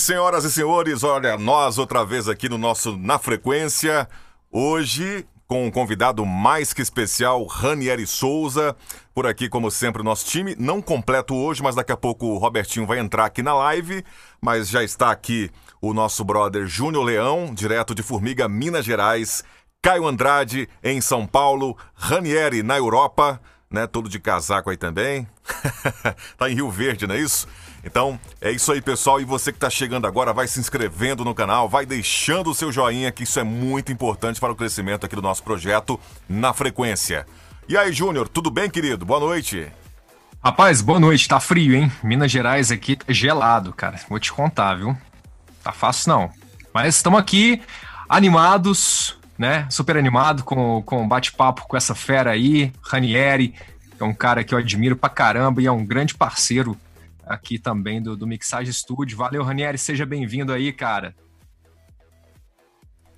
Senhoras e senhores, olha, nós outra vez aqui no nosso Na Frequência. Hoje, com um convidado mais que especial, Ranieri Souza. Por aqui, como sempre, o nosso time. Não completo hoje, mas daqui a pouco o Robertinho vai entrar aqui na live. Mas já está aqui o nosso brother Júnior Leão, direto de Formiga, Minas Gerais. Caio Andrade, em São Paulo. Ranieri, na Europa né? Todo de casaco aí também. tá em Rio Verde, não é isso? Então, é isso aí, pessoal. E você que está chegando agora, vai se inscrevendo no canal, vai deixando o seu joinha, que isso é muito importante para o crescimento aqui do nosso projeto na frequência. E aí, Júnior, tudo bem, querido? Boa noite. Rapaz, boa noite. Tá frio, hein? Minas Gerais aqui tá gelado, cara. Vou te contar, viu? Tá fácil não. Mas estamos aqui animados, né? Super animado com, com o bate-papo com essa fera aí, Ranieri, é um cara que eu admiro pra caramba e é um grande parceiro aqui também do, do Mixage Studio. Valeu, Ranieri, seja bem-vindo aí, cara.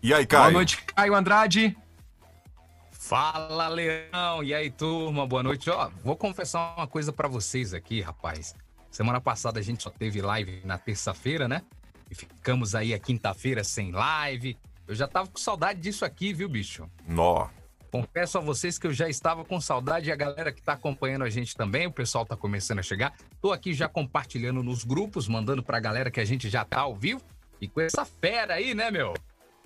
E aí, Caio? Boa noite, Caio Andrade. Fala, Leão! E aí, turma? Boa noite. Ó, vou confessar uma coisa para vocês aqui, rapaz. Semana passada a gente só teve live na terça-feira, né? E ficamos aí a quinta-feira sem live. Eu já tava com saudade disso aqui, viu, bicho? Nó. Confesso a vocês que eu já estava com saudade e a galera que tá acompanhando a gente também, o pessoal tá começando a chegar. Tô aqui já compartilhando nos grupos, mandando pra galera que a gente já tá ao vivo. E com essa fera aí, né, meu?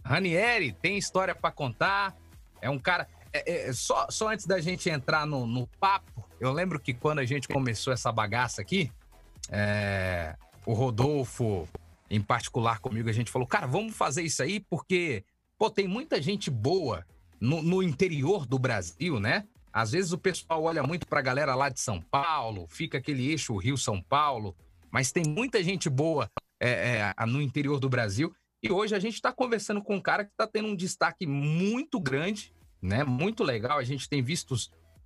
Ranieri tem história para contar. É um cara. É, é, só, só antes da gente entrar no, no, papo, eu lembro que quando a gente começou essa bagaça aqui, é, o Rodolfo, em particular comigo, a gente falou, cara, vamos fazer isso aí porque, pô, tem muita gente boa no, no interior do Brasil, né? Às vezes o pessoal olha muito pra galera lá de São Paulo, fica aquele eixo Rio-São Paulo, mas tem muita gente boa é, é, no interior do Brasil. E hoje a gente está conversando com um cara que está tendo um destaque muito grande, né? Muito legal. A gente tem visto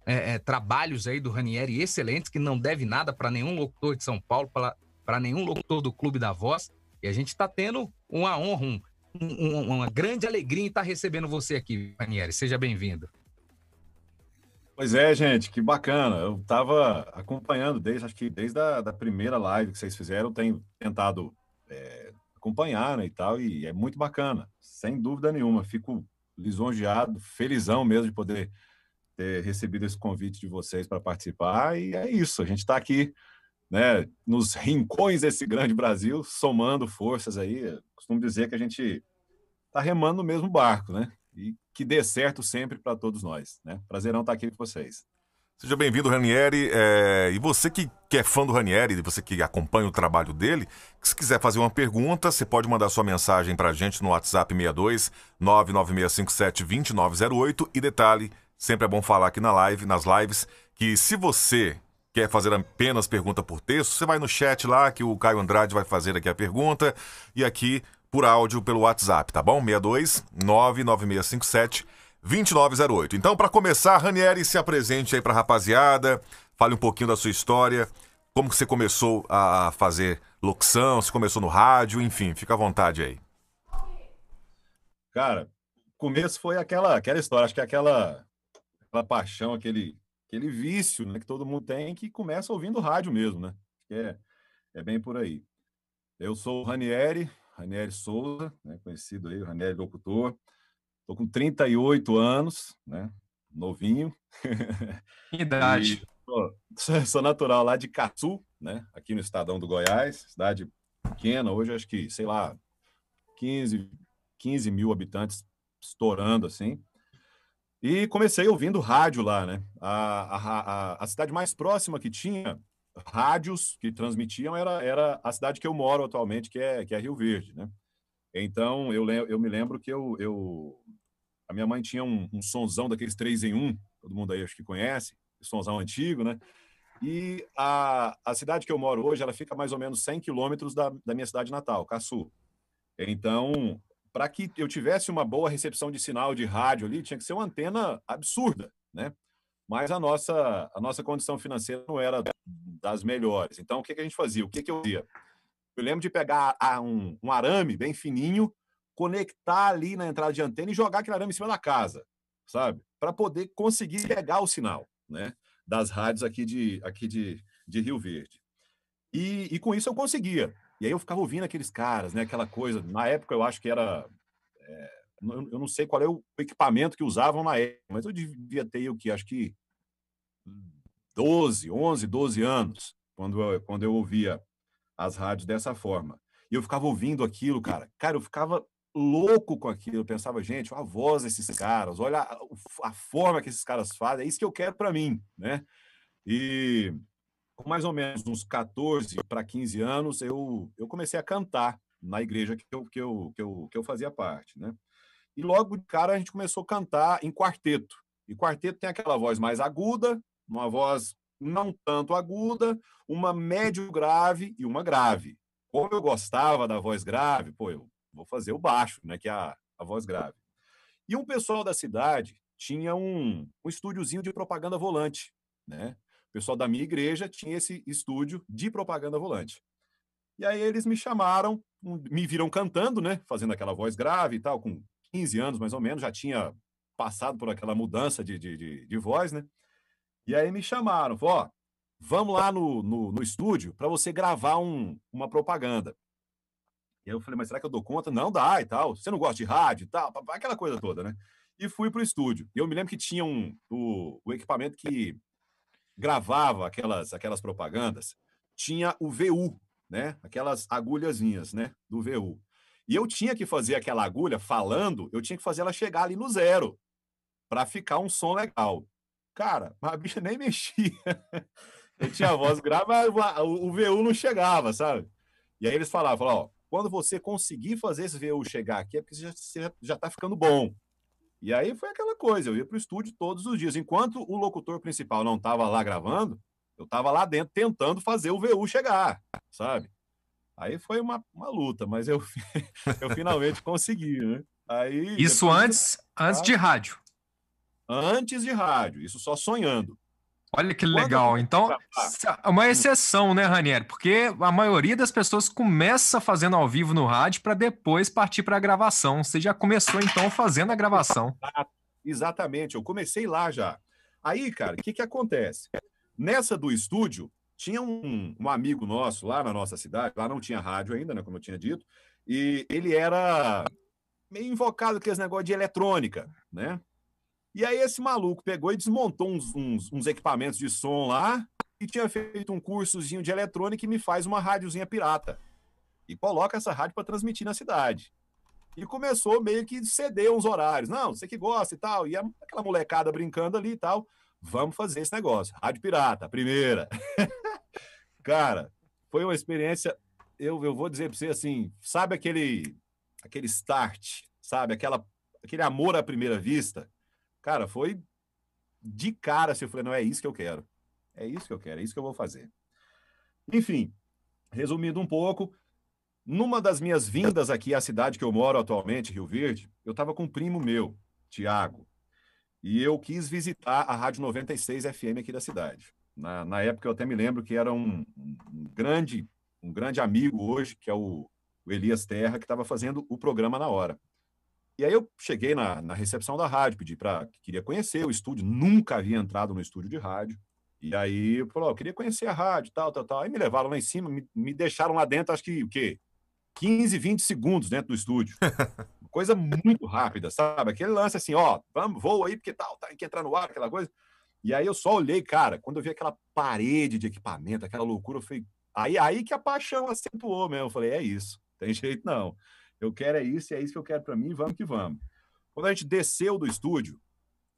é, é, trabalhos aí do Ranieri excelentes, que não deve nada para nenhum locutor de São Paulo, para nenhum locutor do Clube da Voz. E a gente está tendo uma honra, um, uma grande alegria em estar recebendo você aqui, Ranieri. Seja bem-vindo. Pois é, gente, que bacana. Eu estava acompanhando desde, acho que desde a da primeira live que vocês fizeram, tenho tentado é, acompanhar né, e tal, e é muito bacana, sem dúvida nenhuma. Fico lisonjeado, felizão mesmo de poder ter recebido esse convite de vocês para participar, e é isso, a gente está aqui né, nos rincões desse grande Brasil, somando forças aí. Costumo dizer que a gente está remando no mesmo barco, né? E que dê certo sempre para todos nós, né? Prazerão estar tá aqui com vocês. Seja bem-vindo, Ranieri. É... E você que, que é fã do Ranieri, você que acompanha o trabalho dele, se quiser fazer uma pergunta, você pode mandar sua mensagem para a gente no WhatsApp 62 99657 2908. E detalhe, sempre é bom falar aqui na live, nas lives, que se você quer fazer apenas pergunta por texto, você vai no chat lá que o Caio Andrade vai fazer aqui a pergunta. E aqui por áudio pelo WhatsApp, tá bom? 62 99657 2908. Então, para começar, Ranieri, se apresente aí para rapaziada, fale um pouquinho da sua história, como que você começou a fazer locução, se começou no rádio, enfim, fica à vontade aí. Cara, começo foi aquela, aquela história, acho que aquela, aquela paixão, aquele aquele vício né, que todo mundo tem que começa ouvindo rádio mesmo, né? É, é bem por aí. Eu sou o Ranieri, Ranieri Souza, né, conhecido aí, o Ranieri locutor. Estou com 38 anos, né? Novinho. Idade. Sou, sou, natural lá de Catu, né? Aqui no estadão do Goiás, cidade pequena, hoje acho que, sei lá, 15, 15 mil habitantes estourando assim. E comecei ouvindo rádio lá, né? A, a, a, cidade mais próxima que tinha rádios que transmitiam era, era a cidade que eu moro atualmente, que é, que é Rio Verde, né? Então, eu, eu me lembro que eu, eu a minha mãe tinha um, um sonzão daqueles três em um, todo mundo aí acho que conhece, sonzão antigo, né? E a, a cidade que eu moro hoje, ela fica mais ou menos 100 quilômetros da, da minha cidade natal, Caçu. Então, para que eu tivesse uma boa recepção de sinal de rádio ali, tinha que ser uma antena absurda, né? Mas a nossa, a nossa condição financeira não era das melhores. Então, o que, que a gente fazia? O que, que eu fazia? Eu lembro de pegar um, um arame bem fininho, conectar ali na entrada de antena e jogar aquele arame em cima da casa, sabe? Para poder conseguir pegar o sinal, né? Das rádios aqui de, aqui de, de Rio Verde. E, e com isso eu conseguia E aí eu ficava ouvindo aqueles caras, né? Aquela coisa. Na época eu acho que era. É, eu não sei qual é o equipamento que usavam na época, mas eu devia ter o que? Acho que 12, 11, 12 anos, quando eu, quando eu ouvia as rádios dessa forma. E eu ficava ouvindo aquilo, cara. Cara, eu ficava louco com aquilo. Eu pensava, gente, a voz desses caras, olha a, a forma que esses caras fazem, é isso que eu quero para mim, né? E com mais ou menos uns 14 para 15 anos, eu, eu comecei a cantar na igreja que eu, que, eu, que, eu, que eu fazia parte, né? E logo de cara a gente começou a cantar em quarteto. E quarteto tem aquela voz mais aguda, uma voz não tanto aguda, uma médio grave e uma grave. Como eu gostava da voz grave, pô, eu vou fazer o baixo, né, que é a, a voz grave. E um pessoal da cidade tinha um, um estúdiozinho de propaganda volante, né? O pessoal da minha igreja tinha esse estúdio de propaganda volante. E aí eles me chamaram, me viram cantando, né, fazendo aquela voz grave e tal, com 15 anos mais ou menos, já tinha passado por aquela mudança de, de, de, de voz, né? E aí me chamaram, ó, vamos lá no, no, no estúdio para você gravar um, uma propaganda. E aí eu falei, mas será que eu dou conta? Não dá e tal. Você não gosta de rádio e tal, aquela coisa toda, né? E fui para o estúdio. Eu me lembro que tinha um, o, o equipamento que gravava aquelas, aquelas propagandas, tinha o VU, né? Aquelas agulhazinhas, né? Do VU. E eu tinha que fazer aquela agulha falando, eu tinha que fazer ela chegar ali no zero, para ficar um som legal. Cara, a bicha nem mexia. Eu tinha a voz grave, o, VU não chegava, sabe? E aí eles falavam, falavam, ó, quando você conseguir fazer esse VU chegar aqui, é porque você já, já tá ficando bom. E aí foi aquela coisa, eu ia para o estúdio todos os dias. Enquanto o locutor principal não estava lá gravando, eu estava lá dentro tentando fazer o VU chegar, sabe? Aí foi uma, uma luta, mas eu, eu finalmente consegui, né? Aí, Isso antes, antes de rádio. Antes de rádio, isso só sonhando. Olha que legal. Então, é uma exceção, né, Ranieri? Porque a maioria das pessoas começa fazendo ao vivo no rádio para depois partir para a gravação. Você já começou, então, fazendo a gravação. Exatamente, eu comecei lá já. Aí, cara, o que, que acontece? Nessa do estúdio, tinha um, um, amigo nosso lá na nossa cidade, lá não tinha rádio ainda, né, como eu tinha dito, e ele era meio invocado com esse negócio de eletrônica, né? E aí esse maluco pegou e desmontou uns, uns, uns, equipamentos de som lá e tinha feito um cursozinho de eletrônica e me faz uma rádiozinha pirata. E coloca essa rádio para transmitir na cidade. E começou meio que ceder uns horários. Não, você que gosta e tal. E aquela molecada brincando ali e tal. Vamos fazer esse negócio. Rádio pirata, primeira. Cara, foi uma experiência. Eu, eu vou dizer para você assim: sabe aquele, aquele start, sabe? Aquela, aquele amor à primeira vista? Cara, foi de cara assim, eu falei, não, é isso que eu quero. É isso que eu quero, é isso que eu vou fazer. Enfim, resumindo um pouco, numa das minhas vindas aqui à cidade que eu moro atualmente, Rio Verde, eu estava com um primo meu, Tiago, e eu quis visitar a Rádio 96 FM aqui da cidade. Na, na época eu até me lembro que era um, um grande um grande amigo hoje, que é o, o Elias Terra, que estava fazendo o programa na hora. E aí eu cheguei na, na recepção da rádio, pedi para queria conhecer o estúdio, nunca havia entrado no estúdio de rádio. E aí falou, eu queria conhecer a rádio, tal, tal, tal. Aí me levaram lá em cima, me, me deixaram lá dentro, acho que o quê? 15, 20 segundos dentro do estúdio. coisa muito rápida, sabe? Aquele lance assim, ó, vamos, voa aí, porque tal, tá, tem que entrar no ar, aquela coisa. E aí eu só olhei, cara, quando eu vi aquela parede de equipamento, aquela loucura, eu falei, aí, aí que a paixão acentuou mesmo. Eu falei, é isso, tem jeito não. Eu quero é isso, é isso que eu quero para mim, vamos que vamos. Quando a gente desceu do estúdio,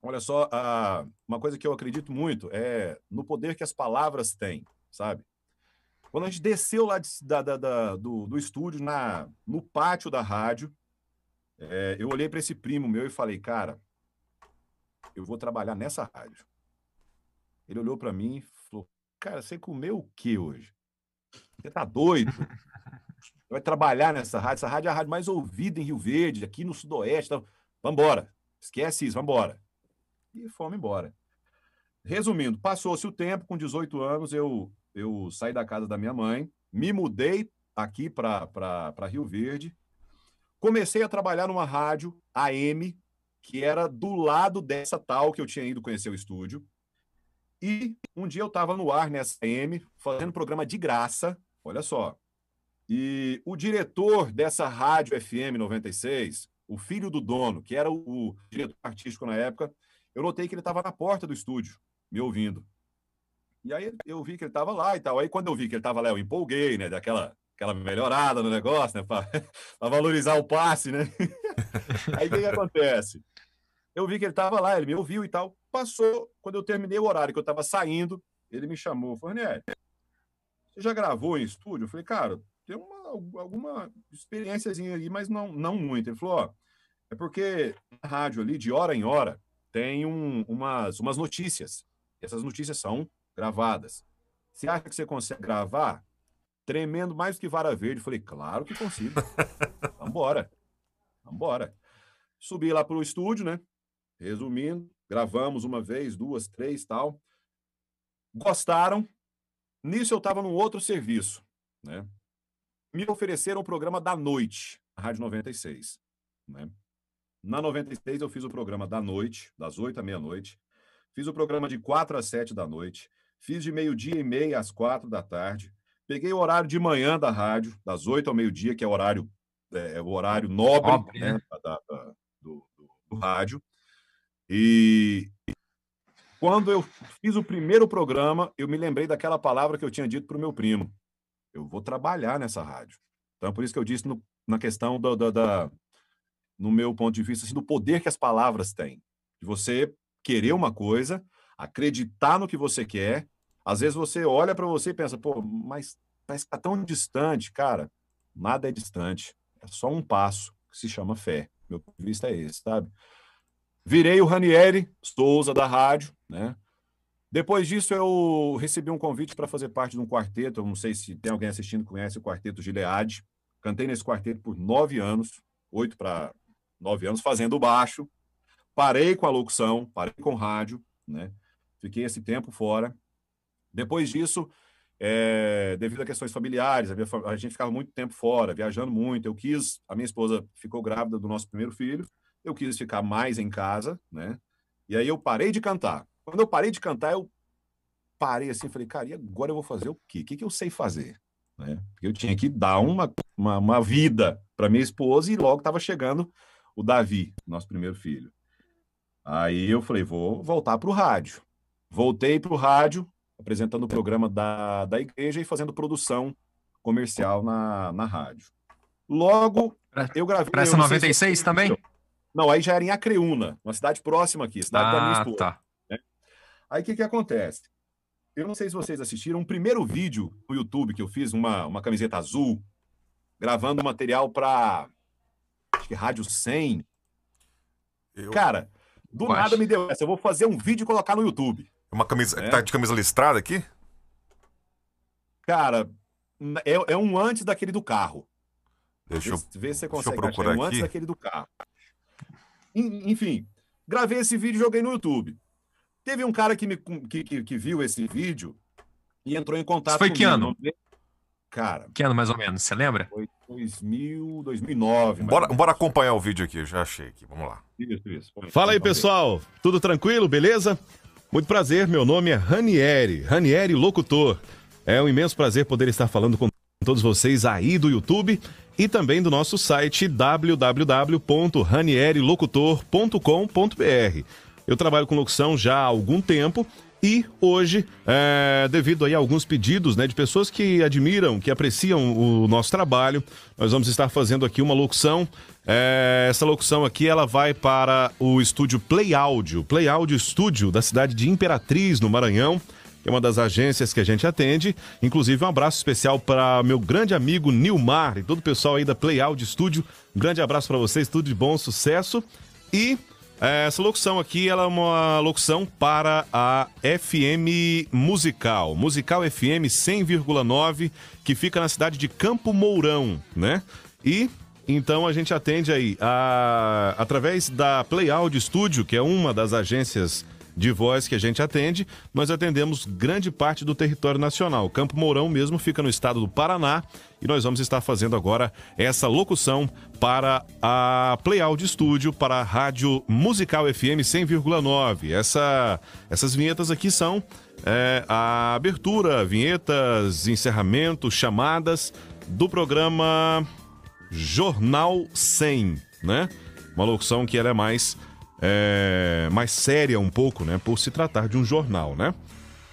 olha só, a, uma coisa que eu acredito muito é no poder que as palavras têm, sabe? Quando a gente desceu lá de, da, da, da, do, do estúdio, na, no pátio da rádio, é, eu olhei para esse primo meu e falei, cara, eu vou trabalhar nessa rádio. Ele olhou para mim e falou, cara, você comeu o que hoje? Você tá doido? vai trabalhar nessa rádio. Essa rádio é a rádio mais ouvida em Rio Verde, aqui no Sudoeste. Então, vambora. Esquece isso, vambora. E fomos embora. Resumindo, passou-se o tempo, com 18 anos, eu, eu saí da casa da minha mãe, me mudei aqui para Rio Verde, comecei a trabalhar numa rádio AM, que era do lado dessa tal que eu tinha ido conhecer o estúdio. E um dia eu estava no ar nessa AM, fazendo programa de graça, olha só, E o diretor dessa rádio FM 96, o filho do dono, que era o, diretor artístico na época, eu notei que ele estava na porta do estúdio, me ouvindo. E aí eu vi que ele estava lá e tal. Aí quando eu vi que ele estava lá, eu empolguei, né? Daquela aquela melhorada no negócio, né? Para valorizar o passe, né? aí o que, que acontece? Eu vi que ele estava lá, ele me ouviu e tal. Passou, quando eu terminei o horário que eu estava saindo, ele me chamou, falou, Ranieri, você já gravou em estúdio? Eu falei, cara, alguma experiênciazinha aí, mas não, não muito. Ele falou, ó, é porque na rádio ali, de hora em hora, tem um, umas, umas notícias. Essas notícias são gravadas. Você acha que você consegue gravar tremendo mais do que vara verde? Eu falei, claro que consigo. Vambora. Vambora. Subi lá para o estúdio, né? Resumindo, gravamos uma vez, duas, três, tal. Gostaram. Nisso eu estava num outro serviço, né? Me ofereceram o programa da noite, a Rádio 96, né? Na 96 eu fiz o programa da noite, das 8 à meia-noite. Fiz o programa de 4 às 7 da noite. Fiz de meio-dia e meia às 4 da tarde. Peguei o horário de manhã da rádio, das 8 ao meio-dia, que é o horário, é, é o horário nobre, nobre né? né? Da, da, do, do, do rádio. E quando eu fiz o primeiro programa, eu me lembrei daquela palavra que eu tinha dito para o meu primo. Eu vou trabalhar nessa rádio. Então, é por isso que eu disse no, na questão do, do, da, no meu ponto de vista, assim, do poder que as palavras têm. De você querer uma coisa, acreditar no que você quer. Às vezes você olha para você e pensa, pô, mas parece que tá tão distante. Cara, nada é distante. É só um passo que se chama fé. Meu ponto de vista é esse, sabe? Virei o Ranieri Souza da rádio, né? Depois disso, eu recebi um convite para fazer parte de um quarteto. Eu não sei se tem alguém assistindo que conhece o quarteto Gilead. Cantei nesse quarteto por nove anos, oito para nove anos, fazendo baixo. Parei com a locução, parei com rádio, né? Fiquei esse tempo fora. Depois disso, é, devido a questões familiares, a, minha, a gente ficava muito tempo fora, viajando muito. Eu quis, a minha esposa ficou grávida do nosso primeiro filho eu quis ficar mais em casa, né? E aí eu parei de cantar. Quando eu parei de cantar, eu parei assim, falei, cara, e agora eu vou fazer o quê? O que, que eu sei fazer? Né? Porque eu tinha que dar uma, uma, uma vida para minha esposa e logo estava chegando o Davi, nosso primeiro filho. Aí eu falei, vou voltar para o rádio. Voltei para o rádio, apresentando o programa da, da igreja e fazendo produção comercial na, na rádio. Logo, eu gravei. Para essa 96 se também? Não, aí já era em Acreúna, uma cidade próxima aqui, cidade ah, da minha ah, esposa. Tá. Aí o que, que acontece? Eu não sei se vocês assistiram um primeiro vídeo no YouTube que eu fiz, uma, uma camiseta azul, gravando material para acho que Rádio 100. Eu... Cara, do eu nada me deu essa. Eu vou fazer um vídeo e colocar no YouTube. Uma camisa. Né? Tá de camisa listrada aqui? Cara, é, é um antes daquele do carro. Deixa eu, ver se você consegue achar. É um antes daquele do carro. Enfim, gravei esse vídeo e joguei no YouTube. Teve um cara que, me, que, que, que viu esse vídeo e entrou em contato Isso foi que ano? Cara. Que ano mais ou menos? Você lembra? Foi 2000, 2009. Bora, bora acompanhar o vídeo aqui, eu já achei aqui. Vamos lá. Isso, isso. Fala aí, pessoal. Tudo tranquilo, beleza? Muito prazer, meu nome é Ranieri, Ranieri Locutor. É um imenso prazer poder estar falando com todos vocês aí do YouTube e também do nosso site www.ranierilocutor.com.br. Eu trabalho com locução já há algum tempo e hoje, é, devido aí a alguns pedidos né, de pessoas que admiram, que apreciam o nosso trabalho, nós vamos estar fazendo aqui uma locução. É, essa locução aqui ela vai para o estúdio Play Áudio, Play Áudio Estúdio da cidade de Imperatriz, no Maranhão que é uma das agências que a gente atende. Inclusive, um abraço especial para meu grande amigo Nilmar e todo o pessoal aí da Play Audio Studio. Um grande abraço para vocês, tudo de bom, sucesso. E essa locução aqui, ela é uma locução para a FM Musical. Musical FM 100,9, que fica na cidade de Campo Mourão, né? E então a gente atende aí a, através da Play Audio Studio, que é uma das agências de voz que a gente atende, nós atendemos grande parte do território nacional. Campo Mourão mesmo fica no estado do Paraná e nós vamos estar fazendo agora essa locução para a Play Audio Studio, para a Rádio Musical FM 100,9. Essa, essas vinhetas aqui são é, a abertura, vinhetas, encerramentos, chamadas do programa Jornal 100, né? Uma locução que ela é mais, é, mais séria um pouco, né? Por se tratar de um jornal, né?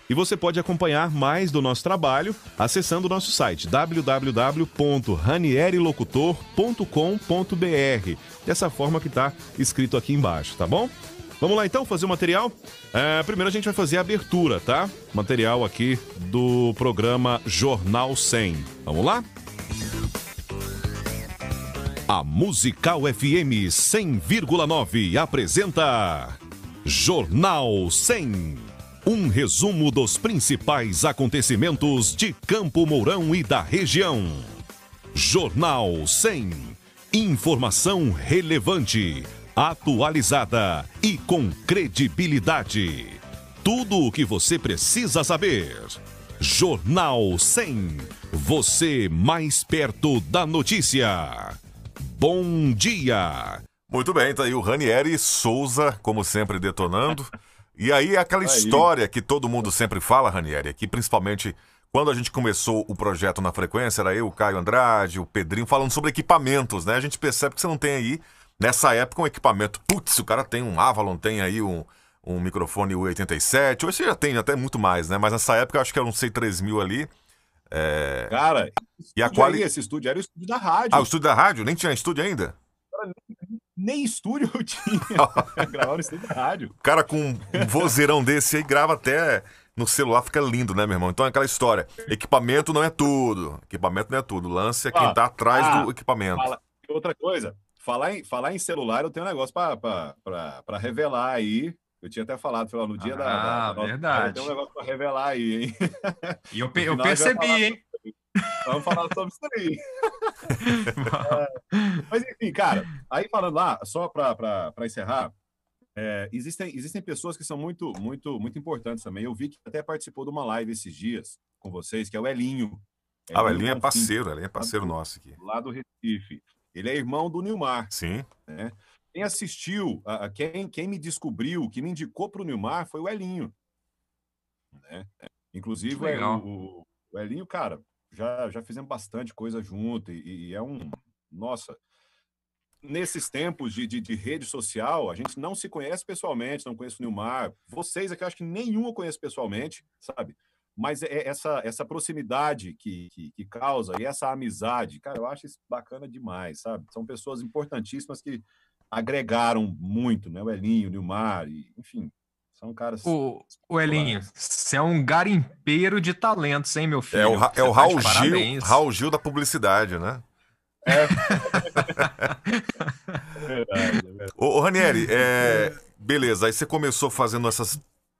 E você pode acompanhar mais do nosso trabalho acessando o nosso site www.ranierilocutor.com.br. Dessa forma que está escrito aqui embaixo, tá bom? Vamos lá então fazer o material? É, primeiro a gente vai fazer a abertura, tá? Material aqui do programa Jornal 100. Vamos lá? A Musical FM 100,9 apresenta Jornal 100. Um resumo dos principais acontecimentos de Campo Mourão e da região. Jornal 100. Informação relevante, atualizada e com credibilidade. Tudo o que você precisa saber. Jornal 100. Você mais perto da notícia. Bom dia! Muito bem, tá aí o Ranieri Souza, como sempre, detonando. E aí aquela Aí. história que todo mundo sempre fala, Ranieri, que principalmente quando a gente começou o projeto na frequência, era eu, o Caio Andrade, o Pedrinho, falando sobre equipamentos, né? A gente percebe que você não tem aí, nessa época, um equipamento. Putz, o cara tem um Avalon, tem aí um, um microfone U87, hoje você já tem até muito mais, né? Mas nessa época eu acho que era um C3000 ali. É... Cara, E a quali... aí, esse estúdio era o estúdio da rádio. Ah, o estúdio da rádio? Nem tinha estúdio ainda? Nem estúdio eu tinha. Gravar no estúdio da rádio. O cara com um vozeirão desse aí grava até no celular, fica lindo, né, meu irmão? Então é aquela história. Equipamento não é tudo. Equipamento não é tudo. O lance é quem Ah, tá atrás ah, do equipamento. Fala- Outra coisa, falar em, falar em celular, eu tenho um negócio para revelar aí. Eu tinha até falado, falei, ó, no dia da, Ah, da nossa- verdade. Tenho um negócio para revelar aí, hein? E eu, pe- eu percebi, hein? Vamos falar sobre isso aí. É, mas enfim, cara, aí falando lá, só para encerrar, é, existem, existem pessoas que são muito, muito, muito importantes também. Eu vi que até participou de uma live esses dias com vocês, que é o Elinho. Ah, o Elinho é parceiro, Elinho é parceiro nosso aqui. Lá do Recife. Ele é irmão do Nilmar. Sim. Quem assistiu, a- a- quem, quem me descobriu, que me indicou para o Nilmar foi o Elinho. Né? Inclusive, o, o Elinho, cara, já, já fizemos bastante coisa junto e, e é um. Nossa, nesses tempos de, de, de rede social, a gente não se conhece pessoalmente, não conheço o Nilmar. Vocês aqui, eu acho que nenhum eu conheço pessoalmente, sabe? Mas é essa, essa proximidade que, que, que causa e essa amizade, cara, eu acho isso bacana demais, sabe? São pessoas importantíssimas que agregaram muito, né? O Elinho, o Nilmar, e, enfim, são caras. O, o Elinho, você é um garimpeiro de talentos, hein, meu filho? É o, Ra- é o tá Raul Gil, parabéns. Raul Gil da publicidade, né? É verdade, é verdade. Ô, ô Ranieri, é, beleza, aí você começou fazendo essas,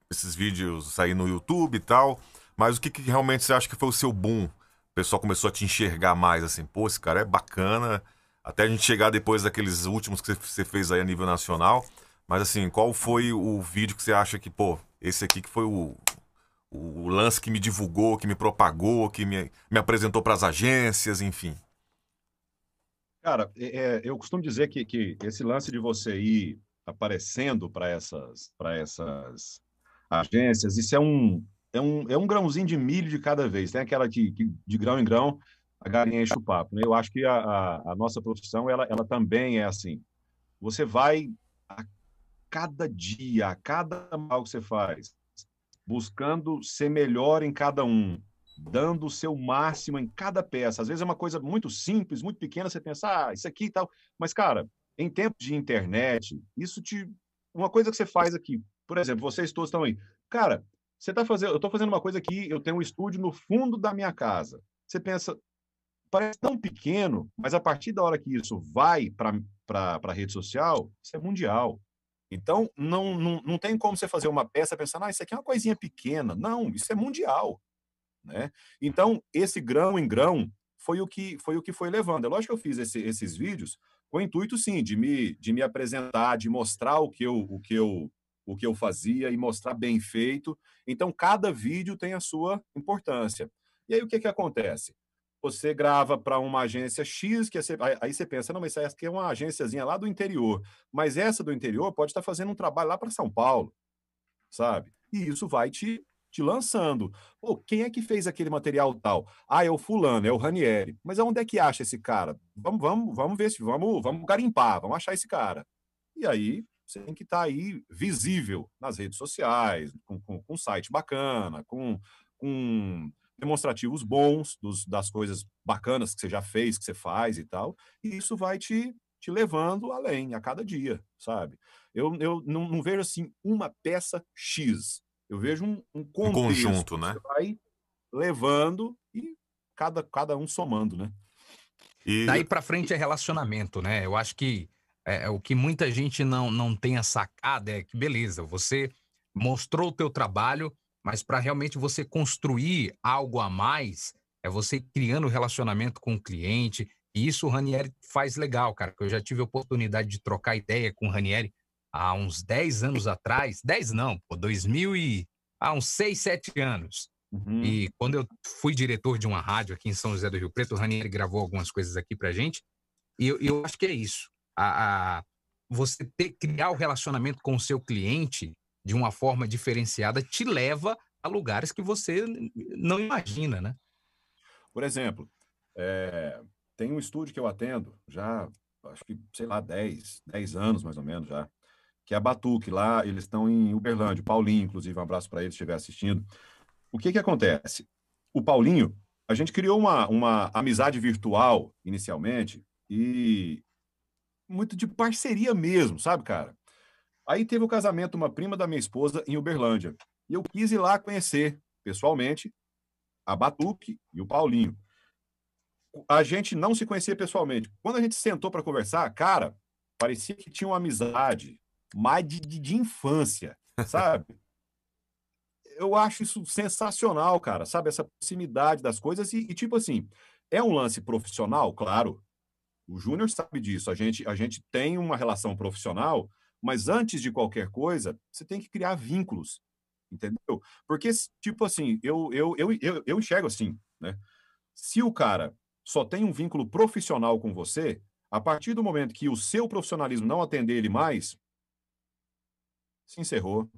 esses vídeos aí no YouTube e tal, mas o que, que realmente você acha que foi o seu boom? O pessoal começou a te enxergar mais, assim, pô, esse cara é bacana, até a gente chegar depois daqueles últimos que você- fez aí a nível nacional, mas assim, qual foi o vídeo que você acha que, pô, esse aqui que foi o, o lance que me divulgou, que me propagou, que me, me apresentou para as agências, enfim. Cara, é- é, eu costumo dizer que, que esse lance de você ir aparecendo para essas, essas agências, isso é um, é, um, é um grãozinho de milho de cada vez. Tem aquela que, que de grão em grão a galinha enche o papo. Né? Eu acho que a, a, a nossa profissão ela, ela também é assim. Você vai a cada dia, a cada mal que você faz, buscando ser melhor em cada um, dando o seu máximo em cada peça. Às vezes é uma coisa muito simples, muito pequena, você pensa, ah, isso aqui e tal. Mas, cara, em tempos de internet, isso te. Uma coisa que você faz aqui, por exemplo, vocês todos estão aí. Cara, você tá fazendo. Eu estou fazendo uma coisa aqui, eu tenho um estúdio no fundo da minha casa. Você pensa, parece tão pequeno, mas a partir da hora que isso vai para a rede social, isso é mundial. Então, não, não, não tem como você fazer uma peça pensando, ah, isso aqui é uma coisinha pequena. Não, isso é mundial. Né? Então, esse grão em grão foi o que foi o que foi levando. É lógico que eu fiz esse- esses vídeos com o intuito, sim, de me, de me apresentar, de mostrar o que, eu, o, que eu, o que eu fazia e mostrar bem feito. Então, cada vídeo tem a sua importância. E aí, o que, que acontece? Você grava para uma agência X, que é aí você pensa, não, mas essa aqui é uma agênciazinha lá do interior. Mas essa do interior pode estar fazendo um trabalho lá para São Paulo, sabe? E isso vai te te lançando. Pô, quem é que fez aquele material tal? Ah, é o fulano, é o Ranieri. Mas aonde é que acha esse cara? Vamos, vamos, vamos ver se vamos, vamos garimpar, vamos achar esse cara. E aí você tem que estar tá aí visível nas redes sociais, com, com, com um site bacana, com, com demonstrativos bons dos, das coisas bacanas que você já fez, que você faz e tal. E isso vai te, te levando além a cada dia, sabe? Eu, eu não, não vejo assim uma peça X. Eu vejo um, um, um conjunto, né? Você vai levando e cada, cada um somando, né? E... Daí para frente é relacionamento, né? Eu acho que é, é, o que muita gente não, não tem a sacada é que, beleza, você mostrou o teu trabalho, mas para realmente você construir algo a mais, é você criando relacionamento com o cliente, e isso o Ranieri faz legal, cara, eu já tive a oportunidade de trocar ideia com o Ranieri há uns 10 anos atrás, 10 não, pô, 2000 e... há uns 6, 7 anos. Uhum. E quando eu fui diretor de uma rádio aqui em São José do Rio Preto, o Ranieri gravou algumas coisas aqui pra gente, e eu, eu acho que é isso. A, a, você ter, criar o relacionamento com o seu cliente de uma forma diferenciada te leva a lugares que você não imagina, né? Por exemplo, é, tem um estúdio que eu atendo já, acho que, sei lá, 10, 10 anos mais ou menos já, que é a Batuque, lá eles estão em Uberlândia, Paulinho, inclusive, um abraço para ele se estiver assistindo. O que que acontece? O Paulinho, a gente criou uma, uma amizade virtual inicialmente e muito de parceria mesmo, sabe, cara? Aí teve o casamento uma prima da minha esposa em Uberlândia. E eu quis ir lá conhecer pessoalmente a Batuque e o Paulinho. A gente não se conhecia pessoalmente. Quando a gente sentou para conversar, cara, parecia que tinha uma amizade mais de, de, de infância, sabe? eu acho isso sensacional, cara, sabe? Essa proximidade das coisas e, e tipo assim, é um lance profissional, claro. O Júnior sabe disso. A gente, a gente tem uma relação profissional, mas antes de qualquer coisa, você tem que criar vínculos, entendeu? Porque, tipo assim, eu, eu, eu, eu, eu enxergo assim, né? Se o cara só tem um vínculo profissional com você, a partir do momento que o seu profissionalismo não atender ele mais, se encerrou.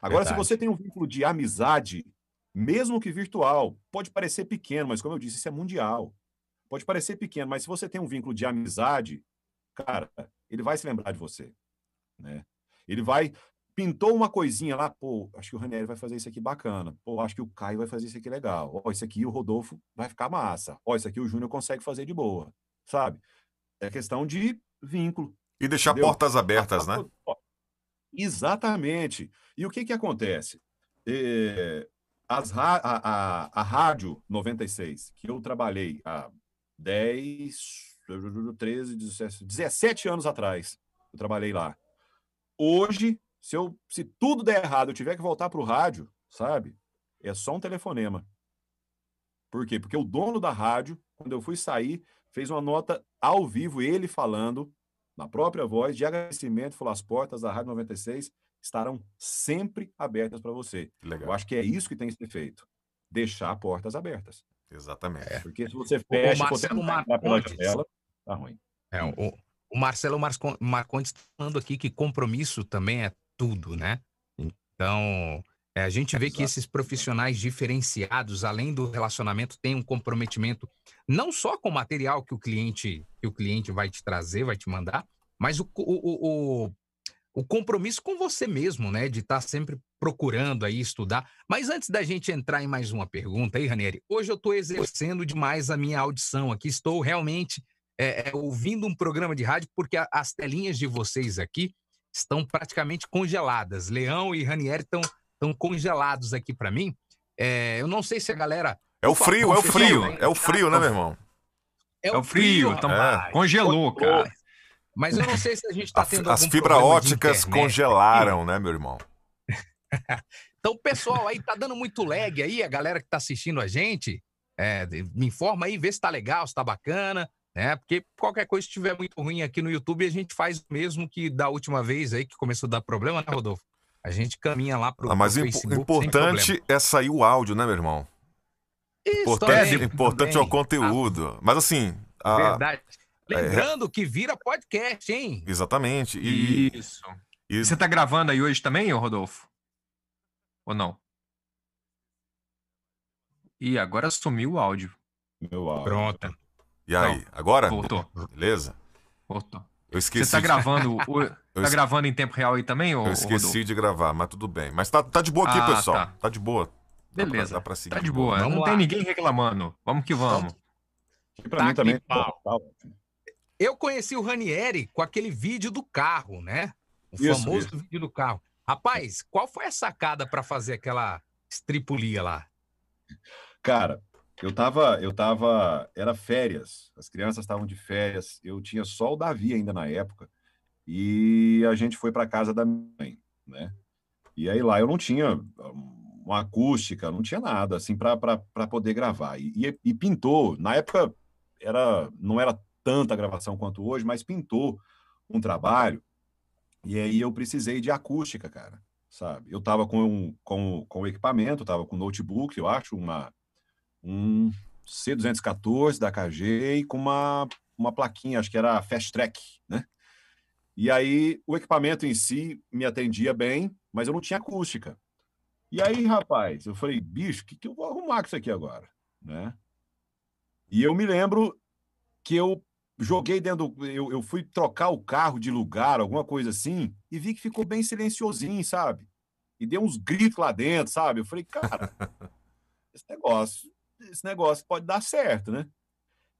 Agora, Verdade. se você tem um vínculo de amizade, mesmo que virtual, pode parecer pequeno, mas como eu disse, isso é mundial. Pode parecer pequeno, mas se você tem um vínculo de amizade, cara, ele vai se lembrar de você, né? Ele vai pintou uma coisinha lá, pô, acho que o Ranieri vai fazer isso aqui bacana. Pô, acho que o Caio vai fazer isso aqui legal. Ó, isso aqui o Rodolfo vai ficar massa. Ó, isso aqui o Júnior consegue fazer de boa, sabe? É questão de vínculo. E deixar entendeu? portas abertas, né? Exatamente. E o que que acontece? É, as, a, a, a Rádio 96, que eu trabalhei há 10, 13, 17, 17 anos atrás, eu trabalhei lá. Hoje, se, eu, se tudo der errado, eu tiver que voltar para o rádio, sabe? É só um telefonema. Por quê? Porque o dono da rádio, quando eu fui sair, fez uma nota ao vivo, ele falando, na própria voz, de agradecimento, falou: as portas da Rádio 96 estarão sempre abertas para você. Legal. Eu acho que é isso que tem que ser feito. Deixar portas abertas. Exatamente. É, porque se você fecha, o Marcelo Marcondes, janela, tá ruim. É, o, o Marcelo Marcondes está falando aqui que compromisso também é tudo, né? Então, é, a gente vê Exato. que esses profissionais diferenciados, além do relacionamento, têm um comprometimento não só com o material que o cliente que o cliente vai te trazer, vai te mandar, mas o, o, o, o compromisso com você mesmo, né? De estar tá sempre procurando aí estudar. Mas antes da gente entrar em mais uma pergunta aí, Ranieri, hoje eu estou exercendo demais a minha audição aqui. Estou realmente é, é, ouvindo um programa de rádio porque a, as telinhas de vocês aqui estão praticamente congeladas. Leão e Ranieri estão estão congelados aqui para mim. É, eu não sei se a galera. É o frio, é o frio. É o frio, né, meu irmão? É o frio. Então, é. Congelou, cara. Mas eu não sei se a gente está tendo. As fibra óticas congelaram, né, meu irmão? então, pessoal, aí tá dando muito lag aí, a galera que tá assistindo a gente, é, me informa aí, vê se tá legal, se tá bacana, né? Porque qualquer coisa que estiver muito ruim aqui no YouTube, a gente faz o mesmo que da última vez aí que começou a dar problema, né, Rodolfo? A gente caminha lá pro, ah, mas o importante é sair o áudio, né, meu irmão? Isso, importante é, importante é o conteúdo. Mas assim. A... Verdade. Lembrando é... que vira podcast, hein? Exatamente. E... Isso. E... Você tá gravando aí hoje também, Rodolfo? Ou não? E agora sumiu o áudio. Meu áudio. Pronto. E aí, agora? Voltou. Beleza? Voltou. Eu esqueci. Você tá de- gravando. o- tá es- gravando em tempo real aí também, ô, Eu esqueci Rodolfo? de gravar, mas tudo bem. Mas tá, tá de boa aqui, Ah, pessoal. tá. Tá. de boa. Dá pra- Beleza. dá pra seguir Tá de boa. Vamos não lá. tem ninguém reclamando. Vamos que vamos. E pra Tá mim também. pau. ótimo. Eu conheci o Ranieri com aquele vídeo do carro, né? O Isso, famoso isso. vídeo do carro. Rapaz, qual foi a sacada para fazer aquela estripulia lá? Cara, eu tava, eu tava, era férias, as crianças estavam de férias, eu tinha só o Davi ainda na época, e a gente foi para casa da minha mãe, né? E aí lá eu não tinha uma acústica, não tinha nada assim para poder gravar. E, e- e pintou, na época era, não era tanta gravação quanto hoje, mas pintou um trabalho, e aí eu precisei de acústica, cara, sabe? Eu tava com, com, com o equipamento, tava com notebook, eu acho, uma um C214 da KG e com uma, uma plaquinha, acho que era Fast Track, né? E aí o equipamento em si me atendia bem, mas eu não tinha acústica. E aí, rapaz, eu falei, bicho, o que, que eu vou arrumar com isso aqui agora? Né? E eu me lembro que eu joguei dentro, do- eu, eu fui trocar o carro de lugar, alguma coisa assim, e vi que ficou bem silenciosinho, sabe? E deu uns gritos lá dentro, sabe? Eu falei, cara, esse negócio, esse negócio pode dar certo, né?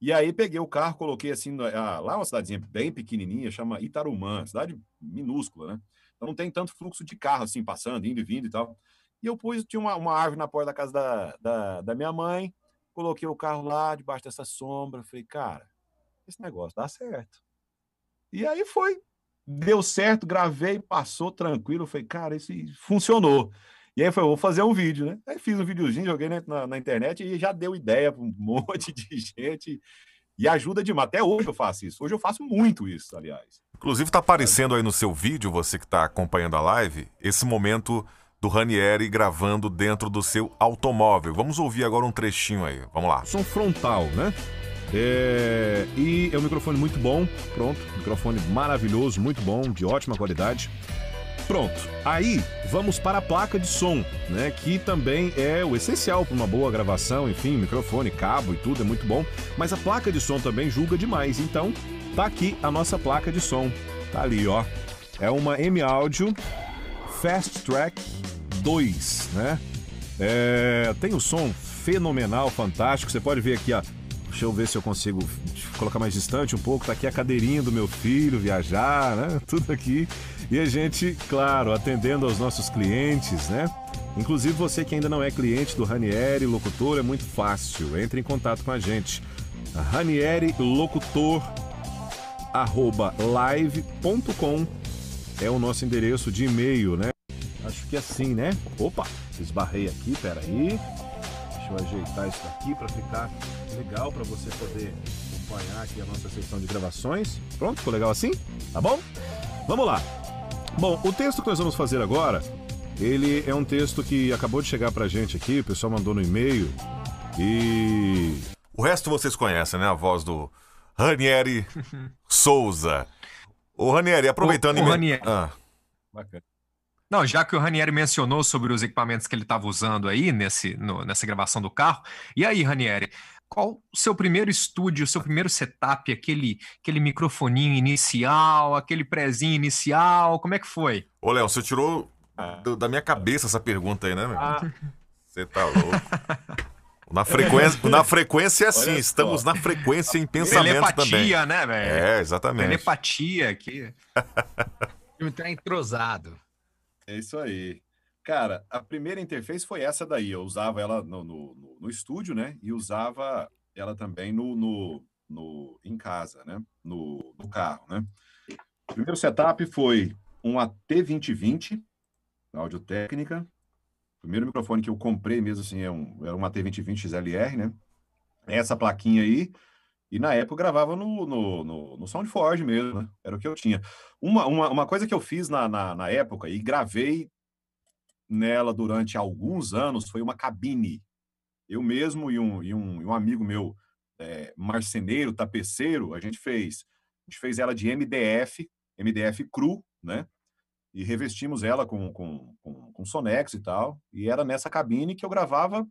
E aí peguei o carro, coloquei assim, lá uma cidadezinha bem pequenininha, chama Itarumã, cidade minúscula, né? Então não tem tanto fluxo de carro assim, passando, indo e vindo e tal. E eu pus, tinha uma, uma árvore na porta da casa da, da, da minha mãe, coloquei o carro lá, debaixo dessa sombra, falei, cara, esse negócio dá certo. E aí foi, deu certo, gravei, passou tranquilo, falei, cara, isso funcionou. E aí foi, vou fazer um vídeo, né? Aí fiz um videozinho, joguei na, na- internet e já deu ideia para um monte de gente. E ajuda demais. Até hoje eu faço isso. Hoje eu faço muito isso, aliás. Inclusive, tá aparecendo aí no seu vídeo, você que tá acompanhando a live, esse momento do Ranieri gravando dentro do seu automóvel. Vamos ouvir agora um trechinho aí. Vamos lá. som frontal, né? É, E é um microfone muito bom, pronto, microfone maravilhoso, muito bom, de ótima qualidade. Pronto, aí vamos para a placa de som, né? Que também é o essencial para uma boa gravação, enfim, microfone, cabo e tudo é muito bom. Mas a placa de som também julga demais, então tá aqui a nossa placa de som, tá ali, ó. É uma M Audio Fast Track 2, né? É, tem um som fenomenal, fantástico. Você pode ver aqui, ó. Deixa eu ver se eu consigo colocar mais distante um pouco. Tá aqui a cadeirinha do meu filho viajar, né? Tudo aqui. E a gente, claro, atendendo aos nossos clientes, né? Inclusive você que ainda não é cliente do Ranieri Locutor, é muito fácil. Entre em contato com a gente. Ranieri Locutor arroba live.com é o nosso endereço de e-mail, né? Acho que assim, né? Opa, esbarrei aqui, peraí. Deixa eu ajeitar isso daqui para ficar legal para você poder acompanhar aqui a nossa sessão de gravações. Pronto, ficou legal assim? Tá bom? Vamos lá. Bom, o texto que nós vamos fazer agora, ele é um texto que acabou de chegar pra gente aqui, o pessoal mandou no e-mail e O resto vocês conhecem, né? A voz do Ranieri Souza. Ô, Ranieri, aproveitando... E me- Ranieri. Ah, Bacana. Não, já que o Ranieri mencionou sobre os equipamentos que ele estava usando aí nesse, no- nessa gravação do carro. E aí, Ranieri, qual o seu primeiro estúdio, o seu primeiro setup, aquele, aquele microfoninho inicial, aquele prezinho inicial, como é que foi? Ô, Léo, você tirou Ah. do- da minha cabeça essa pergunta aí, né, meu? Ah, Você tá louco. Na frequência, na frequência é assim, Olha só. estamos na frequência em pensamento também. Telepatia, né, velho? É, exatamente. Telepatia aqui. O time tá entrosado. é isso aí. Cara, a primeira interface foi essa daí. Eu usava ela no, no, no- estúdio, né? E usava ela também no, no, no- em casa, né? No, no carro, né? O primeiro setup foi um AT2020, áudio técnica. O primeiro microfone que eu comprei mesmo assim é um, era um AT2020 XLR, né? Essa plaquinha aí. E na época eu gravava no, no, no, no SoundForge mesmo, né? Era o que eu tinha. Uma, uma, uma coisa que eu fiz na, na, na época e gravei nela durante alguns anos foi uma cabine. Eu mesmo e um, e um, e um amigo meu, é, marceneiro, tapeceiro, a gente fez. A gente fez ela de MDF, MDF cru, né? E revestimos ela com, com, com, com Sonex e tal. E era nessa cabine que eu gravava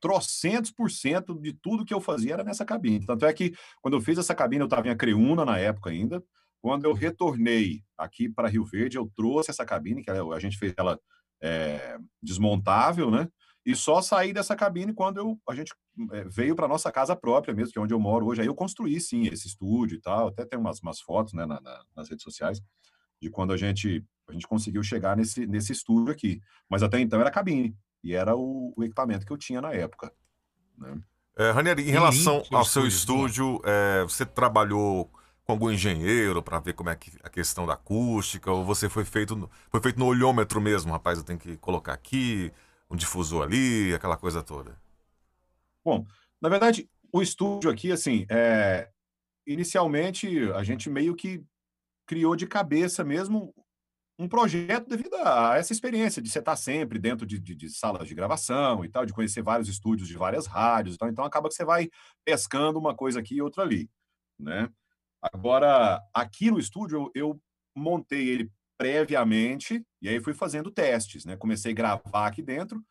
trocentos por cento de tudo que eu fazia era nessa cabine. Tanto é que, quando eu fiz essa cabine, eu estava em Acreúna na época ainda. Quando eu retornei aqui para Rio Verde, eu trouxe essa cabine, que a gente fez ela é, desmontável, né? E só saí dessa cabine quando eu, a gente é, veio para nossa casa própria mesmo, que é onde eu moro hoje. Aí eu construí, sim, esse estúdio e tal. Até tem umas, umas fotos né, na, na, nas redes sociais de quando a gente, a gente conseguiu chegar nesse, nesse estúdio aqui. Mas até então era cabine. E era o, o equipamento que eu tinha na época. Né? É, Ranieri, em relação ao seu estúdio, é, você trabalhou com algum engenheiro para ver como é que a questão da acústica, ou você foi feito, foi feito no olhômetro mesmo, rapaz, eu tenho que colocar aqui, um difusor ali, aquela coisa toda? Bom, na verdade, o estúdio aqui, assim, é... inicialmente a gente meio que criou de cabeça mesmo um projeto devido a essa experiência de você estar sempre dentro de, de, de, salas de gravação e tal, de conhecer vários estúdios de várias rádios e tal. Então acaba que você vai pescando uma coisa aqui e outra ali, né? Agora, aqui no estúdio eu, montei ele previamente e aí fui fazendo testes, né? Comecei a gravar aqui dentro.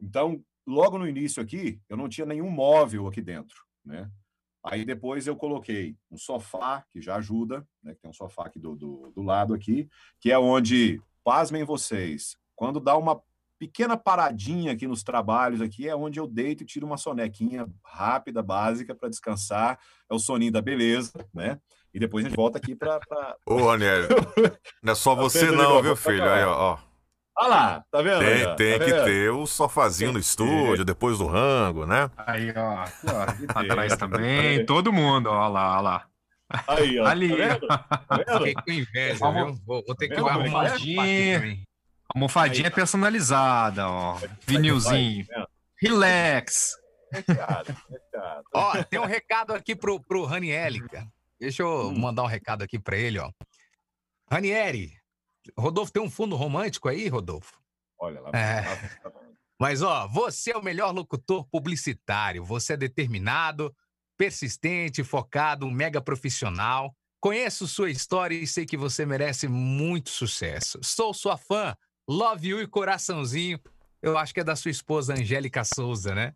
Então, logo no início aqui, eu não tinha nenhum móvel aqui dentro, né? Aí depois eu coloquei um sofá, que já ajuda, né? Tem um sofá aqui do, do, do lado aqui, que é onde, pasmem vocês, quando dá uma pequena paradinha aqui nos trabalhos aqui, é onde eu deito e tiro uma sonequinha rápida, básica, para descansar. É o soninho da beleza, né? E depois a gente volta aqui para. Pra... Ô, Aniel, não é só você não, viu, filho? Aí, ó. Olha lá, tá vendo? Tem, aí, tem tá que vendo? ter o sofazinho no estúdio, depois do rango, né? Aí, ó. Atrás também, todo mundo, ó lá, ó lá. Aí, ó. Ali. Tá vendo? Tá vendo? Fiquei com inveja, viu? Vou, vou ter que Vamos arrumar ver. Almofadinha Aí. personalizada, ó. Vinilzinho. Relax. vai, fechado, fechado. Ó, tem um recado aqui pro, pro Ranieri, cara. Deixa eu Hum. mandar um recado aqui pra ele, ó. Ranieri, Rodolfo tem um fundo romântico aí, Rodolfo? Olha lá. É. lá, tá. Mas, ó, você é o melhor locutor publicitário. Você é determinado, persistente, focado, um mega profissional. Conheço sua história e sei que você merece muito sucesso. Sou sua fã. Love you e coraçãozinho. Eu acho que é da sua esposa Angélica Souza, né?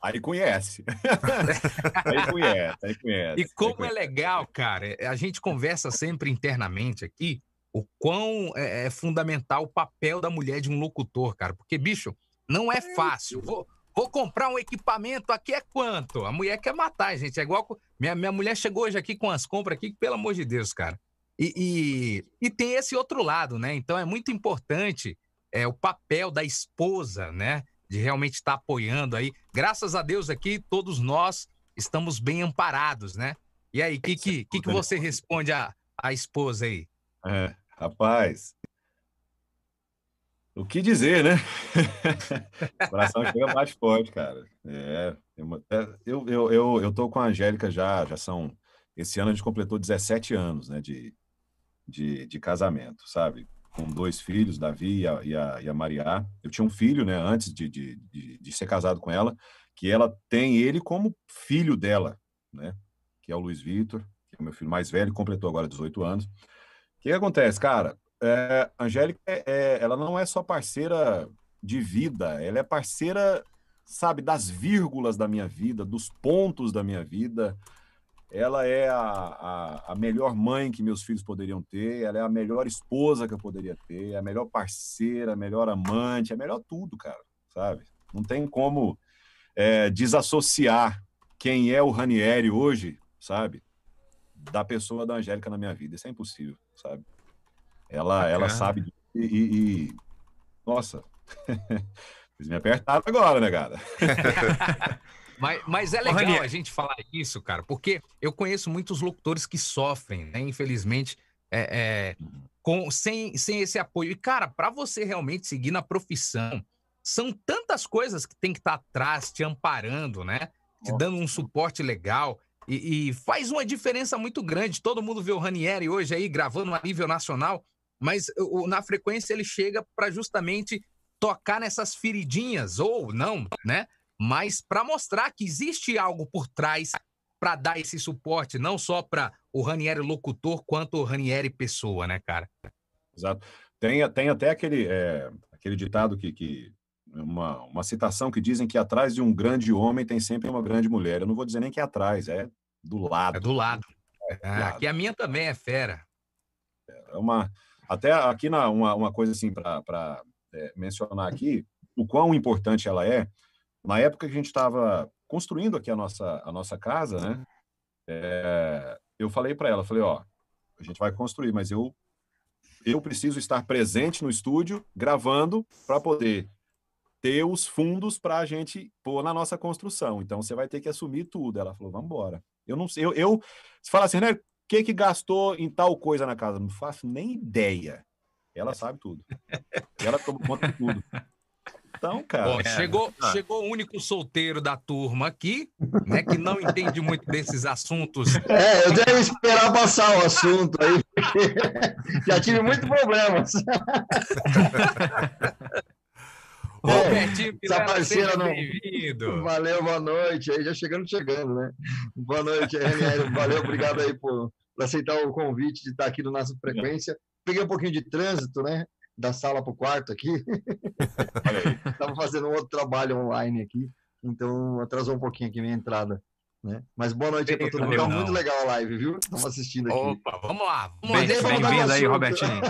Aí conhece. aí conhece, aí conhece. E como é conhece. legal, cara, a gente conversa sempre internamente aqui o quão é, é fundamental o papel da mulher de um locutor, cara. Porque, bicho, não é fácil. Vou, vou comprar um equipamento aqui é quanto? A mulher quer matar, gente. É igual. Minha, minha mulher chegou hoje aqui com as compras aqui, que, pelo amor de Deus, cara. E, e, e tem esse outro lado, né? Então é muito importante é, o papel da esposa, né? De realmente estar apoiando aí. Graças a Deus aqui, todos nós estamos bem amparados, né? E aí, o que, que, que, que você responde à, à esposa aí? É, rapaz. O que dizer, né? o coração chega mais forte, cara. É, é, eu, eu, eu, eu tô com a Angélica já, já são. Esse ano a gente completou 17 anos, né, de, de, de casamento, sabe? Com dois filhos, Davi e a, e a, e a. Eu tinha um filho, né, antes de, de, de, de ser casado com ela, que ela tem ele como filho dela, né? Que é o Luiz Vitor, que é o meu filho mais velho, completou agora 18 anos. O que acontece, cara? É, Angélica, é, é- ela não é só parceira de vida, ela é parceira, sabe, das vírgulas da minha vida, dos pontos da minha vida. Ela é a, a, a melhor mãe que meus filhos poderiam ter, ela é a melhor esposa que eu poderia ter, a melhor parceira, a melhor amante, a melhor tudo, cara, sabe? Não tem como é, desassociar quem é o Ranieri hoje, sabe? Da pessoa da Angélica na minha vida. Isso é impossível, sabe? Ela, ela sabe e, e- e- Nossa, vocês me apertaram agora, né, cara? Mas, mas é legal a gente falar isso, cara, porque eu conheço muitos locutores que sofrem, né? Infelizmente, é, é, com, sem, sem esse apoio. E, cara, para você realmente seguir na profissão, são tantas coisas que tem que estar atrás, te amparando, né? Te dando um suporte legal. E, e faz uma diferença muito grande. Todo mundo vê o Ranieri hoje aí gravando a nível nacional, mas o- na frequência ele chega para justamente tocar nessas feridinhas, ou não, né? Mas para mostrar que existe algo por trás para dar esse suporte, não só para o Ranieri locutor, quanto o Ranieri pessoa, né, cara? Exato. Tem, tem até aquele, é, aquele ditado que, que uma, uma citação que dizem que atrás de um grande homem tem sempre uma grande mulher. Eu não vou dizer nem que é atrás, é do lado. É do lado. É, é aqui a minha também é fera. É uma, até aqui na, uma, uma coisa assim para é, mencionar aqui, o quão importante ela é. Na época que a gente estava construindo aqui a nossa, a nossa casa, né? É, eu falei para ela, falei, ó, a gente vai construir, mas eu eu preciso estar presente no estúdio gravando para poder ter os fundos para a gente pôr na nossa construção. Então você vai ter que assumir tudo. Ela falou, vamos embora. Eu não sei, eu, eu se fala assim, né? O que que gastou em tal coisa na casa? Não faço nem ideia. Ela sabe tudo. Ela toma conta de tudo. Então, cara. Bom, é, chegou, chegou o único solteiro da turma aqui, né? Que não entende muito desses assuntos. É, eu devo esperar passar o assunto aí, porque já tive muitos problemas. Robertinho Pilar, parceira não... bem-vindo. Valeu, boa noite. Aí já chegando, chegando, né? Boa noite, RNL. Valeu, obrigado aí por, por aceitar o convite de estar aqui no Nossa Frequência. Peguei um pouquinho de trânsito, né? Da sala para o quarto aqui. Estava fazendo um outro trabalho online aqui, então atrasou um pouquinho aqui minha entrada. Né? Mas boa noite aí para todo mundo. Tá muito legal a live, viu? Estamos assistindo aqui. Opa, vamos lá. Bem-vindo aí, Robertinho.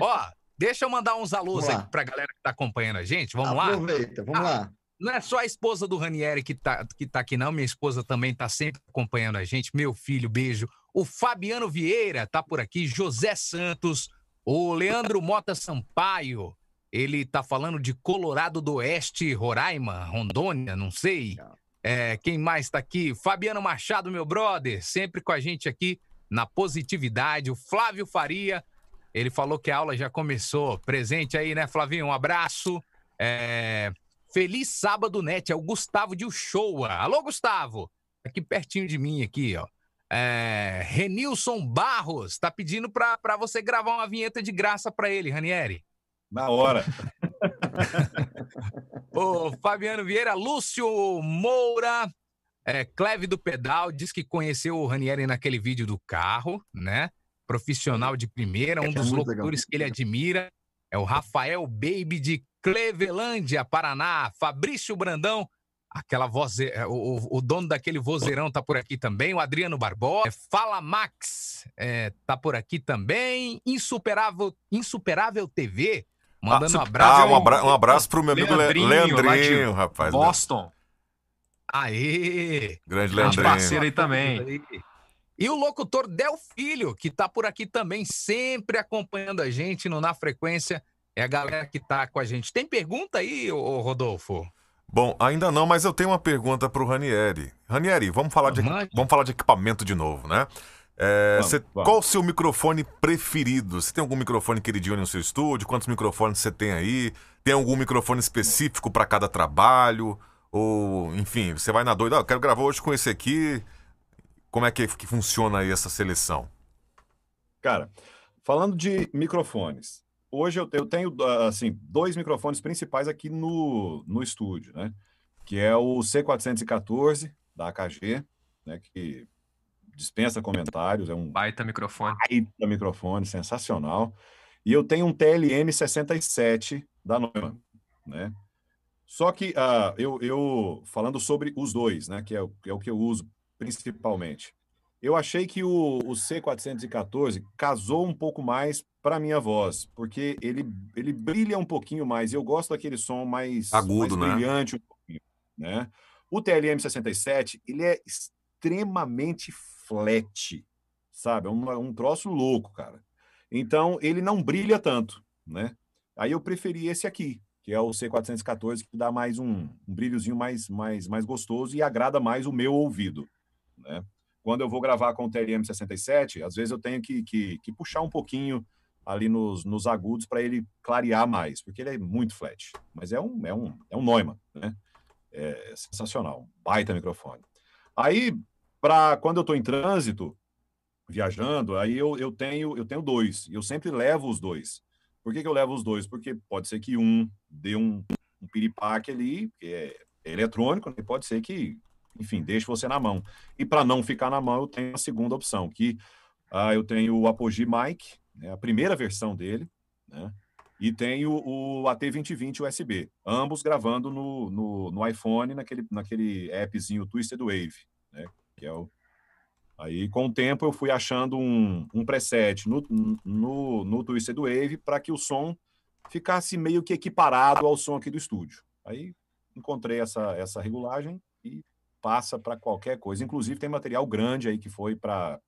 Ó, Deixa eu mandar uns alôs aqui pra galera que tá acompanhando a gente. Vamos Aproveita, lá? Aproveita, vamos ah, lá. Não é só a esposa do Ranieri que tá, que tá aqui, não. Minha esposa também tá sempre acompanhando a gente. Meu filho, beijo. O Fabiano Vieira tá por aqui. José Santos. O Leandro Mota Sampaio. Ele tá falando de Colorado do Oeste, Roraima, Rondônia, não sei. É, quem mais tá aqui? Fabiano Machado, meu brother, sempre com a gente aqui na positividade. O Flávio Faria. Ele falou que a aula já começou. Presente aí, né, Flavinho? Um abraço. É... Feliz sábado, Net. É o Gustavo de Uchoa. Alô, Gustavo. Aqui pertinho de mim, aqui, ó. É... Renilson Barros tá pedindo para você gravar uma vinheta de graça para ele, Ranieri. Na hora. o Fabiano Vieira, Lúcio Moura, é, Cleve do Pedal, diz que conheceu o Ranieri naquele vídeo do carro, né? profissional de primeira, um é dos locutores que ele admira. É o Rafael Baby de Clevelândia, Paraná. Fabrício Brandão, aquela voz, é, o, o, dono daquele vozeirão tá por aqui também. O Adriano Barbosa. É, Fala Max é, tá por aqui também. Insuperável, Insuperável TV. Mandando ah, um abraço. Ah, um, abra um abraço pro meu amigo Leandrinho, Leandrinho rapaz. Boston. Aê! Grande Leandrinho. parceiro aí também. E o locutor Del Filho, que está por aqui também, sempre acompanhando a gente no Na Frequência. É a galera que está com a gente. Tem pergunta aí, ô, Rodolfo? Bom, ainda não, mas eu tenho uma pergunta para o Ranieri. Ranieri, vamos falar, de, vamos falar de equipamento de novo, né? É, vamos, cê, vamos. Qual o seu microfone preferido? Você tem algum microfone queridinho no seu estúdio? Quantos microfones você tem aí? Tem algum microfone específico para cada trabalho? Ou, enfim, você vai na doida, ah, eu quero gravar hoje com esse aqui. Como é que, que funciona aí essa seleção? Cara, falando de microfones, hoje eu, eu tenho assim dois microfones principais aqui no, no estúdio, né? Que é o C414 da AKG, né? Que dispensa comentários, é um baita microfone. Baita microfone, sensacional. E eu tenho um TLM 67 da Neumann, né? Só que uh, eu, eu falando sobre os dois, né? Que é, que é o que eu uso principalmente. Eu achei que o, o C414 casou um pouco mais para minha voz, porque ele, ele brilha um pouquinho mais. Eu gosto daquele som mais agudo, mais né? brilhante um pouquinho, né? O TLM 67, ele é extremamente flat, sabe? É um, um troço louco, cara. Então, ele não brilha tanto, né? Aí eu preferi esse aqui, que é o C414, que dá mais um, um brilhozinho mais, mais, mais gostoso e agrada mais o meu ouvido. Né? Quando eu vou gravar com o TLM67, às vezes eu tenho que, que, que puxar um pouquinho ali nos, nos agudos para ele clarear mais, porque ele é muito flat. Mas é um, é um, é um Neumann, né? É sensacional, baita microfone. Aí, para quando eu estou em trânsito, viajando, aí eu, eu tenho eu tenho dois. Eu sempre levo os dois. Por que, que eu levo os dois? Porque pode ser que um dê um, um piripaque ali, que é, é eletrônico, e né? pode ser que enfim, deixe você na mão. E para não ficar na mão, eu tenho a segunda opção, que uh, eu tenho o Apogee Mic, né, a primeira versão dele, né? e tenho o AT2020 USB, ambos gravando no, no, no, iPhone, naquele, naquele appzinho Twisted Wave, né? Que é o... Aí, com o tempo, eu fui achando um, um preset no, no, no Twisted Wave para que o som ficasse meio que equiparado ao som aqui do estúdio. Aí encontrei essa, essa regulagem e passa para qualquer coisa. Inclusive, tem material grande aí que foi para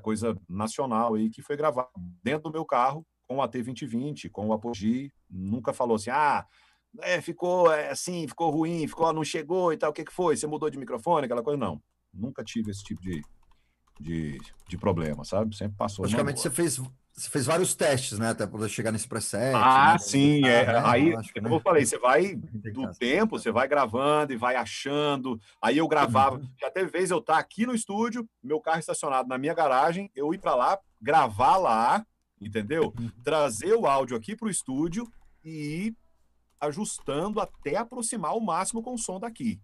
coisa nacional aí, que foi gravado dentro do meu carro com o AT2020, com o Apogee. Nunca falou assim, ah, é, ficou assim, ficou ruim, ficou, não chegou e tal, o que, que foi? Você mudou de microfone, aquela coisa? Não. Nunca tive esse tipo de, de, de problema, sabe? Sempre passou. Praticamente você fez você fez vários testes, né? Até poder chegar nesse preset. Ah, né? sim. É. Né? Aí, acho, como né? eu falei, você vai do tempo, você vai gravando e vai achando. Aí eu gravava. Uhum. Já teve vez eu estar tá aqui no estúdio, meu carro estacionado na minha garagem, eu ir para lá, gravar lá, entendeu? Uhum. Trazer o áudio aqui para o estúdio e ir ajustando até aproximar o máximo com o som daqui.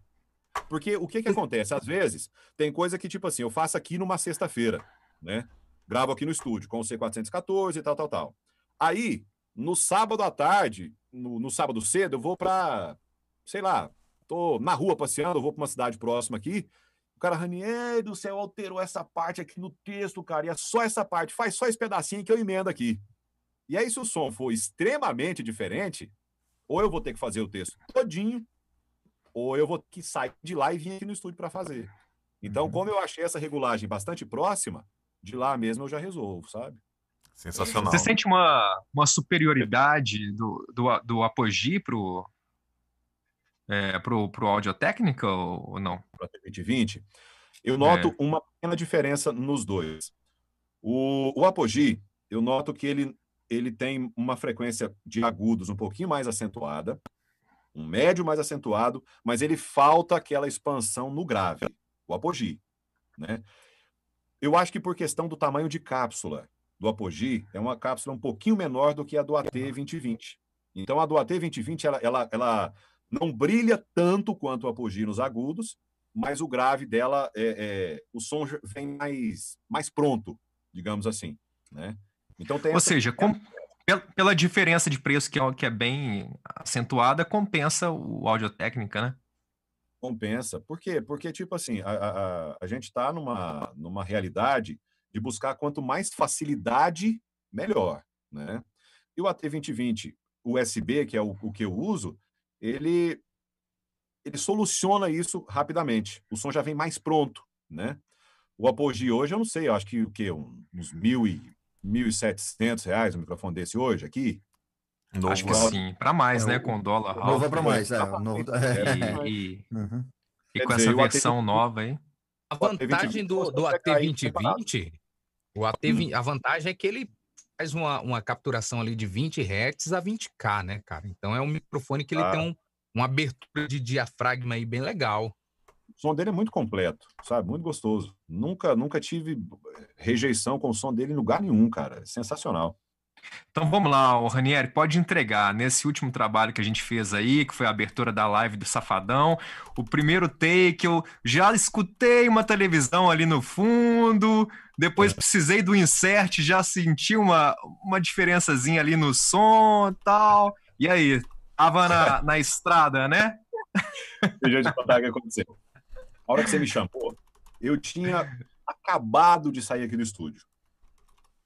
Porque o que que acontece? Às vezes, tem coisa que, tipo assim, eu faço aqui numa sexta-feira, né? Gravo aqui no estúdio com o C414 e tal, tal, tal. Aí, no sábado à tarde, no, no sábado cedo, eu vou para, sei lá, tô na rua passeando, vou para uma cidade próxima aqui. O cara, Ranier do céu, alterou essa parte aqui no texto, cara, e é só essa parte, faz só esse pedacinho que eu emendo aqui. E aí, se o som for extremamente diferente, ou eu vou ter que fazer o texto todinho, ou eu vou ter que sair de lá e vir aqui no estúdio para fazer. Então, uhum. como eu achei essa regulagem bastante próxima, de lá mesmo eu já resolvo, sabe? Sensacional. Você sente uma, uma superioridade do, do, do Apogee pro, é, pro, pro Audio Técnica ou não? Pro AT2020? Eu noto é. uma pequena diferença nos dois. O, o Apogee, eu noto que ele, ele tem uma frequência de agudos um pouquinho mais acentuada, um médio mais acentuado, mas ele falta aquela expansão no grave, o Apogee, né? Eu acho que por questão do tamanho de cápsula do Apogee, é uma cápsula um pouquinho menor do que a do AT2020. Então, a do AT2020, ela, ela, ela não brilha tanto quanto o Apogee nos agudos, mas o grave dela, é, é, o som vem mais, mais pronto, digamos assim, né? Então tem Ou essa... seja, com, pela diferença de preço que é, que é bem acentuada, compensa o áudio técnica, né? Compensa. Por quê? Porque, tipo assim, a, a, a gente está numa, numa realidade de buscar quanto mais facilidade, melhor, né? E o AT2020 USB, que é o, o que eu uso, ele, ele soluciona isso rapidamente. O som já vem mais pronto, né? O Apogee hoje, eu não sei, eu acho que o quê? Uns mil e, mil e setecentos reais o microfone desse hoje aqui. Novo Acho que sim, para mais, é, né? Com dólar. Novo é para mais, é. Novo... E, e, uhum. e com essa versão nova aí. A vantagem do, do AT2020, o AT, hum. a vantagem é que ele faz uma, uma capturação ali de 20 Hz a 20K, né, cara? Então é um microfone que ele ah. tem um, uma abertura de diafragma aí bem legal. O som dele é muito completo, sabe? Muito gostoso. Nunca, nunca tive rejeição com o som dele em lugar nenhum, cara. É sensacional. Então vamos lá, o Ranieri, pode entregar nesse último trabalho que a gente fez aí, que foi a abertura da live do Safadão. O primeiro take, eu já escutei uma televisão ali no fundo, depois é. precisei do insert, já senti uma, uma diferençazinha ali no som e tal. E aí, tava na, na estrada, né? Deixa eu te contar o que aconteceu. A hora que você me chamou, eu tinha acabado de sair aqui do estúdio,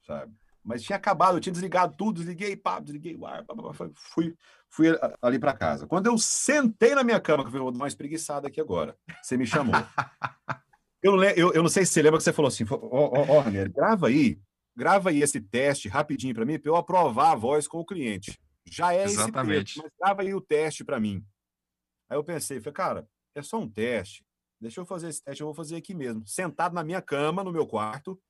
sabe? Mas tinha acabado, eu tinha desligado tudo, desliguei, pá, desliguei o ar, pá, pá, fui, fui ali para casa. Quando eu sentei na minha cama, que eu vou dar uma espreguiçada aqui agora, você me chamou. eu, não, eu, eu não sei se você lembra que você falou assim, ó, ó, ó grava aí, grava aí esse teste rapidinho para mim, para eu aprovar a voz com o cliente. Já é Exatamente. esse preço, mas grava aí o teste para mim. Aí eu pensei, falei, cara, é só um teste. Deixa eu fazer esse teste, eu vou fazer aqui mesmo. Sentado na minha cama, no meu quarto,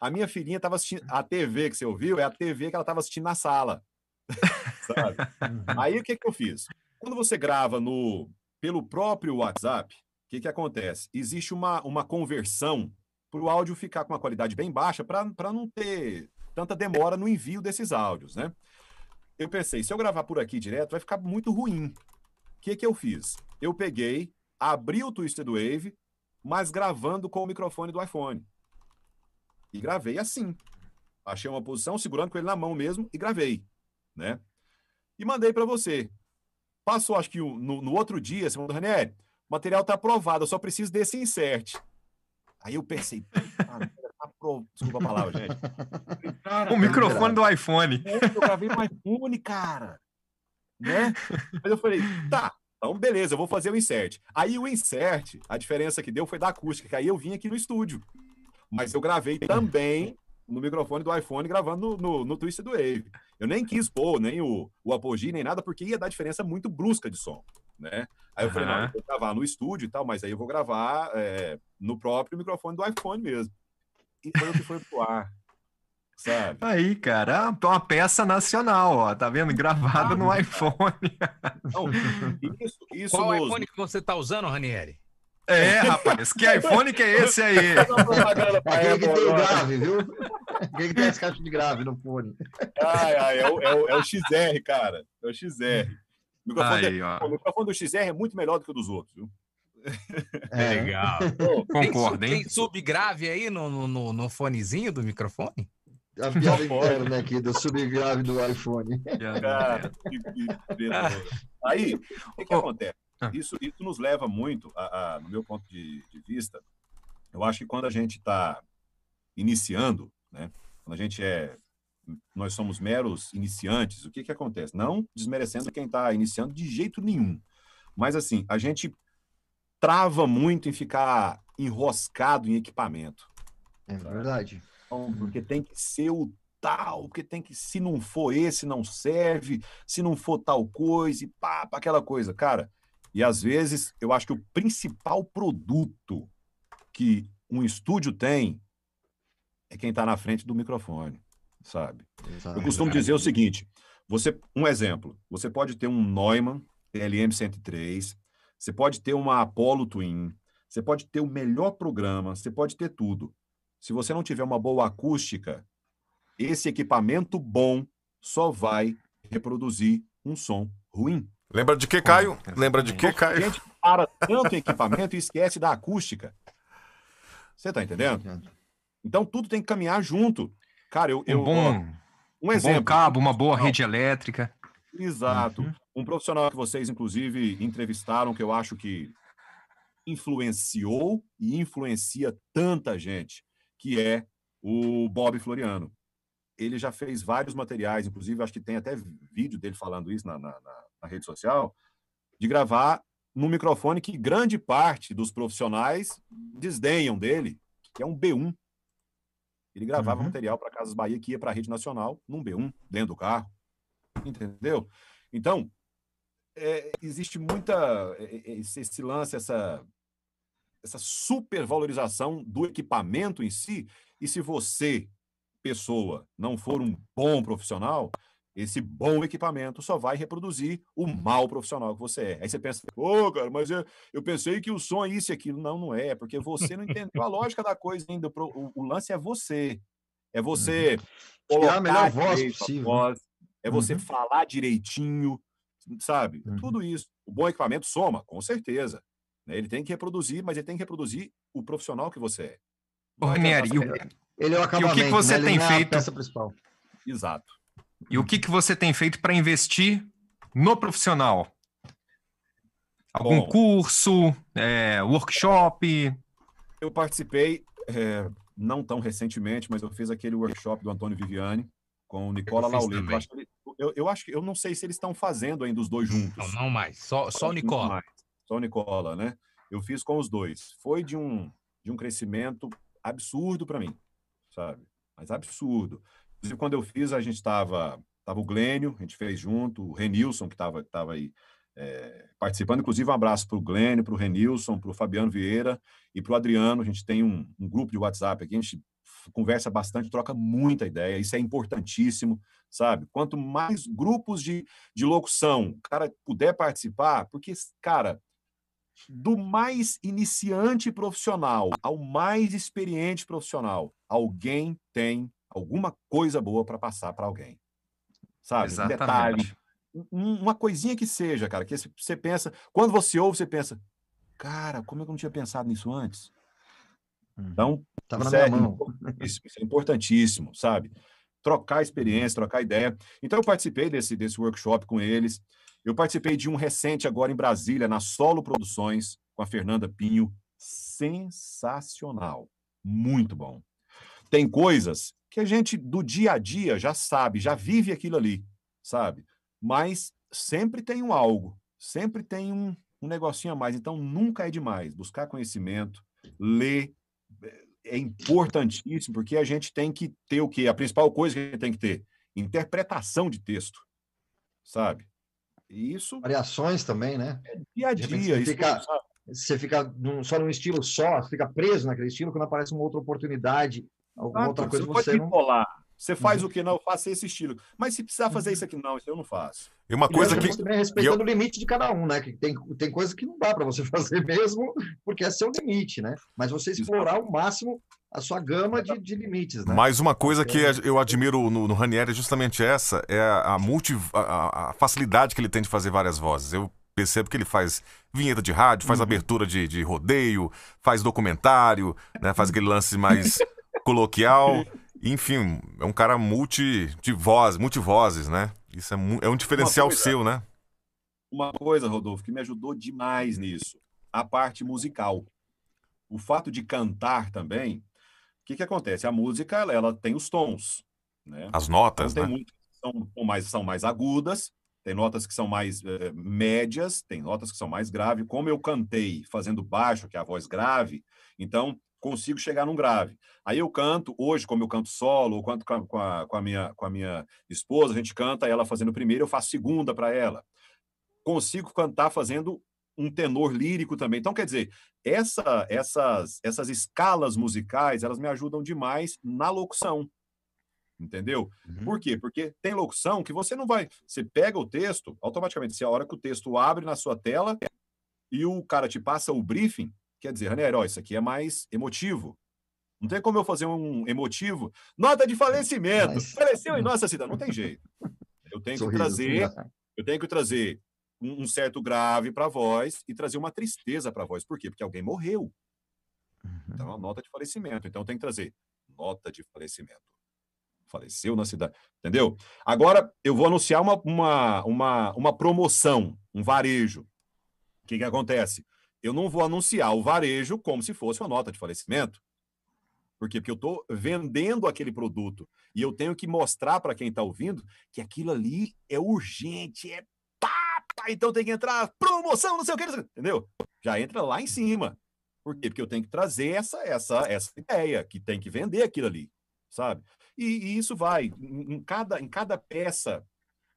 a minha filhinha estava assistindo. A TV que você ouviu é a TV que ela estava assistindo na sala. Sabe? Uhum. Aí o que, que eu fiz? Quando você grava no pelo próprio WhatsApp, o que, que acontece? Existe uma, uma conversão para o áudio ficar com uma qualidade bem baixa para não ter tanta demora no envio desses áudios, né? Eu pensei, se eu gravar por aqui direto, vai ficar muito ruim. O que, que eu fiz? Eu peguei, abri o Twisted Wave, mas gravando com o microfone do iPhone. E gravei assim. Achei uma posição, segurando com ele na mão mesmo, e gravei, né? e mandei para você. Passou, acho que no, no outro dia, você falou, Ranieri, o material está aprovado, eu só preciso desse insert. Aí eu pensei, tá desculpa a palavra, gente. Cara, o microfone do iPhone. Eu gravei no iPhone, cara. Né? Mas eu falei, tá, então beleza, eu vou fazer o insert. Aí o insert, a diferença que deu foi da acústica, que aí eu vim aqui no estúdio. Mas eu gravei também no microfone do iPhone gravando no, no, no Twister do Wave. Eu nem quis pôr nem o, o apogee, nem nada, porque ia dar diferença muito brusca de som, né? Aí eu uhum. falei, não, eu vou gravar no estúdio e tal, mas aí eu vou gravar é, no próprio microfone do iPhone mesmo. E foi o que foi pro ar. Sabe? Aí, cara, é uma peça nacional, ó, tá vendo? Gravada ah, no iPhone. Não, isso, isso Qual nos... iPhone que você tá usando, Ranieri? É, rapaz, que iPhone que é esse aí? Aquele que tem o grave, viu? Aquele que tem as caixas de grave no fone. Ai, ai, é o, é o, é o XR, cara. É o XR. O microfone, aí, é, o microfone do XR é muito melhor do que o dos outros, viu? É. Legal. Concordo, tem, hein? Tem subgrave aí no, no, no fonezinho do microfone? A piada interna aqui do subgrave do iPhone. Cara, que, que, aí, o que, que acontece? Ah. Isso, isso nos leva muito, a, a, no meu ponto de, de, vista, eu acho que quando a gente está iniciando, né, quando a gente é, nós somos meros iniciantes, o que, que acontece? Não desmerecendo quem está iniciando de jeito nenhum, mas assim, a gente trava muito em ficar enroscado em equipamento. É verdade. Então, porque tem que ser o tal, porque tem que, se não for esse, não serve, se não for tal coisa, e pá, aquela coisa. Cara, e às vezes eu acho que o principal produto que um estúdio tem é quem está na frente do microfone, sabe? Exato. Eu costumo dizer o seguinte: você, um exemplo, você pode ter um Neumann LM103, você pode ter uma Apollo Twin, você pode ter o melhor programa, você pode ter tudo. Se você não tiver uma boa acústica, esse equipamento bom só vai reproduzir um som ruim. Lembra de que, Caio? Lembra de que, Caio? A gente para tanto em equipamento e esquece da acústica. Você tá entendendo? Então tudo tem que caminhar junto. Cara, eu. eu um bom, um exemplo. Um bom cabo, uma boa rede elétrica. Exato. Uhum. Um profissional que vocês, inclusive, entrevistaram, que eu acho que influenciou e influencia tanta gente, que é o Bob Floriano. Ele já fez vários materiais, inclusive, acho que tem até vídeo dele falando isso na, na, na na rede social, de gravar no microfone que grande parte dos profissionais desdenham dele, que é um B1. Ele gravava uhum. material para Casas Bahia que ia para a rede nacional num B1, dentro do carro. Entendeu? Então, é, existe muita. É, é, esse, esse lance, essa, essa supervalorização do equipamento em si. E se você, pessoa, não for um bom profissional, esse bom equipamento só vai reproduzir o mau profissional que você é. Aí você pensa, pô, oh, cara, mas eu, eu pensei que o som é isso e aquilo. Não, não é, porque você não entendeu a lógica da coisa ainda. O, o lance é você. É você uhum. colocar a melhor voz possível. Voz, é você uhum. falar direitinho, sabe? Uhum. Tudo isso. O bom equipamento soma, com certeza. Né? Ele tem que reproduzir, mas ele tem que reproduzir o profissional que você é. Ô, Ranieri, ele é o acabamento, e o que, que você né? tem é feito? Exato. E o que, que você tem feito para investir no profissional? Algum Bom, curso, é, workshop? Eu participei, é, não tão recentemente, mas eu fiz aquele workshop do Antônio Viviani com o Nicola Laulito. Eu, eu, eu, acho que eu não sei se eles estão fazendo ainda os dois juntos. Não, não mais, só, só o Nicola. Só o Nicola, né? Eu fiz com os dois. Foi de um, de um crescimento absurdo para mim, sabe? Mas absurdo. Inclusive, quando eu fiz, a gente estava. Tava o Glênio, a gente fez junto, o Renilson, que estava tava aí é, participando. Inclusive, um abraço para o Glênio, para o Renilson, para o Fabiano Vieira e para o Adriano. A gente tem um, um, grupo de WhatsApp aqui, a gente conversa bastante, troca muita ideia. Isso é importantíssimo, sabe? Quanto mais grupos de, de locução o cara puder participar, porque, cara, do mais iniciante profissional ao mais experiente profissional, alguém tem alguma coisa boa para passar para alguém. Sabe? Exatamente. Um detalhe, uma coisinha que seja, cara, que você pensa, quando você ouve, você pensa, cara, como é que eu não tinha pensado nisso antes? Uhum. Então, Tava na minha mão. Isso, isso, é importantíssimo, sabe? trocar experiência, trocar ideia. Então, eu participei desse, desse workshop com eles. Eu participei de um recente agora em Brasília, na Solo Produções, com a Fernanda Pinho. Sensacional. Muito bom. Tem coisas que a gente, do dia a dia, já sabe, já vive aquilo ali, sabe? Mas sempre tem um algo, sempre tem um, um negocinho a mais. Então, nunca é demais buscar conhecimento, ler. É importantíssimo, porque a gente tem que ter o quê? A principal coisa que a gente tem que ter: interpretação de texto, sabe? E isso. Variações também, né? É dia a dia. Você fica, você fica num, só num estilo só, fica preso naquele estilo, quando aparece uma outra oportunidade, alguma ah, outra coisa você, você não. Colar. Você faz uhum. o que não, eu faço esse estilo. Mas se precisar fazer isso aqui, não, isso eu não faço. E uma coisa e que. Também respeitando eu... o limite de cada um, né? Que tem, tem coisa que não dá para você fazer mesmo, porque é seu limite, né? Mas você explorar ao máximo a sua gama de, de limites, né? Mas uma coisa que eu admiro no, no Ranieri é justamente essa: é a, multi, a, a facilidade que ele tem de fazer várias vozes. Eu percebo que ele faz vinheta de rádio, faz uhum. abertura de, de rodeio, faz documentário, né? faz aquele lance mais coloquial. Enfim, é um cara multi de voz, multivozes, né? Isso é, é um diferencial coisa, seu, né? Uma coisa, Rodolfo, que me ajudou demais nisso, a parte musical. O fato de cantar também, o que, que acontece? A música, ela, ela tem os tons, né? As notas, então, tem né? Muitas são mais, são mais agudas, tem notas que são mais eh, médias, tem notas que são mais graves. Como eu cantei fazendo baixo, que é a voz grave, então consigo chegar num grave. Aí eu canto, hoje, como eu canto solo, ou canto com a, com a, minha, com a minha esposa, a gente canta ela fazendo primeiro, eu faço segunda para ela. Consigo cantar fazendo um tenor lírico também. Então, quer dizer, essa, essas, essas escalas musicais, elas me ajudam demais na locução. Entendeu? Uhum. Por quê? Porque tem locução que você não vai. Você pega o texto, automaticamente, se a hora que o texto abre na sua tela e o cara te passa o briefing, Quer dizer, Ranieri, ó, isso aqui é mais emotivo. Não tem como eu fazer um emotivo. Nota de falecimento. Mas... Faleceu em nossa cidade. Não tem jeito. Eu tenho Sorriso, que trazer, eu tenho que trazer um, certo grave para a voz e trazer uma tristeza para a voz. Por quê? Porque alguém morreu. Uhum. Então, é uma nota de falecimento. Então, tem que trazer nota de falecimento. Faleceu na cidade. Entendeu? Agora, eu vou anunciar uma, uma, uma, uma promoção, um varejo. O que, que acontece? Eu não vou anunciar o varejo como se fosse uma nota de falecimento. Por quê? Porque eu estou vendendo aquele produto e eu tenho que mostrar para quem está ouvindo que aquilo ali é urgente, é pá, pá, então tem que entrar promoção, não sei o que, entendeu? Já entra lá em cima. Por quê? Porque eu tenho que trazer essa, essa, essa ideia, que tem que vender aquilo ali, sabe? E, e isso vai, em, cada, em cada peça,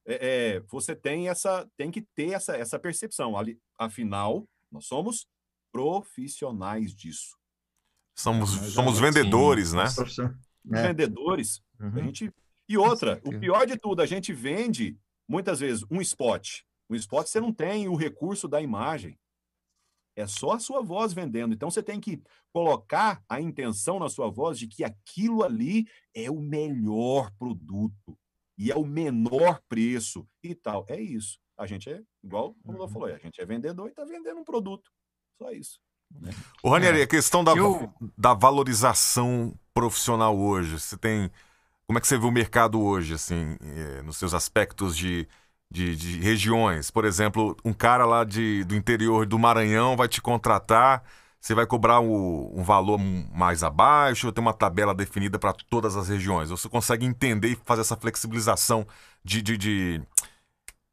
é, é, você tem essa, tem que ter essa, essa percepção. Ali, afinal, nós somos profissionais disso. Somos, somos vendedores, sim, né? É. Vendedores. Uhum. A gente... E outra, o pior de tudo, a gente vende, muitas vezes, um spot. O spot você não tem o recurso da imagem. É só a sua voz vendendo. Então você tem que colocar a intenção na sua voz de que aquilo ali é o melhor produto e é o menor preço e tal. É isso. A gente é, igual como uhum. falou, a gente é vendedor e está vendendo um produto. Só isso. Né? O Ranieri, a questão da, Eu... da valorização profissional hoje, você tem. Como é que você vê o mercado hoje, assim, eh, nos seus aspectos de, de, de, regiões? Por exemplo, um cara lá de, do interior do Maranhão vai te contratar, você vai cobrar o, um valor mais abaixo, ou tem uma tabela definida para todas as regiões? Você consegue entender e fazer essa flexibilização de, de, de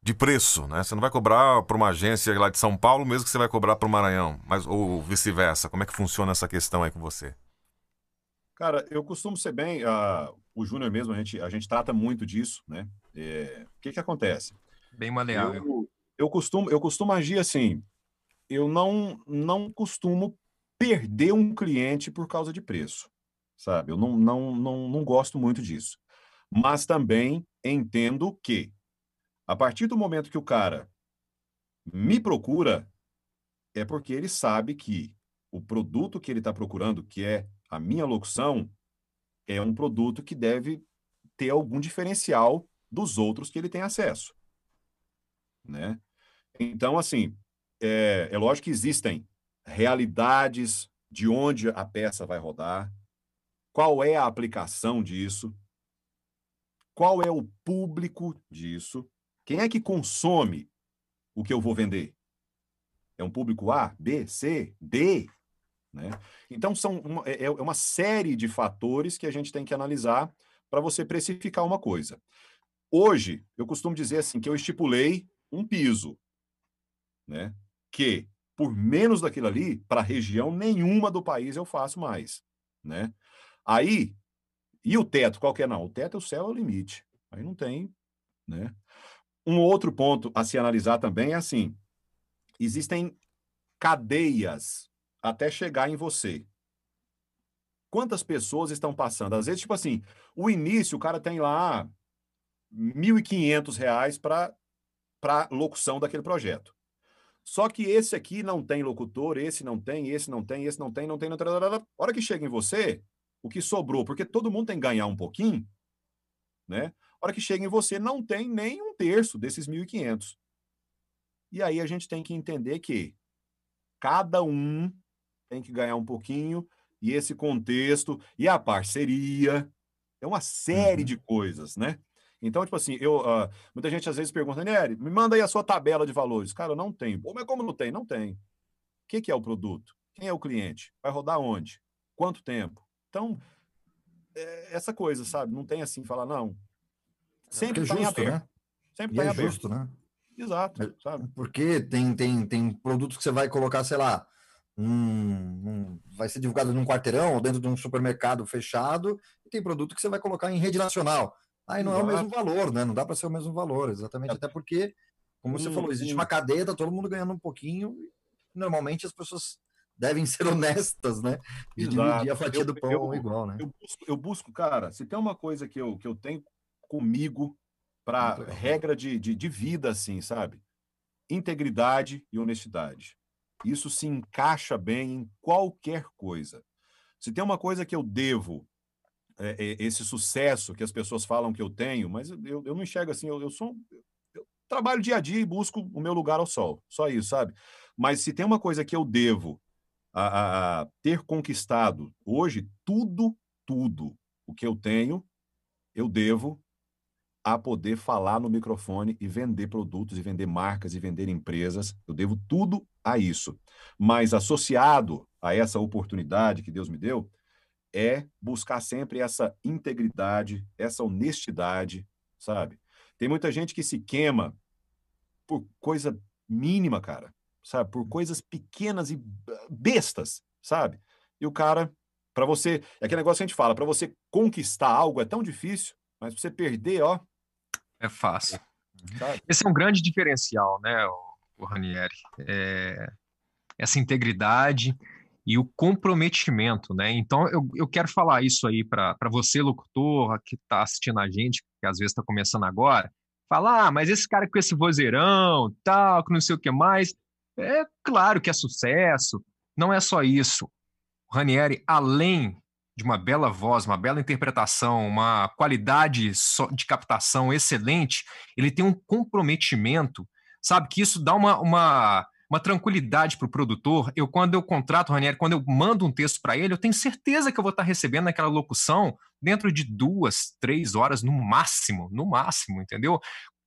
de preço, né? Você não vai cobrar para uma agência lá de São Paulo, mesmo que você vai cobrar para o Maranhão, mas ou vice-versa. Como é que funciona essa questão aí com você? Cara, eu costumo ser bem. Uh, o Júnior mesmo, a gente, a gente trata muito disso, né? É, o que que acontece? Bem maleável. Eu, eu, costumo, eu costumo agir assim. Eu não, não costumo perder um cliente por causa de preço, sabe? Eu não, não, não, não gosto muito disso. Mas também entendo que a partir do momento que o cara me procura, é porque ele sabe que o produto que ele está procurando, que é a minha locução, é um produto que deve ter algum diferencial dos outros que ele tem acesso. Né? Então, assim, é, é lógico que existem realidades de onde a peça vai rodar, qual é a aplicação disso, qual é o público disso, quem é que consome o que eu vou vender. É um público A, B, C, D. Né? Então, são uma, é, é uma série de fatores que a gente tem que analisar para você precificar uma coisa. Hoje, eu costumo dizer assim que eu estipulei um piso, né? Que por menos daquilo ali, para região nenhuma do país eu faço mais, né? Aí, e o teto, qual que é? Não, o teto, o céu é o limite. Aí não tem, né? Um outro ponto a se analisar também é assim: existem cadeias até chegar em você. Quantas pessoas estão passando? Às vezes, tipo assim, o início, o cara tem lá R$ 1.500 para locução daquele projeto. Só que esse aqui não tem locutor, esse não tem, esse não tem, esse não tem, não tem, não tem. Não hora que chega em você, o que sobrou, porque todo mundo tem que ganhar um pouquinho, né? Hora que chega em você, não tem nem um terço desses 1.500. E aí a gente tem que entender que cada um tem que ganhar um pouquinho, e esse contexto, e a parceria, é uma série uhum. de coisas, né? Então, tipo assim, eu, uh, muita gente às vezes pergunta, Nery, me manda aí a sua tabela de valores. Cara, eu não tenho. Pô, mas como não tem? Não tem. O que, que é o produto? Quem é o cliente? Vai rodar onde? Quanto tempo? Então, é essa coisa, sabe? Não tem assim, falar, não, Sempre está é justo, Né? Sempre está é aberto. justo, né? Exato, é, sabe? Porque tem, tem, tem produtos que você vai colocar, sei lá, um, vai ser divulgado num quarteirão ou dentro de um supermercado fechado, e tem produto que você vai colocar em rede nacional. Aí não Exato. é o mesmo valor, né? Não dá para ser o mesmo valor, exatamente. É. Até porque, como você hum, falou, existe hum. uma cadeia, tá todo mundo ganhando um pouquinho. Normalmente as pessoas devem ser honestas, né? E dividir a fatia eu, do pão eu, igual, né? Eu busco, eu busco, cara, se tem uma coisa que eu, que eu tenho comigo para regra de, de, de vida, assim, sabe? Integridade e honestidade. Isso se encaixa bem em qualquer coisa. Se tem uma coisa que eu devo, é, é, esse sucesso que as pessoas falam que eu tenho, mas eu, eu não enxergo assim, eu, eu sou. Eu trabalho dia a dia e busco o meu lugar ao sol. Só isso, sabe? Mas se tem uma coisa que eu devo a, a, a ter conquistado hoje, tudo, tudo o que eu tenho, eu devo a poder falar no microfone e vender produtos, e vender marcas, e vender empresas. Eu devo tudo a isso. Mas associado a essa oportunidade que Deus me deu, é buscar sempre essa integridade, essa honestidade, sabe? Tem muita gente que se queima por coisa mínima, cara, sabe? Por coisas pequenas e bestas, sabe? E o cara, para você, é aquele negócio que a gente fala, para você conquistar algo é tão difícil, mas pra você perder, ó, é fácil. Esse é um grande diferencial, né, o, o Ranieri? É, essa integridade e o comprometimento, né? Então, eu, eu quero falar isso aí para você, locutor, que está assistindo a gente, que às vezes está começando agora, falar, ah, mas esse cara com esse vozeirão, tal, que não sei o que mais, é claro que é sucesso, não é só isso. O Ranieri, além de uma bela voz, uma bela interpretação, uma qualidade de captação excelente, ele tem um comprometimento, sabe? Que isso dá uma, uma, uma tranquilidade para o produtor. Eu, quando eu contrato o Ranieri, quando eu mando um texto para ele, eu tenho certeza que eu vou estar recebendo aquela locução dentro de duas, três horas no máximo, no máximo, entendeu?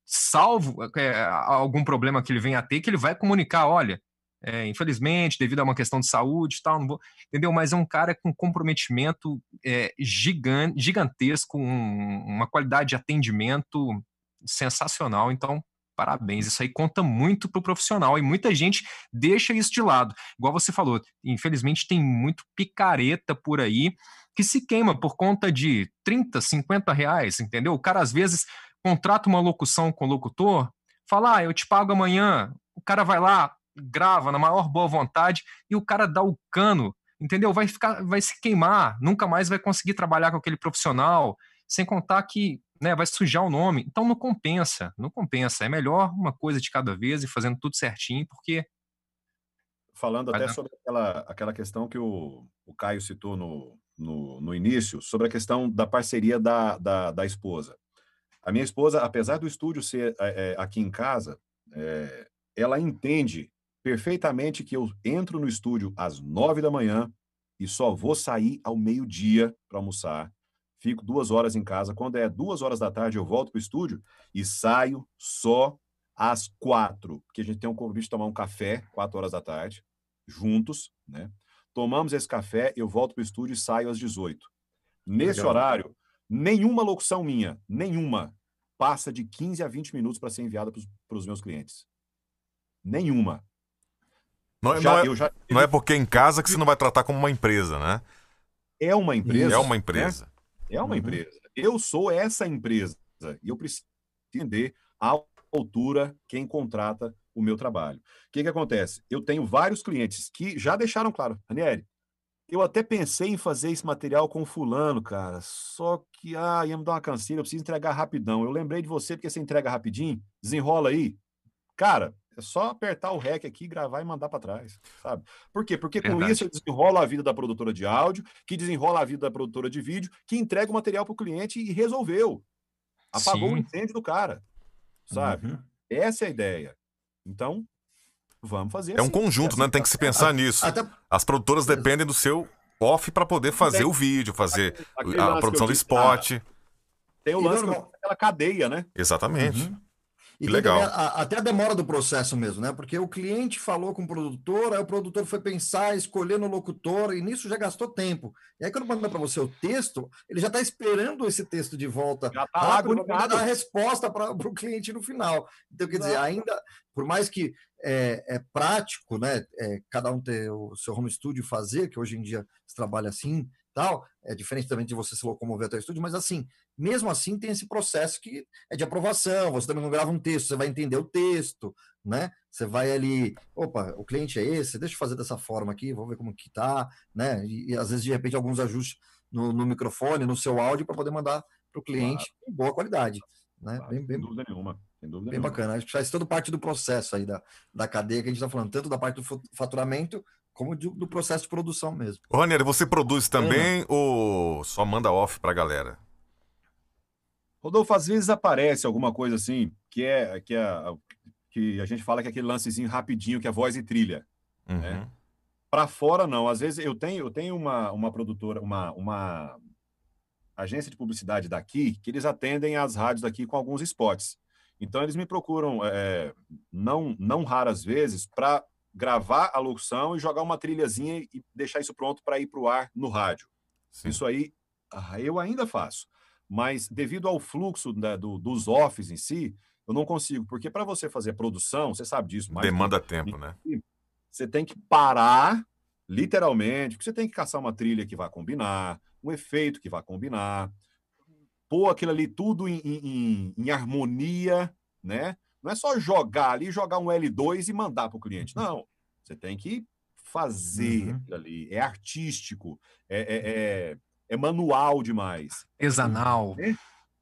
Salvo é, algum problema que ele venha a ter, que ele vai comunicar: olha, é, infelizmente, devido a uma questão de saúde e tal, vou, entendeu? Mas é um cara com comprometimento é, gigante, gigantesco, um, uma qualidade de atendimento sensacional. Então, parabéns. Isso aí conta muito para o profissional e muita gente deixa isso de lado. Igual você falou, infelizmente tem muito picareta por aí que se queima por conta de 30, 50 reais, entendeu? O cara às vezes contrata uma locução com o locutor, fala, ah, eu te pago amanhã. O cara vai lá, grava na maior boa vontade e o cara dá o cano, entendeu? Vai ficar, vai se queimar, nunca mais vai conseguir trabalhar com aquele profissional, sem contar que né, vai sujar o nome. Então não compensa, não compensa. É melhor uma coisa de cada vez e fazendo tudo certinho, porque. Falando até sobre aquela, aquela questão que o, o Caio citou no, no, no início, sobre a questão da parceria da, da, da esposa. A minha esposa, apesar do estúdio ser é, aqui em casa, é, ela entende perfeitamente que eu entro no estúdio às nove da manhã e só vou sair ao meio-dia para almoçar. fico duas horas em casa. Quando é duas horas da tarde, eu volto para o estúdio e saio só às quatro, porque a gente tem um convite de tomar um café, quatro horas da tarde, juntos, né? Tomamos esse café, eu volto para o estúdio e saio às 18. Nesse Legal. horário, nenhuma locução minha, nenhuma, passa de 15 a 20 minutos para ser enviada para os meus clientes. Nenhuma. Não, é- Já- não é, já não é porque em casa que você não vai tratar como uma empresa, né? é uma empresa. É uma né? empresa. É uma Uhum. empresa. Eu sou essa empresa e eu preciso entender a altura quem contrata o meu trabalho. O que, que acontece? Eu tenho vários clientes que já deixaram claro, Ranieri, eu até pensei em fazer esse material com fulano, cara, só que ah, ia me dar uma canseira, eu preciso entregar rapidão. Eu lembrei de você porque você entrega rapidinho, desenrola aí. Cara, é só apertar o REC aqui, gravar e mandar para trás, sabe? Por quê? Porque com Verdade. isso eu desenrolo a vida da produtora de áudio, que desenrola a vida da produtora de vídeo, que entrega o material para o cliente e resolveu. Apagou o Sim. incêndio do cara, sabe? Uhum. Essa é a ideia. Então, vamos fazer É um assim. conjunto, Assim né? Tem que se pensar nisso. Até As produtoras dependem do seu off para poder fazer o vídeo, fazer Aquele lance a produção do disse, spot. Tem o lance que eu normal- disse, aquela cadeia, né? Exatamente. E legal. a- até a demora do processo mesmo, né? Porque o cliente falou com o produtor, aí o produtor foi pensar, escolher no locutor, e nisso já gastou tempo. E aí, quando manda para você o texto, ele já está esperando esse texto de volta Já tá lá rápido para dar a resposta para o cliente no final. Então, quer dizer, ainda, por mais que é, é prático, né? é, cada um ter o seu home studio fazer, que hoje em dia se trabalha assim, tal, é diferente também de você se locomover até o estúdio, mas assim, mesmo assim tem esse processo que é de aprovação, você também não grava um texto, você vai entender o texto, né? Você vai ali, opa, o cliente é esse, deixa eu fazer dessa forma aqui, vou ver como que tá, né? E, e às vezes, de repente, alguns ajustes no, no microfone, no seu áudio, para poder mandar para o cliente com boa qualidade. Né? Claro, Bem, sem bem, dúvida nenhuma. Sem dúvida bem nenhuma. bacana. Acho que faz toda parte do processo aí da, da cadeia que a gente está falando, tanto da parte do faturamento como do, do processo de produção mesmo. Ô, Ranieri, você produz também ou só manda off pra galera? Rodolfo, às vezes aparece alguma coisa assim, que é que, é, que a gente fala que é aquele lancezinho rapidinho, que é voz e trilha. Uhum. É. Para fora, não. Às vezes eu tenho, eu tenho uma, uma produtora, uma, uma agência de publicidade daqui, que eles atendem as rádios daqui com alguns spots. Então, eles me procuram, é, não, não raras vezes, para gravar a locução e jogar uma trilhazinha e deixar isso pronto para ir para o ar no rádio. Sim. Isso aí ah, eu ainda faço. Mas devido ao fluxo da- do- dos offs em si, eu não consigo. Porque para você fazer produção, você sabe disso. do que Demanda tempo, né? você tem que parar, literalmente, porque você tem que caçar uma trilha que vai combinar, um efeito que vai combinar, pôr aquilo ali tudo em, em- em- harmonia, né? Não é só jogar ali, jogar um L2 e mandar para o cliente. Não. Você tem que fazer Uhum. aquilo ali. É artístico, é, é- é- é manual demais. Artesanal.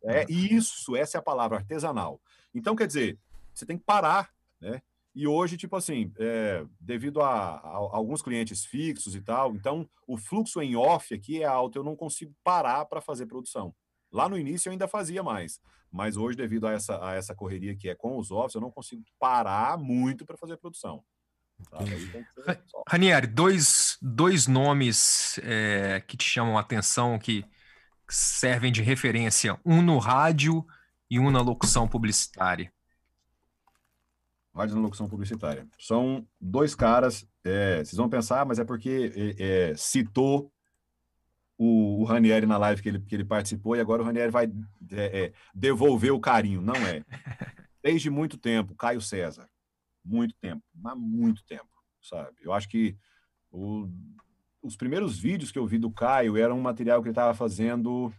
É isso, essa é a palavra, artesanal. Então, quer dizer, você tem que parar, né? E hoje, tipo assim, é, devido a, a alguns clientes fixos e tal, então o fluxo em off aqui é alto, eu não consigo parar para fazer produção. Lá no início eu ainda fazia mais, mas hoje, devido a essa, a essa correria que é com os offs, eu não consigo parar muito para fazer produção. só- Ranieri, dois, dois nomes é, que te chamam a atenção, que servem de referência, um no rádio e um na locução publicitária. Rádio na locução publicitária. São dois caras, é, vocês vão pensar, "Ah, mas é porque é, é, citou o, o Ranieri na live que ele, que ele participou e agora o Ranieri vai é, é, devolver o carinho. Não é. Desde muito tempo, Caio César. Muito tempo, mas muito tempo, sabe? Eu acho que o- os primeiros vídeos que eu vi do Caio eram um material que ele estava fazendo.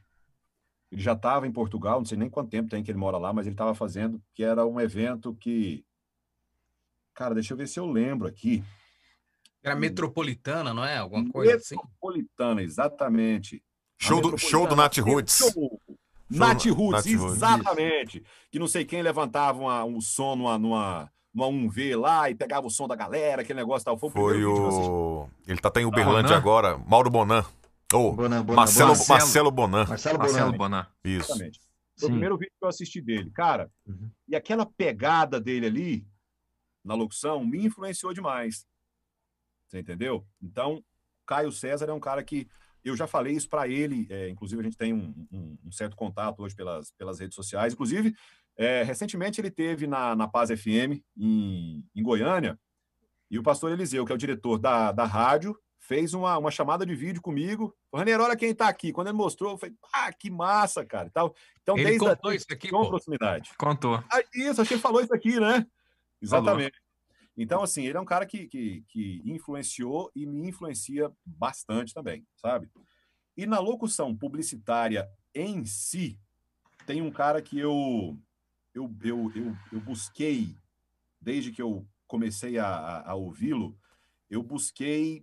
Ele já estava em Portugal, não sei nem quanto tempo tem que ele mora lá, mas ele estava fazendo, que era um evento que Cara, deixa eu ver se eu lembro aqui. Era metropolitana, não é? Alguma coisa assim? Metropolitana, exatamente. Show do, Metropolitana show do Nat Roots. Show. Nat Show- Roots, Nat Roots. exatamente. Que não sei quem levantava uma- um som numa, numa, numa 1V lá e pegava o som da galera, aquele negócio tal. Foi o Foi primeiro vídeo que eu assisti. o. Ele tá até em Uberlândia Bonan? agora. Mauro Bonan. Ô, Bonan, Bonan, Marcelo, Bonan. Marcelo- Marcelo Bonan. Marcelo Marcelo Bonan. Isso. Exatamente. Foi o primeiro vídeo que eu assisti dele. Cara, Uhum. e aquela pegada dele ali, na locução, me influenciou demais. Você entendeu? Então, Caio César é um cara que eu já falei isso para ele, é, inclusive a gente tem um, um, um, certo contato hoje pelas, pelas redes sociais. Inclusive, é, recentemente ele teve na, na Paz FM em, em Goiânia, e o pastor Eliseu, que é o diretor da, da rádio, fez uma, uma chamada de vídeo comigo. Raniero, olha quem está aqui. Quando ele mostrou, eu falei, ah, que massa, cara. Então, então ele desde contou a, isso aqui, com proximidade. Contou. Ah, isso, acho que ele falou isso aqui, né? Exatamente. Falou. Então, assim, ele é um cara que, que, que influenciou e me influencia bastante também, sabe? E na locução publicitária em si, tem um cara que eu, eu, eu, eu, eu busquei, desde que eu comecei a, a ouvi-lo, eu busquei.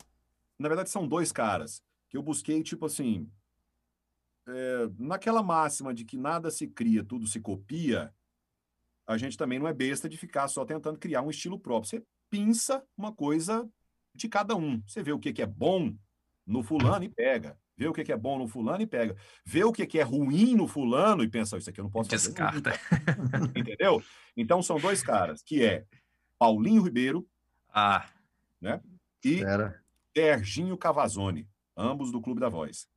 Na verdade, são dois caras que eu busquei, tipo assim. É, naquela máxima de que nada se cria, tudo se copia, a gente também não é besta de ficar só tentando criar um estilo próprio. Você pinça uma coisa de cada um. Você vê o que, que é bom no fulano e pega. Vê o que, que é bom no fulano e pega. Vê o que, que é ruim no fulano e pensa, isso aqui eu não posso Descarta. fazer. Entendeu? Então são dois caras, que é Paulinho Ribeiro ah. né? e Era. Serginho Cavazone, ambos do Clube da Voz.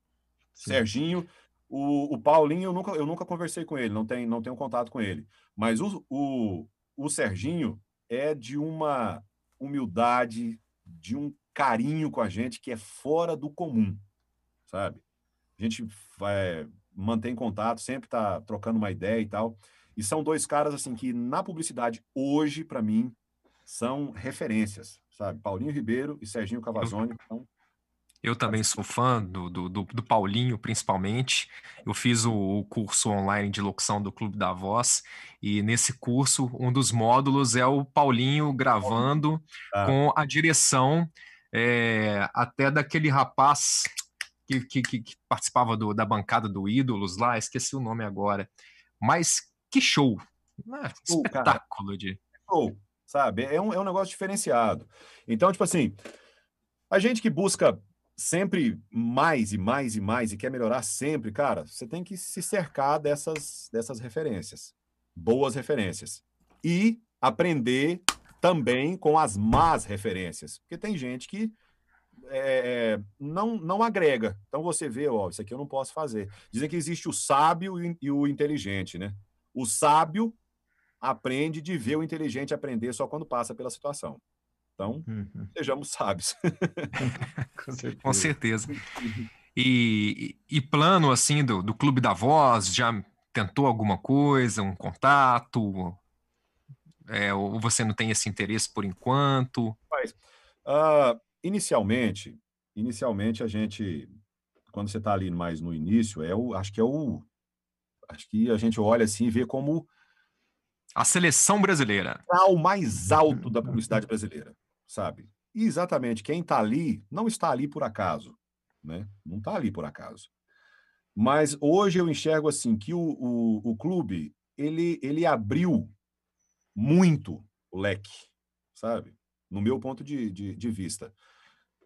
Sim. Serginho, o, o Paulinho, eu nunca, eu nunca conversei com ele, não, tem, não tenho contato com ele. Mas o, o, o Serginho é de uma humildade, de um carinho com a gente que é fora do comum, sabe? A gente vai, mantém contato, sempre tá trocando uma ideia e tal. E são dois caras assim que na publicidade hoje para mim são referências, sabe? Paulinho Ribeiro e Serginho Cavazone são eu também sou fã do, do, do, Paulinho, principalmente. Eu fiz o, o, curso online de locução do Clube da Voz, e nesse curso, um dos módulos é o Paulinho gravando ah. com a direção é, até daquele rapaz que, que, que participava do, da bancada do Ídolos lá, esqueci o nome agora. Mas que show! Ah, espetáculo cara. de. Show, sabe? É um, é um negócio diferenciado. Então, tipo assim, a gente que busca sempre mais e mais e mais e quer melhorar sempre, cara, você tem que se cercar dessas, dessas referências, boas referências. E aprender também com as más referências, porque tem gente que é, não, não agrega. Então você vê, ó, isso aqui eu não posso fazer. Dizem que existe o sábio e o inteligente, né? O sábio aprende de ver o inteligente aprender só quando passa pela situação. Então, uhum. sejamos sábios. Com certeza. Com certeza. E, e, plano, assim, do, do Clube da Voz, já tentou alguma coisa, um contato? É, ou você não tem esse interesse por enquanto? Mas, uh, inicialmente, inicialmente a gente, quando você está ali mais no início, é o, acho que é o, acho que a gente olha assim e vê como a seleção brasileira. O mais alto da publicidade brasileira sabe? E exatamente quem está ali não está ali por acaso, né? Não está ali por acaso. Mas hoje eu enxergo assim que o, o, o clube ele, ele abriu muito o leque, sabe? No meu ponto de, de, de vista.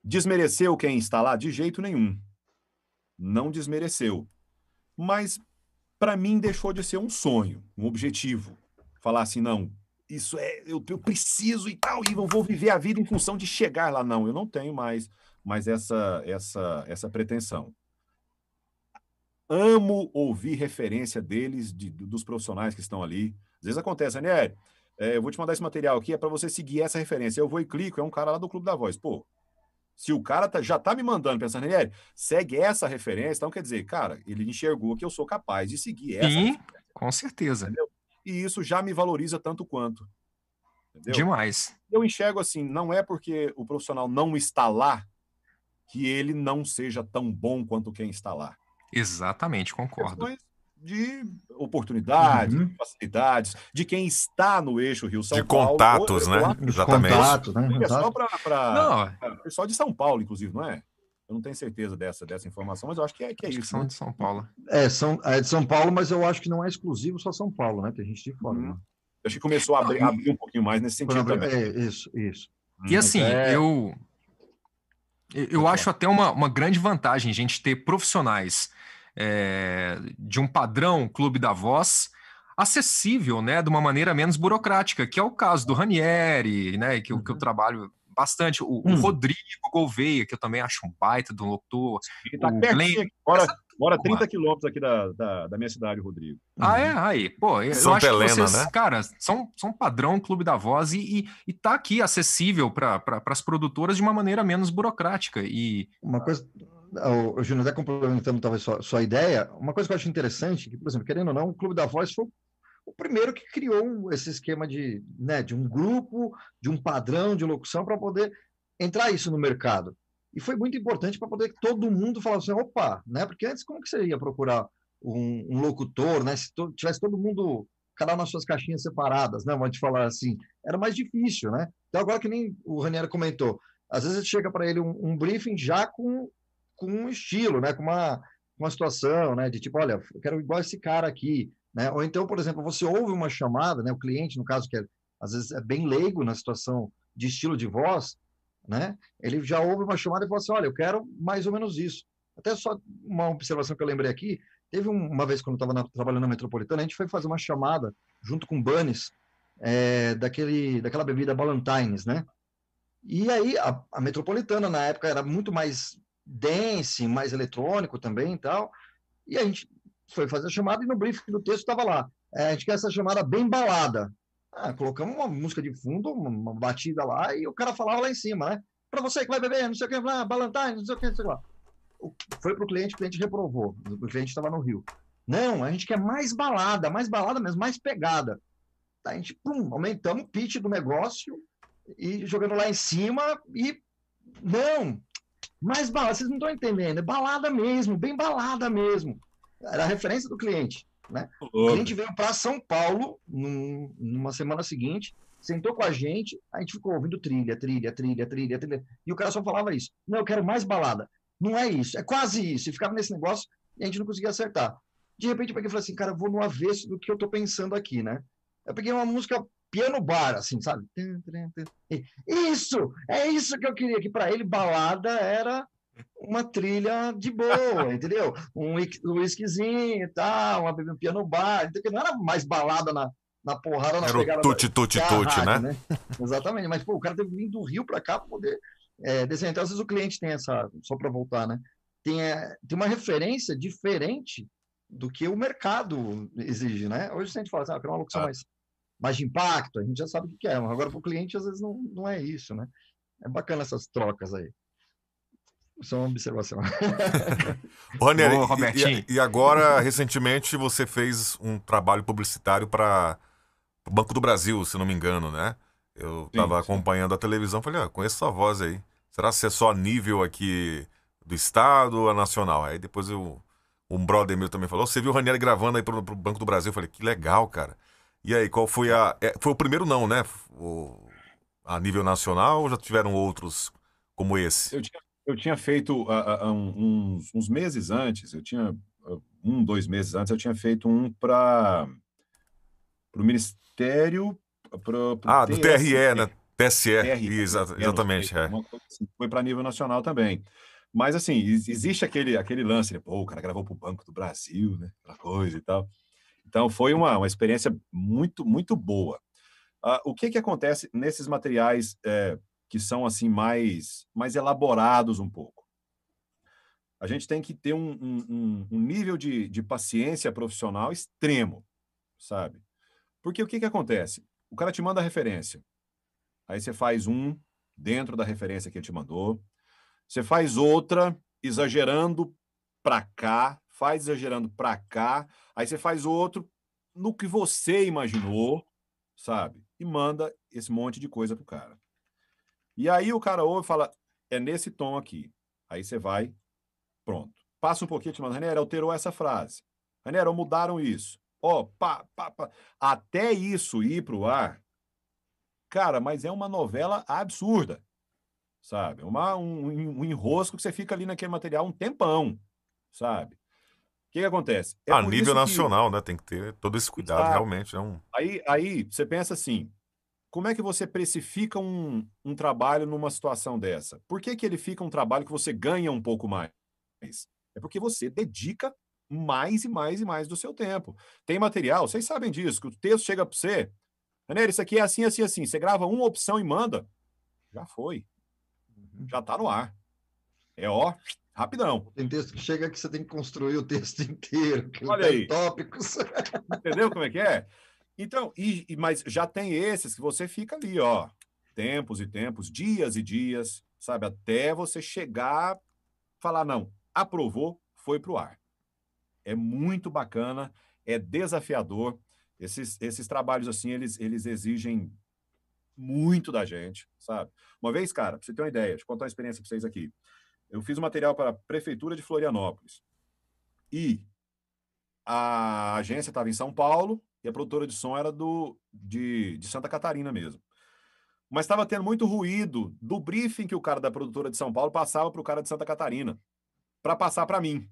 Desmereceu quem está lá? De jeito nenhum. Não desmereceu. Mas, para mim, deixou de ser um sonho, um objetivo. Falar assim, não, isso é, eu, eu preciso e tal, e eu vou viver a vida em função de chegar lá. Não, eu não tenho mais, mais essa, essa, essa pretensão. Amo ouvir referência deles, de, dos profissionais que estão ali. Às vezes acontece, Aniel, é, eu vou te mandar esse material aqui, é para você seguir essa referência. Eu vou e clico, é um cara lá do Clube da Voz. Pô, se o cara tá, já tá me mandando, pensando, Aniel, segue essa referência, então quer dizer, cara, ele enxergou que eu sou capaz de seguir essa. Sim, com certeza. Entendeu? e isso já me valoriza tanto quanto. Entendeu? Demais. Eu enxergo assim, não é porque o profissional não está lá que ele não seja tão bom quanto quem está lá. Exatamente, concordo. Questões de oportunidades, uhum. facilidades, de quem está no eixo Rio-São Paulo. De contatos, né? Exatamente. Contato, né? É só para pessoal de São Paulo, inclusive, não é? Eu não tenho certeza dessa, dessa informação, mas eu acho que é, que é isso. são né? de São Paulo. É, são, é de São Paulo, mas eu acho que não é exclusivo só São Paulo, né? Tem gente de fora. Uhum. Né? Acho que começou a abrir, abrir, um pouquinho mais nesse sentido também. É, isso, isso. E assim, é... eu, eu acho até uma, uma grande vantagem a gente ter profissionais é, de um padrão Clube da Voz acessível, né, de uma maneira menos burocrática, que é o caso do Ranieri, né, que, uhum. que eu trabalho bastante. O, o Rodrigo Gouveia, que eu também acho um baita do locutor. Ele tá O pertinho Glenn- aqui. Mora, Essa- mora Pô, 30 quilômetros aqui da, da, da minha cidade, Rodrigo. Ah, é? Aí, pô, eu Santa acho Helena, que vocês, né? cara, são, são padrão Clube da Voz e, e, e tá aqui acessível para pra, as produtoras de uma maneira menos burocrática. E Uma coisa, o, o Júnior, até complementando talvez sua, sua ideia, uma coisa que eu acho interessante, que, por exemplo, querendo ou não, o Clube da Voz foi o primeiro que criou esse esquema de, né, de um grupo, de um padrão de locução para poder entrar isso no mercado. E foi muito importante para poder que todo mundo falasse assim, opa, né? Porque antes como que você ia procurar um, um locutor, né? Se to- tivesse todo mundo, cada nas suas caixinhas separadas, né? Vamos te falar assim, era mais difícil, né? Então agora que nem o Raniero comentou, às vezes chega para ele um, um briefing já com, com um estilo, né? Com uma, uma situação, né? De tipo, olha, eu quero igual esse cara aqui, né? Ou então, por exemplo, você ouve uma chamada, né? O cliente, no caso, que é, às vezes é bem leigo na situação de estilo de voz, né? Ele já ouve uma chamada e fala assim, olha, eu quero mais ou menos isso. Até só uma observação que eu lembrei aqui, teve um- uma vez quando eu estava trabalhando na Metropolitana, a gente foi fazer uma chamada junto com o é, daquele, daquela bebida Ballantines, né? E aí a, a Metropolitana na época era muito mais dance, mais eletrônico também e tal. E a gente foi fazer a chamada e no briefing do texto estava lá. é, a gente quer essa chamada bem balada. Ah, colocamos uma música de fundo, uma, batida lá, e o cara falava lá em cima, né? Para você que vai beber, não sei o que, ah, Ballantines, não sei o que, não sei o que lá. Foi para o cliente, o cliente reprovou. O cliente estava no Rio. Não, a gente quer mais balada, mais balada mesmo, mais pegada. Tá, a gente, pum, aumentamos o pitch do negócio e jogando lá em cima e não, mais balada, vocês não estão entendendo, é balada mesmo, bem balada mesmo. Era a referência do cliente, né? O cliente veio para São Paulo num- numa semana seguinte, sentou com a gente, a gente ficou ouvindo trilha, trilha, trilha, trilha, trilha, e o cara só falava isso. Não, eu quero mais balada. Não é isso, é quase isso. E ficava nesse negócio e a gente não conseguia acertar. De repente eu peguei e falei assim, cara, eu vou no avesso do que eu tô pensando aqui, né? Eu peguei uma música piano bar, assim, sabe? Isso! É isso que eu queria, que para ele balada era uma trilha de boa, entendeu? Um whi- whiskyzinho e tal, uma, um piano bar, entendeu? não era mais balada na, na porrada, na Era o tuti tuti tuti, rádio, né? Exatamente, mas pô, o cara teve que vir do Rio para cá para poder é, desenhar. Então, às vezes o cliente tem essa, só para voltar, né? Tem, é, tem uma referência diferente do que o mercado exige, né? Hoje a gente fala assim, ah, eu quero uma locução Ah. mais, mais de impacto, a gente já sabe o que é, mas agora para o cliente às vezes não, não é isso, né? É bacana essas trocas aí. Só uma observação. Ô, e- Robertinho. e, e agora, recentemente, você fez um trabalho publicitário para o Banco do Brasil, se não me engano, né? Eu estava acompanhando a televisão, falei, ah, conheço sua voz aí. Será que é só nível aqui do estado ou a nacional? Aí depois eu, um brother meu também falou, você viu o Ranieri gravando aí pro, pro Banco do Brasil? Eu falei, que legal, cara. E aí, qual foi a... é, foi o primeiro não, né? O, a nível nacional ou já tiveram outros como esse? Eu tinha, eu tinha feito ah, um- uns, uns meses antes, eu tinha ah, um, dois meses antes, eu tinha feito um para o Ministério. Pro, pro Ah, do TRE, né? TSE, TRE, exa- menos, exatamente, foi, é. assim, Foi para nível nacional também. Mas, assim, ex- existe aquele, aquele lance, né? Pô, o cara gravou para o Banco do Brasil, né? Aquela coisa e tal. Então, foi uma, uma experiência muito, muito boa. Ah, o que que acontece nesses materiais eh, que são, assim, mais, mais elaborados um pouco? A gente tem que ter um, um- um- um nível de, de paciência profissional extremo, sabe? Porque o que que acontece? O cara te manda a referência. Aí você faz um dentro da referência que ele te mandou. Você faz outra exagerando para cá, faz exagerando para cá. Aí você faz outro no que você imaginou, sabe? E manda esse monte de coisa pro cara. E aí o cara ouve e fala: é nesse tom aqui. Aí você vai, pronto. Passa um pouquinho, te manda, alterou essa frase. Raniero, mudaram isso. Ó, pá, pá, pá. Até isso ir pro ar, cara, mas é uma novela absurda, sabe? Uma, um, um enrosco que você fica ali naquele material um tempão, sabe? O que, que acontece? É a nível isso que- nacional, né? Tem que ter todo esse cuidado, Exato. realmente. É um... Aí, aí você pensa assim: como é que você precifica um, um trabalho numa situação dessa? Por que, que ele fica um trabalho que você ganha um pouco mais? É porque você dedica mais e mais e mais do seu tempo. Tem material, vocês sabem disso, que o texto chega para você, Ranieri, isso aqui é assim, assim, assim. Você grava uma opção e manda. Já foi. Já tá no ar. É ó, rapidão. Tem texto que chega que você tem que construir o texto inteiro, que Olha tem aí. tópicos. Entendeu como é que é? Então, e, e- mas já tem esses que você fica ali, ó, tempos e tempos, dias e dias, sabe, até você chegar, falar não, aprovou, foi pro ar. É muito bacana, é desafiador. Esses, esses trabalhos assim, eles, eles exigem muito da gente, sabe? Uma vez, cara, pra você ter uma ideia, deixa eu contar uma experiência pra vocês aqui. Eu fiz um material para a prefeitura de Florianópolis. E a agência estava em São Paulo e a produtora de som era do, de, de Santa Catarina mesmo. Mas estava tendo muito ruído do briefing que o cara da produtora de São Paulo passava para o cara de Santa Catarina, para passar para mim.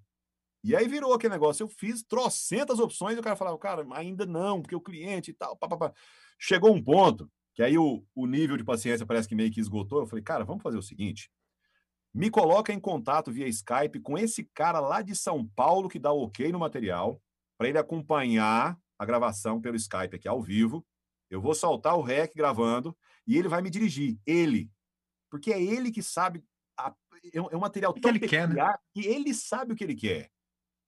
E aí virou aquele negócio. Eu fiz trocentas opções e o cara falava, cara, ainda não, porque o cliente e tal. Pá, pá, pá. Chegou um ponto que aí o, o nível de paciência parece que meio que esgotou. Eu falei, cara, vamos fazer o seguinte. Me coloca em contato via Skype com esse cara lá de São Paulo que dá o ok no material, para ele acompanhar a gravação pelo Skype aqui ao vivo. Eu vou soltar o REC gravando e ele vai me dirigir. Ele. Porque é ele que sabe. a- é um é um material que tão ele quer, né? peculiar que ele sabe o que ele quer.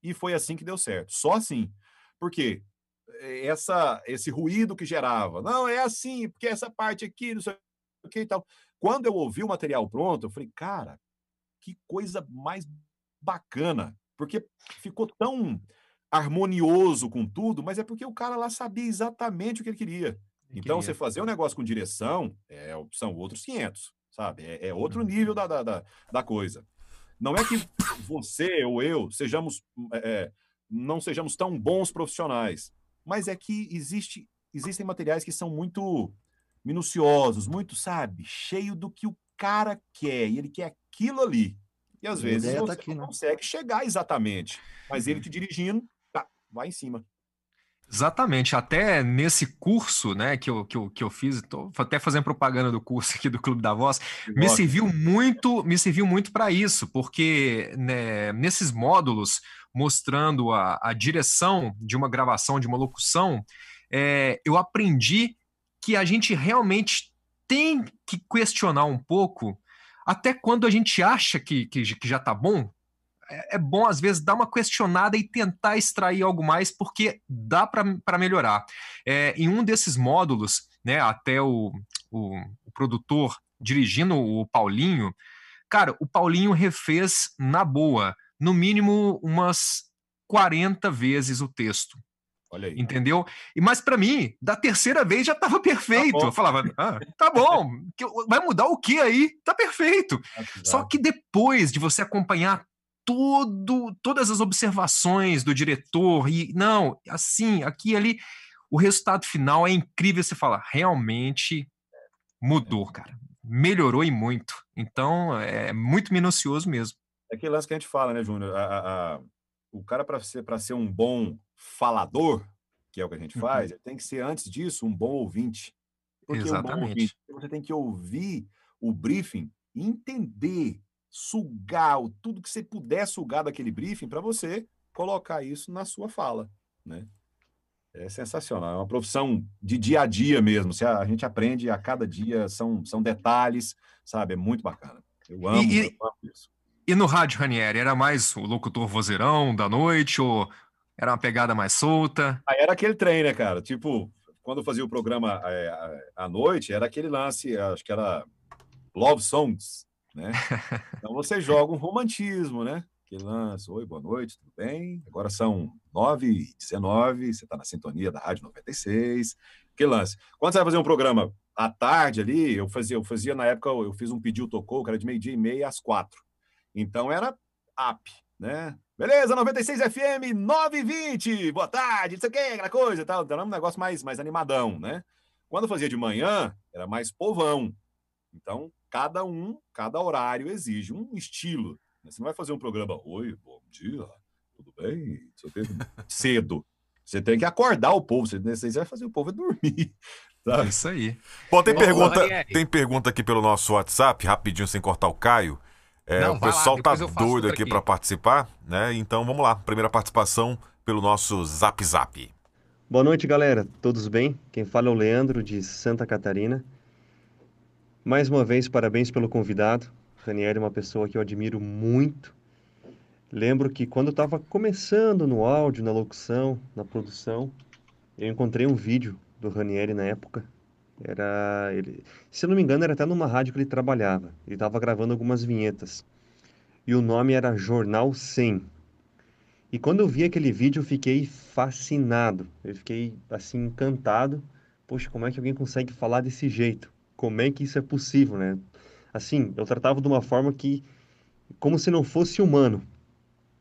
E foi assim que deu certo. Só assim. Por quê? Eh, Essa, esse ruído que gerava. Não, é assim, porque essa parte aqui, não sei o que e tal. Quando eu ouvi o material pronto, eu falei, cara, que coisa mais bacana. Porque ficou tão harmonioso com tudo, mas é porque o cara lá sabia exatamente o que ele queria. Então, você fazer um negócio com direção é, são outros 500, sabe? É, é outro nível da, da, da, da coisa. Não é que você ou eu sejamos, é, é, não sejamos tão bons profissionais, mas é que existe, existem materiais que são muito minuciosos, muito, sabe, cheio do que o cara quer, e ele quer aquilo ali. E às A vezes tá você aqui, não né? consegue chegar exatamente, mas ele te dirigindo, tá, vai em cima. Exatamente, até nesse curso, né, que eu, que eu, que eu fiz, tô até fazendo propaganda do curso aqui do Clube da Voz, me serviu muito, me serviu muito para isso, porque né, nesses módulos mostrando a, a direção de uma gravação, de uma locução, é, eu aprendi que a gente realmente tem que questionar um pouco, até quando a gente acha que, que, que já tá bom, é é bom às vezes dar uma questionada e tentar extrair algo mais, porque dá para melhorar. É, em um desses módulos, né, até o, o, o produtor dirigindo o Paulinho, cara, o Paulinho refez na boa, no mínimo umas 40 vezes o texto, olha aí. entendeu? E mas para mim, da terceira vez já estava perfeito. bom. Eu falava, ah, tá bom, que- vai mudar o que aí? Tá perfeito. Só que depois de você acompanhar todo, todas as observações do diretor e não, assim, aqui ali, o resultado final é incrível. Você fala, realmente mudou, cara. Melhorou e muito. Então, é muito minucioso mesmo. É aquele lance que a gente fala, né, Júnior? A- a- a- o cara, para ser, pra ser um bom falador, que é o que a gente Uhum. faz, ele tem que ser, antes disso, um bom ouvinte. Porque um bom Exatamente. ouvinte, você tem que ouvir o briefing e entender, sugar tudo que você puder sugar daquele briefing para você colocar isso na sua fala, né? É sensacional, é uma profissão de dia a dia mesmo. Se a, a gente aprende a cada dia, são, são detalhes, sabe? É muito bacana. Eu amo, e- eu amo isso. E no rádio, Ranieri, era mais o locutor vozeirão da noite ou era uma pegada mais solta? Aí era aquele trem, né, cara? Tipo, quando eu fazia o programa é, à- noite, era aquele lance, acho que era Love Songs, né? Então você joga um romantismo, né? Aquele lance, oi, boa noite, tudo bem? Agora são 9h19, você está na sintonia da Rádio 96. Aquele lance. Quando você vai fazer um programa à tarde ali, eu fazia, eu fazia na época, eu fiz um pedido tocou, que era de meio-dia e meia às quatro. Então era up, né? Beleza, 96 FM, 9h20, boa tarde, não sei o que, aquela coisa e tal. Então era um negócio mais, mais animadão, né? Quando eu fazia de manhã, era mais povão. Então, cada um, cada horário exige um estilo. né? Você não vai fazer um programa, oi, bom dia, tudo bem? Cedo. Você tem que acordar o povo, você, você vai fazer o povo dormir. É Sabe? isso aí. Bom, tem pergunta, tem pergunta aqui pelo nosso WhatsApp, rapidinho, sem cortar o Caio. É, Não, o vai lá, pessoal tá doido aqui aqui. para participar, né? Então vamos lá, primeira participação pelo nosso Zap Zap. Boa noite, galera. Todos bem? Quem fala é o Leandro, de Santa Catarina. Mais uma vez, parabéns pelo convidado. Ranieri é uma pessoa que eu admiro muito. Lembro que quando eu estava começando no áudio, na locução, na produção, eu encontrei um vídeo do Ranieri na época. Era ele, se eu não me engano, era até numa rádio que ele trabalhava. Ele estava gravando algumas vinhetas. E o nome era Jornal 100. E quando eu vi aquele vídeo, eu fiquei fascinado. Eu fiquei assim encantado. Poxa, como é que alguém consegue falar desse jeito? Como é que isso é possível, né? Assim, eu tratava de uma forma que como se não fosse humano.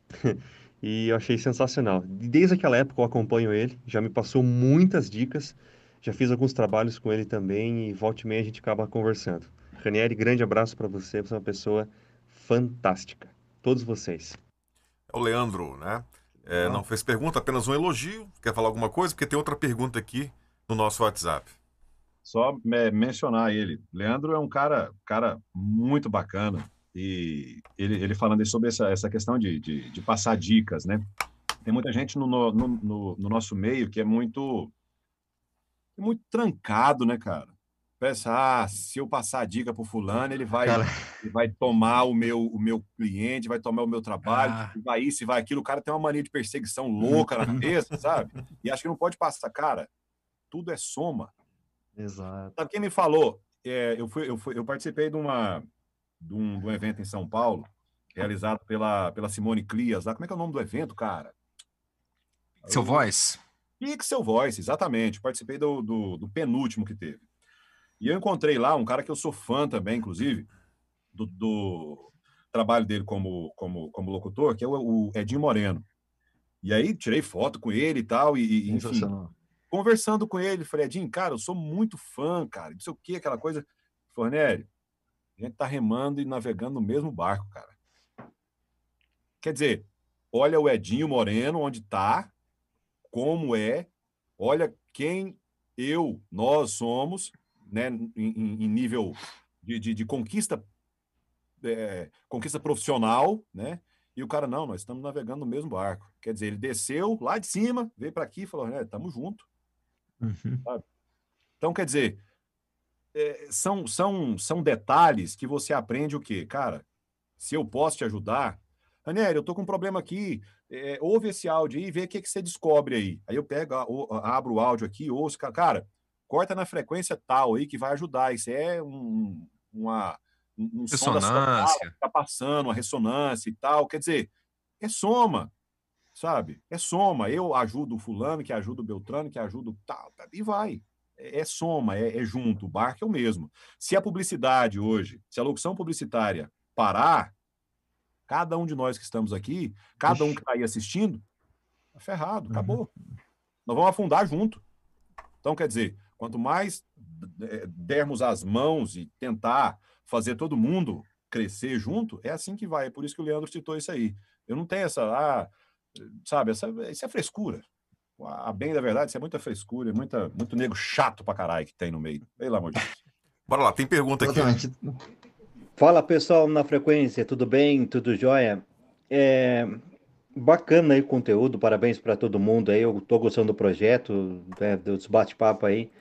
e eu achei sensacional. Desde aquela época eu acompanho ele, já me passou muitas dicas, já fiz alguns trabalhos com ele também e volta e meia a gente acaba conversando. Ranieri, grande abraço para você, você é uma pessoa fantástica. Todos vocês. É o Leandro, né? É, não fez pergunta, apenas um elogio. Quer falar alguma coisa? Porque tem outra pergunta aqui no nosso WhatsApp. Só me mencionar ele. Leandro é um cara, cara muito bacana. E ele, ele falando sobre essa, essa questão de, de, de passar dicas, né? Tem muita gente no, no, no, no nosso meio que é muito, é muito trancado, né, cara? Pensa, ah, se eu passar a dica pro fulano, ele vai, Cara. ele vai tomar o meu, o meu cliente, vai tomar o meu trabalho, Ah. vai isso, vai aquilo. O cara tem uma mania de perseguição louca na cabeça, sabe? E acho que não pode passar. Cara, tudo é soma. Exato. Sabe quem me falou? É, eu, fui, eu, fui, eu participei de, uma, de, um, de um evento em São Paulo, realizado pela, pela Simone Clias. Lá. Como é que é o nome do evento, cara? Seu voz? Pixel Voice, exatamente. Participei do, do, do penúltimo que teve. E eu encontrei lá um cara que eu sou fã também, inclusive, do, do trabalho dele como, como, como locutor, que é o, o Edinho Moreno. E aí tirei foto com ele e tal, e, e, enfim, conversando com ele, falei, Edinho, cara, eu sou muito fã, cara, não sei o que, aquela coisa. Fornélio, a gente tá remando e navegando no mesmo barco, cara. Quer dizer, olha o Edinho Moreno, onde tá, como é, olha quem eu, nós somos, né, em, em- nível de, de- de conquista, é, conquista profissional, né? E o cara, não, nós estamos navegando no mesmo barco. Quer dizer, ele desceu lá de cima, veio para aqui e falou, né, estamos junto. Então, quer dizer, é, são, são, são detalhes que você aprende o quê? Cara, se eu posso te ajudar, Daniel, eu tô com um problema aqui, é, ouve esse áudio aí e vê o que, que você descobre aí. Aí eu pego, abro o áudio aqui, ouço, ca- cara, corta na frequência tal aí que vai ajudar. Isso é um, uma, um, um som da sua que tá passando, uma ressonância e tal. Quer dizer, é soma, sabe? É soma. Eu ajudo o fulano, que ajuda o Beltrano, que ajuda o tal, e vai. É, é soma, é, é junto. O barco é o mesmo. Se a publicidade hoje, se a locução publicitária parar, cada um de nós que estamos aqui, cada um que está aí assistindo, tá ferrado, acabou. Nós vamos afundar junto. Então, quer dizer, quanto mais eh, dermos as mãos e tentar fazer todo mundo crescer junto, é assim que vai. É por isso que o Leandro citou isso aí. Eu não tenho essa, ah, sabe, essa, isso é frescura. A bem da verdade, isso é muita frescura, é muita, muito nego chato pra caralho que tem no meio. Pelo amor de Deus. Bora lá, tem pergunta aqui. Exatamente. Fala pessoal na frequência, tudo bem? Tudo jóia? É, bacana aí o conteúdo, parabéns para todo mundo aí. Eu tô gostando do projeto, né, dos bate-papo aí.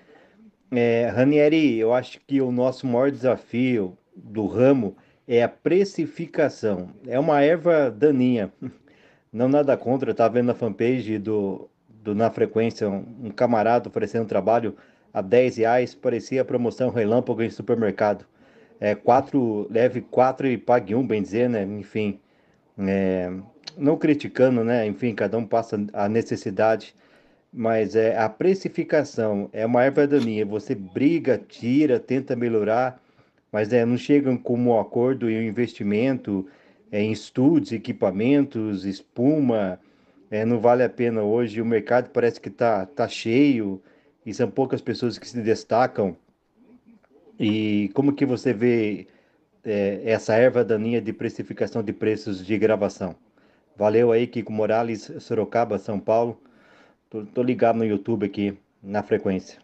É, Ranieri, eu acho que o nosso maior desafio do ramo é a precificação. É uma erva daninha. Não nada contra, tava vendo na fanpage do, do Na Frequência um, um camarada oferecendo trabalho a 10 reais, parecia promoção relâmpago em supermercado é, quatro, leve quatro e pague um, bem dizer, né? Enfim, é, não criticando, né? Enfim, cada um passa a necessidade, mas é a precificação é uma erva daninha. Você briga, tira, tenta melhorar, mas é, não chegam como um acordo e um investimento é, em estudos, equipamentos, espuma. É, não vale a pena hoje. O mercado parece que tá, tá cheio e são poucas pessoas que se destacam. E como que você vê é, essa erva daninha de precificação de preços de gravação? Valeu aí, Kiko Morales, Sorocaba, São Paulo. Tô, tô ligado no YouTube aqui, na frequência.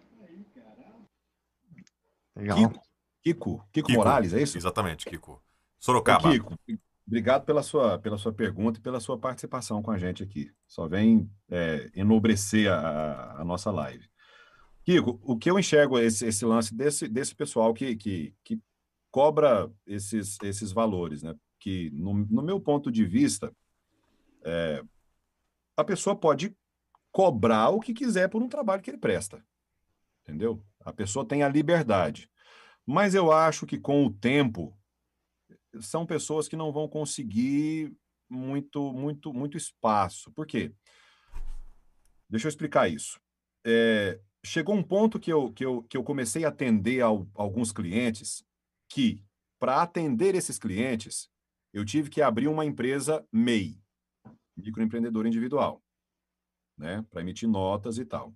Legal. Kiko, Kiko, Kiko Morales, é isso? Exatamente, Kiko. Sorocaba. Kiko, obrigado pela sua, pela sua pergunta e pela sua participação com a gente aqui. Só vem é, enobrecer a, a nossa live. Kiko, o que eu enxergo esse, esse lance desse, desse pessoal que, que, que cobra esses, esses valores, né? Que, no, no meu ponto de vista, é, a pessoa pode cobrar o que quiser por um trabalho que ele presta. Entendeu? A pessoa tem a liberdade. Mas eu acho que com o tempo são pessoas que não vão conseguir muito muito muito espaço. Por quê? Deixa eu explicar isso. É, chegou um ponto que eu, que, eu, que eu comecei a atender ao, alguns clientes que, para atender esses clientes, eu tive que abrir uma empresa MEI, microempreendedor individual, né, para emitir notas e tal.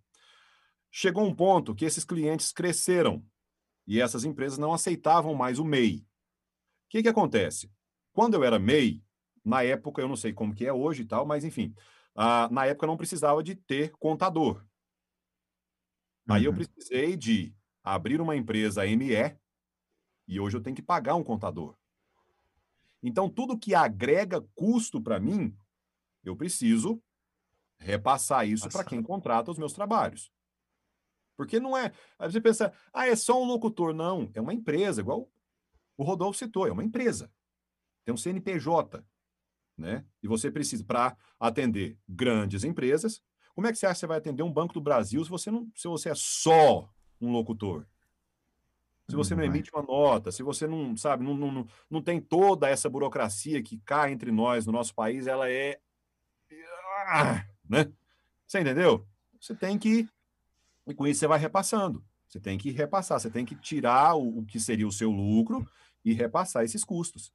Chegou um ponto que esses clientes cresceram e essas empresas não aceitavam mais o MEI. O que, que acontece? Quando eu era MEI, na época, eu não sei como que é hoje e tal, mas enfim, ah, na época não precisava de ter contador. Aí eu Uhum. precisei de abrir uma empresa ME e hoje eu tenho que pagar um contador. Então, tudo que agrega custo para mim, eu preciso repassar isso para quem contrata os meus trabalhos. Porque não é. Aí você pensa, ah, é só um locutor. Não, é uma empresa, igual o Rodolfo citou, é uma empresa. Tem um CNPJ, né? E você precisa, para atender grandes empresas, como é que você acha que você vai atender um Banco do Brasil se você, não, se você é só um locutor? Se você não Não vai. emite uma nota, se você não, sabe, não, não, não, não tem toda essa burocracia que cá entre nós, no nosso país, ela é. Né? Você entendeu? Você tem que. E com isso você vai repassando. Você tem que repassar, você tem que tirar o, o que seria o seu lucro e repassar esses custos.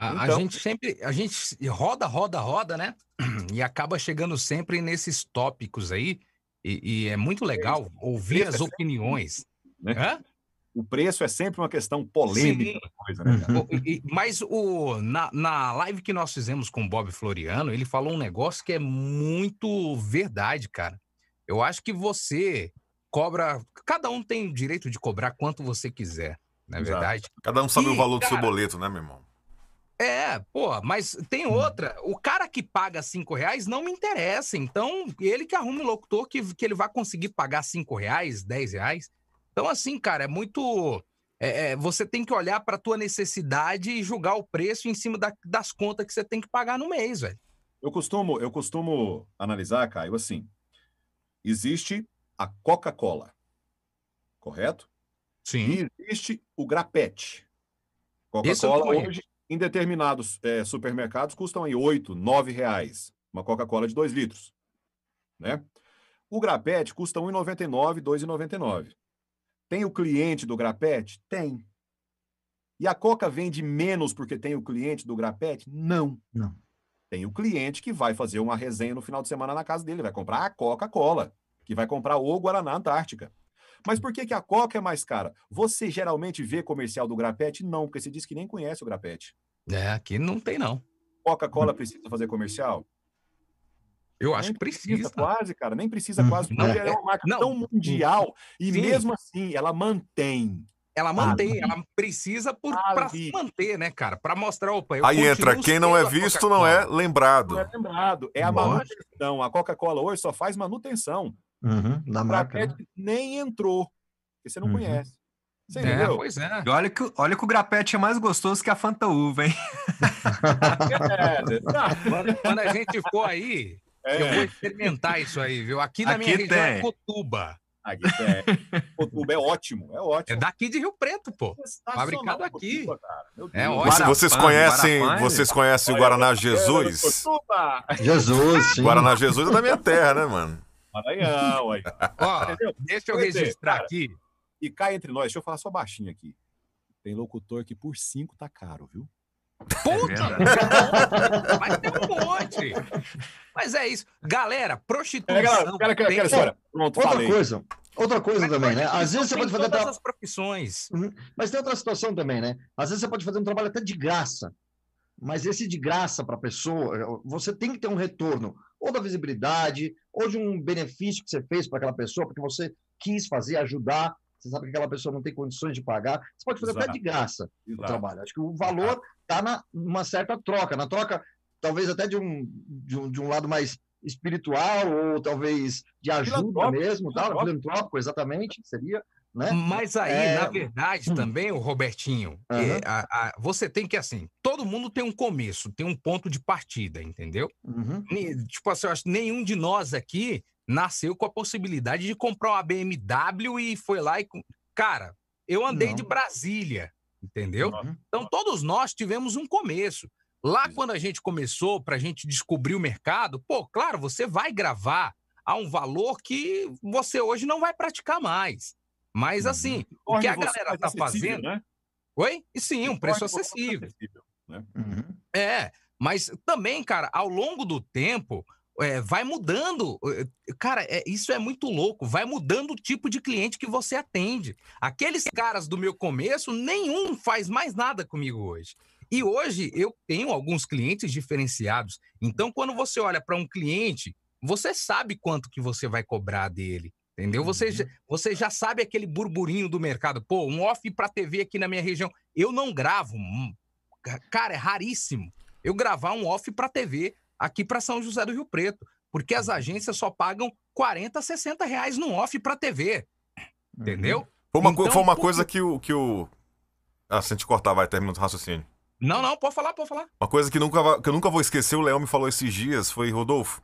A, a Então- gente sempre, a gente roda, roda, roda, né? E acaba chegando sempre nesses tópicos aí. E, e é muito legal ouvir preço é as sempre opiniões. né? Hã? O preço é sempre uma questão polêmica Sim. coisa, né? cara? O- e- mas o, na, na live que nós fizemos com o Bob Floriano, ele falou um negócio que é muito verdade, cara. Eu acho que você cobra. Cada um tem o direito de cobrar quanto você quiser, não é verdade? Cada um sabe E, o valor do seu cara, boleto, né, meu irmão? É, pô, mas tem outra. O cara que paga cinco reais não me interessa. Então, ele que arruma um locutor que, que ele vai conseguir pagar cinco reais, dez reais. Então, assim, cara, é muito. é, é, você tem que olhar para tua necessidade e julgar o preço em cima da- das contas que você tem que pagar no mês, velho. Eu costumo, eu costumo analisar, Caio, assim. Existe a Coca-Cola, correto? Sim. E existe o grapete. Coca-Cola hoje, em determinados eh, supermercados, custam aí 8, 9 reais. Uma Coca-Cola de 2 litros. Né? O grapete custa R$ 1,99, R$ 2,99. Tem o cliente do grapete? Tem. E a Coca vende menos porque tem o cliente do grapete? Não. Não. Tem o cliente que vai fazer uma resenha no final de semana na casa dele, vai comprar a Coca-Cola, que vai comprar o Guaraná Antártica. Mas por que, que a Coca é mais cara? Você geralmente vê comercial do grapete? Não, porque você diz que nem conhece o grapete. É, aqui não tem, não. Coca-Cola precisa fazer comercial? Eu acho Nem que precisa. quase, cara, nem precisa Uhum. quase, porque Não, ela é uma marca não. tão mundial e Sim. mesmo assim ela mantém. Ela mantém, ela precisa por, pra Ali. se manter, né, cara? Pra mostrar, opa, eu Aí entra, quem não é visto não é lembrado. Não é lembrado, é a Lógico. manutenção. A Coca-Cola hoje só faz manutenção. Uhum, da O marca. né? grapete nem entrou, porque você não Uhum. conhece. Você É, entendeu? pois é. E olha que, olha que o grapete é mais gostoso que a Fanta Uva, hein? É, tá. Quando, quando a gente for aí, É. eu vou experimentar isso aí, viu? Aqui na minha Aqui região é tem. Cotuba. Aqui, é. Cotuba é ótimo, é É ótimo. daqui de Rio Preto, pô. Fabricado aqui. Cotuba, cara. Meu É ótimo. Você- vocês conhecem, Guarapã, vocês conhecem o Guaraná Jesus? Cotuba! Jesus, sim. Guaraná Jesus é da minha terra, né, mano? Maranhão, aí. Ó, Entendeu? deixa eu registrar cara, aqui. E cá entre nós, deixa eu falar só baixinho aqui. Tem locutor que por 5 tá caro, viu? Puta! Mas tem um monte. Mas é isso. Galera, prostituição. É, galera, tem-. Pronto, Outra falei. coisa, outra coisa Mas também, né? Às vezes você pode fazer. todas tra- as profissões. Mas tem outra situação também, né? Às vezes você pode fazer um trabalho até de graça, mas esse de graça para a pessoa, você tem que ter um retorno, ou da visibilidade, ou de um benefício que você fez para aquela pessoa, porque você quis fazer, ajudar. Você sabe que aquela pessoa não tem condições de pagar. Você pode fazer até Exato. de graça o Exato. trabalho. Acho que o valor está numa certa troca, na troca, talvez até de um, de um, de um lado mais espiritual, ou talvez de ajuda mesmo, tal, filantrópico, exatamente, seria. Né? Mas aí, É. na verdade, Hum. também, o Robertinho, Aham. é, a- a- você tem que, assim, todo mundo tem um começo, tem um ponto de partida, entendeu? Uhum. Tipo assim, eu acho que nenhum de nós aqui nasceu com a possibilidade de comprar uma BMW e foi lá e. Cara, eu andei de Não. Brasília, entendeu? Uhum. Então, todos nós tivemos um começo. Lá, quando a gente começou, para a gente descobrir o mercado, pô, claro, você vai gravar a um valor que você hoje não vai praticar mais. Mas, assim, o que a galera tá fazendo. Né? Oi? E sim, um preço acessível. acessível, né? Uhum. É, mas também, cara, ao longo do tempo, é, vai mudando. eh, Cara, é- isso é muito louco. Vai mudando o tipo de cliente que você atende. Aqueles caras do meu começo, nenhum faz mais nada comigo hoje. E hoje eu tenho alguns clientes diferenciados. Então, quando você olha para um cliente, você sabe quanto que você vai cobrar dele. Entendeu? Você, já, você já sabe aquele burburinho do mercado. Pô, um off para TV aqui na minha região. Eu não gravo. hum, ca- Cara, é raríssimo eu gravar um off para TV aqui para São José do Rio Preto, porque as agências só pagam 40, 60 reais num off para TV. Entendeu? Foi uma, Então, foi uma coisa que o, que o. Ah, se a gente cortar, vai, termina o raciocínio. Não, não, pode falar, pode falar. Uma coisa que, nunca, que eu nunca vou esquecer, o Léo me falou esses dias, foi, Rodolfo,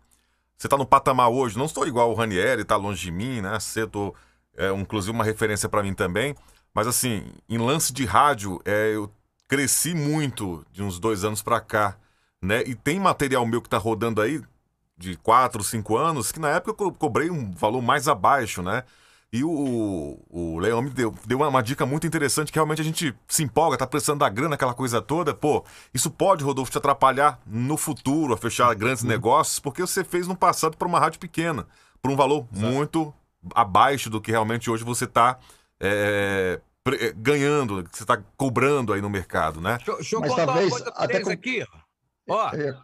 você tá no patamar hoje, não estou igual o Ranieri, tá longe de mim, né? Tô, é, inclusive uma referência pra mim também. Mas assim, em lance de rádio, é, eu cresci muito de uns dois anos pra cá, né? E tem material meu que tá rodando aí de quatro, cinco anos, que na época eu co- cobrei um valor mais abaixo, né? E o, o Leão me deu, deu uma, uma dica muito interessante que realmente a gente se empolga, tá precisando da grana, aquela coisa toda. Pô, isso pode, Rodolfo, te atrapalhar no futuro, a fechar grandes negócios, porque você fez no passado para uma rádio pequena, por um valor muito abaixo do que realmente hoje você está ganhando, que você está cobrando aí no mercado, né? Deixa, eu- deixa eu Mas contar talvez uma coisa até com- aqui. Ó, É,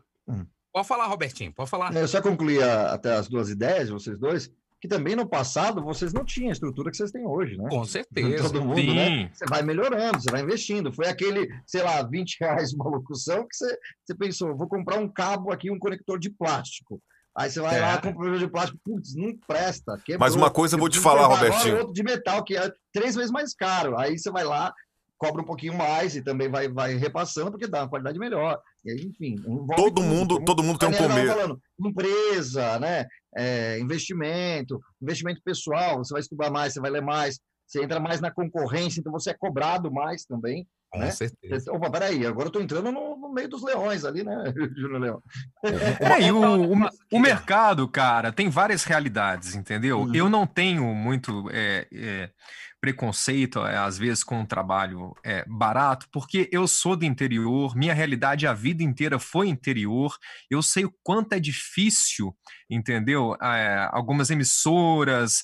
pode falar, Robertinho, pode falar. Eu só concluí a- até as duas ideias, vocês dois, que também no passado vocês não tinham a estrutura que vocês têm hoje, né? Com certeza. Todo mundo, Sim. né? Você vai melhorando, você vai investindo. Foi aquele, sei lá, 20 reais uma locução que você, você pensou, vou comprar um cabo aqui, um conector de plástico. Aí você vai É. lá, compra um conector de plástico, putz, não presta. quebrou. Mas uma coisa eu vou te falar, Robertinho. outro de metal, que é três vezes mais caro. Aí você vai lá, cobra um pouquinho mais e também vai, vai repassando, porque dá uma qualidade melhor. E aí, enfim, Todo tudo, mundo, como todo mundo tem um começo. falando, empresa, né? É, investimento, investimento pessoal, você vai estudar mais, você vai ler mais, você entra mais na concorrência, então você é cobrado mais também. Com né? certeza. Opa, peraí, agora eu tô entrando no, no meio dos leões ali, né, Júnior Leão? É, e o, um o, o mercado, cara, tem várias realidades, entendeu? Uhum. Eu não tenho muito é, é, preconceito, é, às vezes, com um trabalho é, barato, porque eu sou do interior, minha realidade a vida inteira foi interior, eu sei o quanto é difícil, entendeu? É, algumas emissoras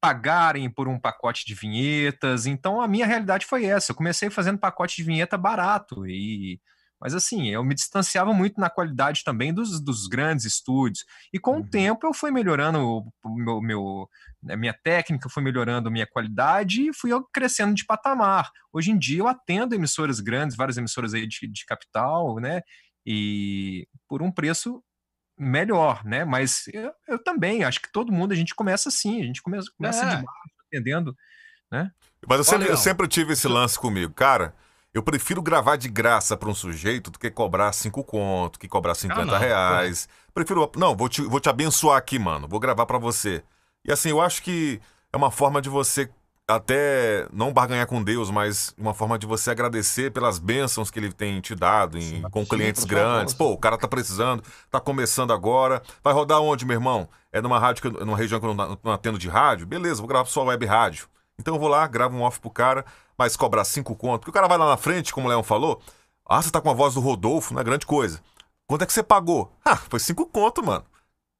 pagarem por um pacote de vinhetas, então a minha realidade foi essa, eu comecei fazendo pacote de vinheta barato e mas assim, eu me distanciava muito na qualidade também dos, dos grandes estúdios. E com o tempo eu fui melhorando o meu, meu, a minha técnica, fui melhorando a minha qualidade e fui crescendo de patamar. Hoje em dia eu atendo emissoras grandes, várias emissoras aí de, de capital, né? E por um preço melhor, né? Mas eu, eu também acho que todo mundo, a gente começa assim, a gente começa, começa É. de baixo, atendendo, né? Mas eu sempre, eu sempre tive esse lance comigo. Cara, eu prefiro gravar de graça pra um sujeito do que cobrar cinco conto, que cobrar 50 não, reais. Prefiro. Não, vou te, vou te abençoar aqui, mano. Vou gravar pra você. E assim, eu acho que é uma forma de você até não barganhar com Deus, mas uma forma de você agradecer pelas bênçãos que ele tem te dado em- com clientes grandes. Pô, o cara tá precisando, tá começando agora. Vai rodar onde, meu irmão? É numa rádio, que numa região que eu não, não atendo de rádio? Beleza, vou gravar sua web rádio. Então eu vou lá, gravo um off pro cara, mas cobrar cinco conto. Porque o cara vai lá na frente, como o Leão falou. Ah, você tá com a voz do Rodolfo, não é grande coisa. Quanto é que você pagou? Ah, foi cinco conto, mano.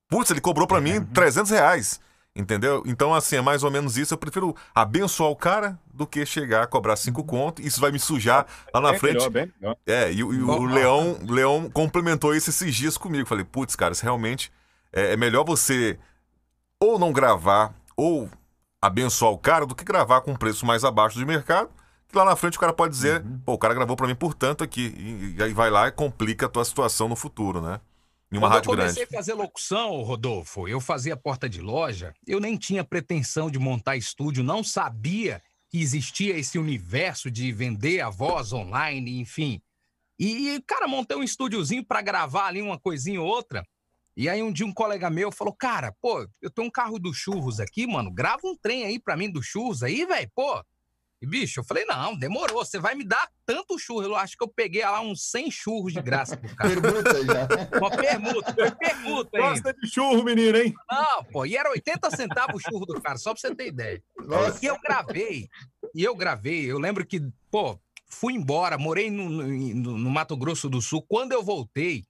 Putz, ele cobrou pra mim 300 reais. Entendeu? Então, assim, é mais ou menos isso. Eu prefiro abençoar o cara do que chegar a cobrar cinco conto. Isso vai me sujar lá na Bem frente. melhor, bem melhor. É, e, o- e o Bom, Leão, Leão complementou isso esses dias comigo. Falei, putz, cara, isso realmente é, é melhor você ou não gravar ou abençoar o cara do que gravar com um preço mais abaixo do mercado. Que lá na frente o cara pode dizer, pô, o cara gravou pra mim por tanto aqui. E, e aí vai lá e complica a tua situação no futuro, né? Em uma Quando rádio eu comecei grande. a fazer locução, Rodolfo, eu fazia porta de loja, eu nem tinha pretensão de montar estúdio, não sabia que existia esse universo de vender a voz online, enfim. E, cara, montei um estúdiozinho para gravar ali uma coisinha ou outra. E aí um dia um colega meu falou, cara, pô, eu tenho um carro do churros aqui, mano, grava um trem aí pra mim do churros aí, velho, pô. E, bicho, eu falei, não, demorou, você vai me dar tanto churro. Eu acho que eu peguei lá uns 100 churros de graça pro cara. Permuta já. Uma permuta, foi permuta ainda. Gosta de churro, menino, hein? Não, pô, e era 80 centavos o churro do cara, só pra você ter ideia. Nossa. E eu gravei, e eu gravei, eu lembro que, pô, fui embora, morei no, no, no Mato Grosso do Sul. Quando eu voltei,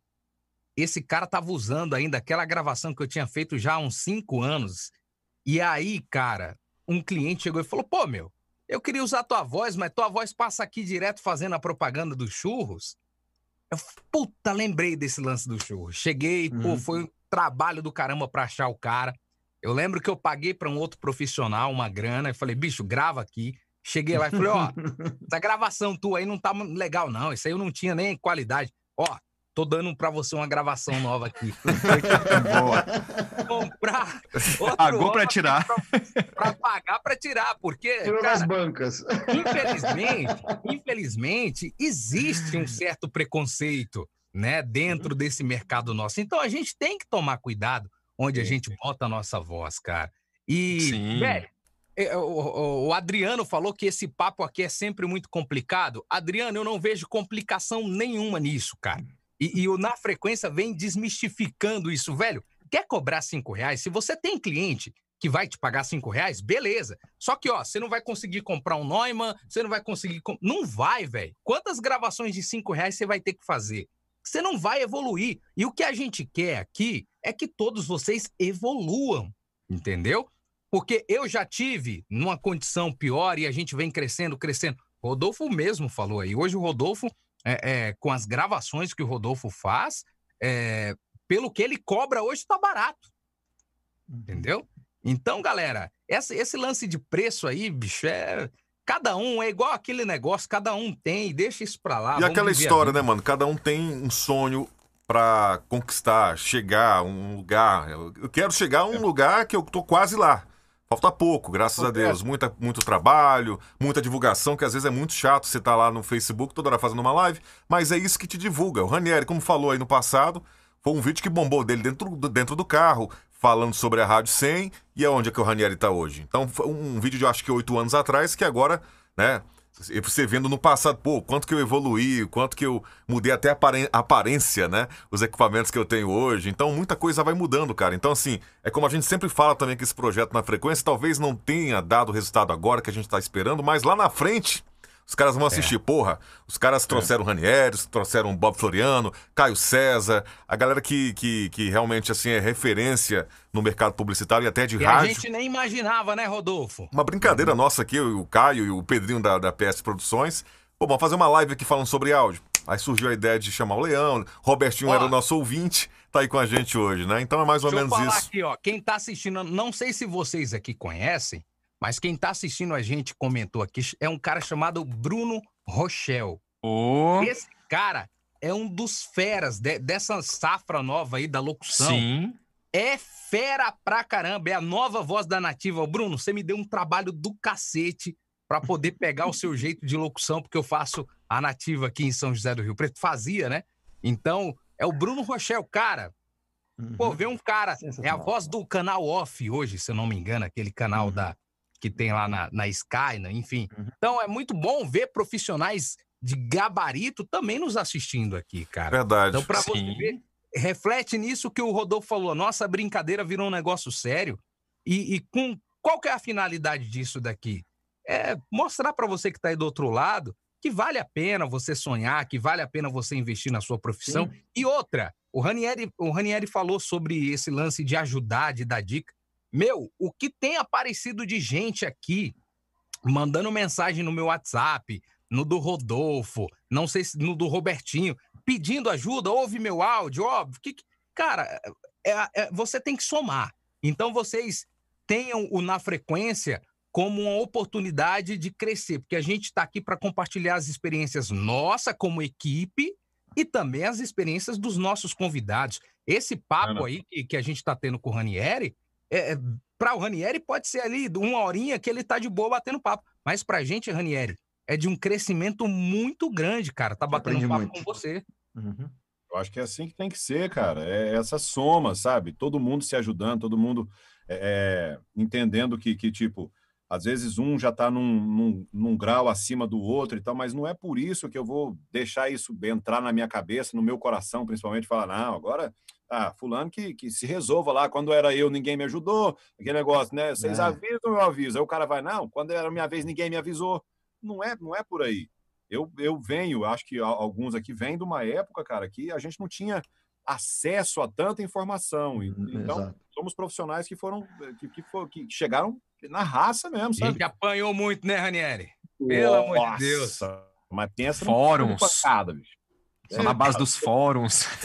esse cara tava usando ainda aquela gravação que eu tinha feito já há uns cinco anos. E aí, cara, um cliente chegou e falou: pô, meu, eu queria usar tua voz, mas tua voz passa aqui direto fazendo a propaganda dos churros. Eu, puta, lembrei desse lance do churros. Cheguei, pô, Uhum. foi um trabalho do caramba pra achar o cara. Eu lembro que eu paguei pra um outro profissional uma grana e falei, bicho, grava aqui. Cheguei lá e falei, ó, essa gravação tua aí não tá legal, não. Isso aí eu não tinha nem qualidade. Ó, tô dando pra você uma gravação nova aqui. Boa. Comprar Pagou pra óculos tirar. Pra, pra pagar pra tirar, porque, Tirou nas cara, bancas. infelizmente, infelizmente, existe um certo preconceito, né, dentro desse mercado nosso. Então a gente tem que tomar cuidado onde a gente bota a nossa voz, cara. E, Sim. velho, é, o Adriano falou que esse papo aqui é sempre muito complicado. Adriano, eu não vejo complicação nenhuma nisso, cara. E, e o Na Frequência vem desmistificando isso, velho. Quer cobrar cinco reais? Se você tem cliente que vai te pagar cinco reais, beleza. Só que, ó, você não vai conseguir comprar um Neumann, você não vai conseguir. com- Não vai, velho. Quantas gravações de cinco reais você vai ter que fazer? Você não vai evoluir. E o que a gente quer aqui é que todos vocês evoluam, entendeu? Porque eu já tive numa condição pior e a gente vem crescendo, crescendo. Rodolfo mesmo falou aí. Hoje o Rodolfo, é, é, com as gravações que o Rodolfo faz, é, pelo que ele cobra hoje, tá barato. Entendeu? Então, galera, essa- esse lance de preço aí, bicho, é. Cada um é igual aquele negócio, cada um tem, deixa isso pra lá. E aquela história, né, mano? Cada um tem um sonho pra conquistar, chegar a um lugar. Eu eu quero chegar a um lugar que eu tô quase lá. Falta pouco, graças a Deus. Muita, muito trabalho, muita divulgação, que às vezes é muito chato você tá lá no Facebook toda hora fazendo uma live, mas é isso que te divulga. O Ranieri, como falou aí no passado, foi um vídeo que bombou dele dentro do, dentro do carro, falando sobre a Rádio 100 e aonde é que o Ranieri tá hoje. Então, foi um vídeo de acho que oito anos atrás, que agora, né, você vendo no passado, pô, quanto que eu evoluí, quanto que eu mudei até a aparência, né? Os equipamentos que eu tenho hoje. Então, muita coisa vai mudando, cara. Então, assim, é como a gente sempre fala também que esse projeto na frequência talvez não tenha dado o resultado agora que a gente tá esperando, mas lá na frente. Os caras vão assistir, porra. Os caras trouxeram o Ranieri, trouxeram o Bob Floriano, Caio César, a galera que, que, que realmente assim é referência no mercado publicitário e até de E a rádio. gente nem imaginava, né, Rodolfo? Uma brincadeira nossa aqui, eu, o Caio e o Pedrinho da, da PS Produções. Pô, vamos fazer uma live aqui falando sobre áudio. Aí surgiu a ideia de chamar o Leão. Robertinho Ó. era o nosso ouvinte, tá aí com a gente hoje, né? Então é mais ou Deixa eu menos falar isso. aqui, ó. Quem tá assistindo, não sei se vocês aqui conhecem, mas quem tá assistindo a gente comentou aqui é um cara chamado Bruno Rochel. Ô, Esse cara é um dos feras de- dessa safra nova aí da locução. sim. É fera pra caramba, é a nova voz da nativa. Bruno, você me deu um trabalho do cacete pra poder pegar o seu jeito de locução, porque eu faço a nativa aqui em São José do Rio Preto. Fazia, né? Então, é o Bruno Rochel, cara. Pô, vê um cara. É a voz do canal off hoje, se eu não me engano, aquele canal da que tem lá na, na Sky, né? enfim. Então é muito bom ver profissionais de gabarito também nos assistindo aqui, cara. Verdade. Então, pra você Sim. ver, reflete nisso que o Rodolfo falou. Nossa brincadeira virou um negócio sério. E, e com qual que é a finalidade disso daqui? É mostrar pra você que tá aí do outro lado que vale a pena você sonhar, que vale a pena você investir na sua profissão. E outra, o Ranieri, o Ranieri falou sobre esse lance de ajudar, de dar dica. Meu, o que tem aparecido de gente aqui mandando mensagem no meu WhatsApp, no do Rodolfo, não sei se no do Robertinho, pedindo ajuda, ouve meu áudio, óbvio. Que, que- cara, é- é- você tem que somar. Então vocês tenham o Na Frequência como uma oportunidade de crescer, porque a gente está aqui para compartilhar as experiências nossa como equipe e também as experiências dos nossos convidados. Esse papo aí que, que a gente tá tendo com o Ranieri, é, é, para o Ranieri pode ser ali uma horinha que ele tá de boa batendo papo. Mas pra gente, Ranieri, é de um crescimento muito grande, cara. Tá batendo papo muito. com você. Uhum. Eu acho que é assim que tem que ser, cara. É essa soma, sabe? Todo mundo se ajudando, todo mundo é, é, entendendo que, que, tipo, às vezes um já está num, num, num grau acima do outro e tal, mas não é por isso que eu vou deixar isso entrar na minha cabeça, no meu coração, principalmente, falar, não, agora, ah, fulano que, que se resolva lá, quando era eu, ninguém me ajudou, aquele negócio, né? Vocês É. avisam, eu aviso. Aí o cara vai, não, quando era a minha vez, ninguém me avisou. Não é, não é por aí. Eu, eu venho, acho que alguns aqui vêm de uma época, cara, que a gente não tinha acesso a tanta informação. E- Então, Exato. somos profissionais que foram, que, que, for- que chegaram na raça mesmo, A sabe? gente apanhou muito, né, Ranieri? Pelo amor de Deus. Nossa, Mas pensa Fóruns. no pancada, bicho. Só na base dos fóruns.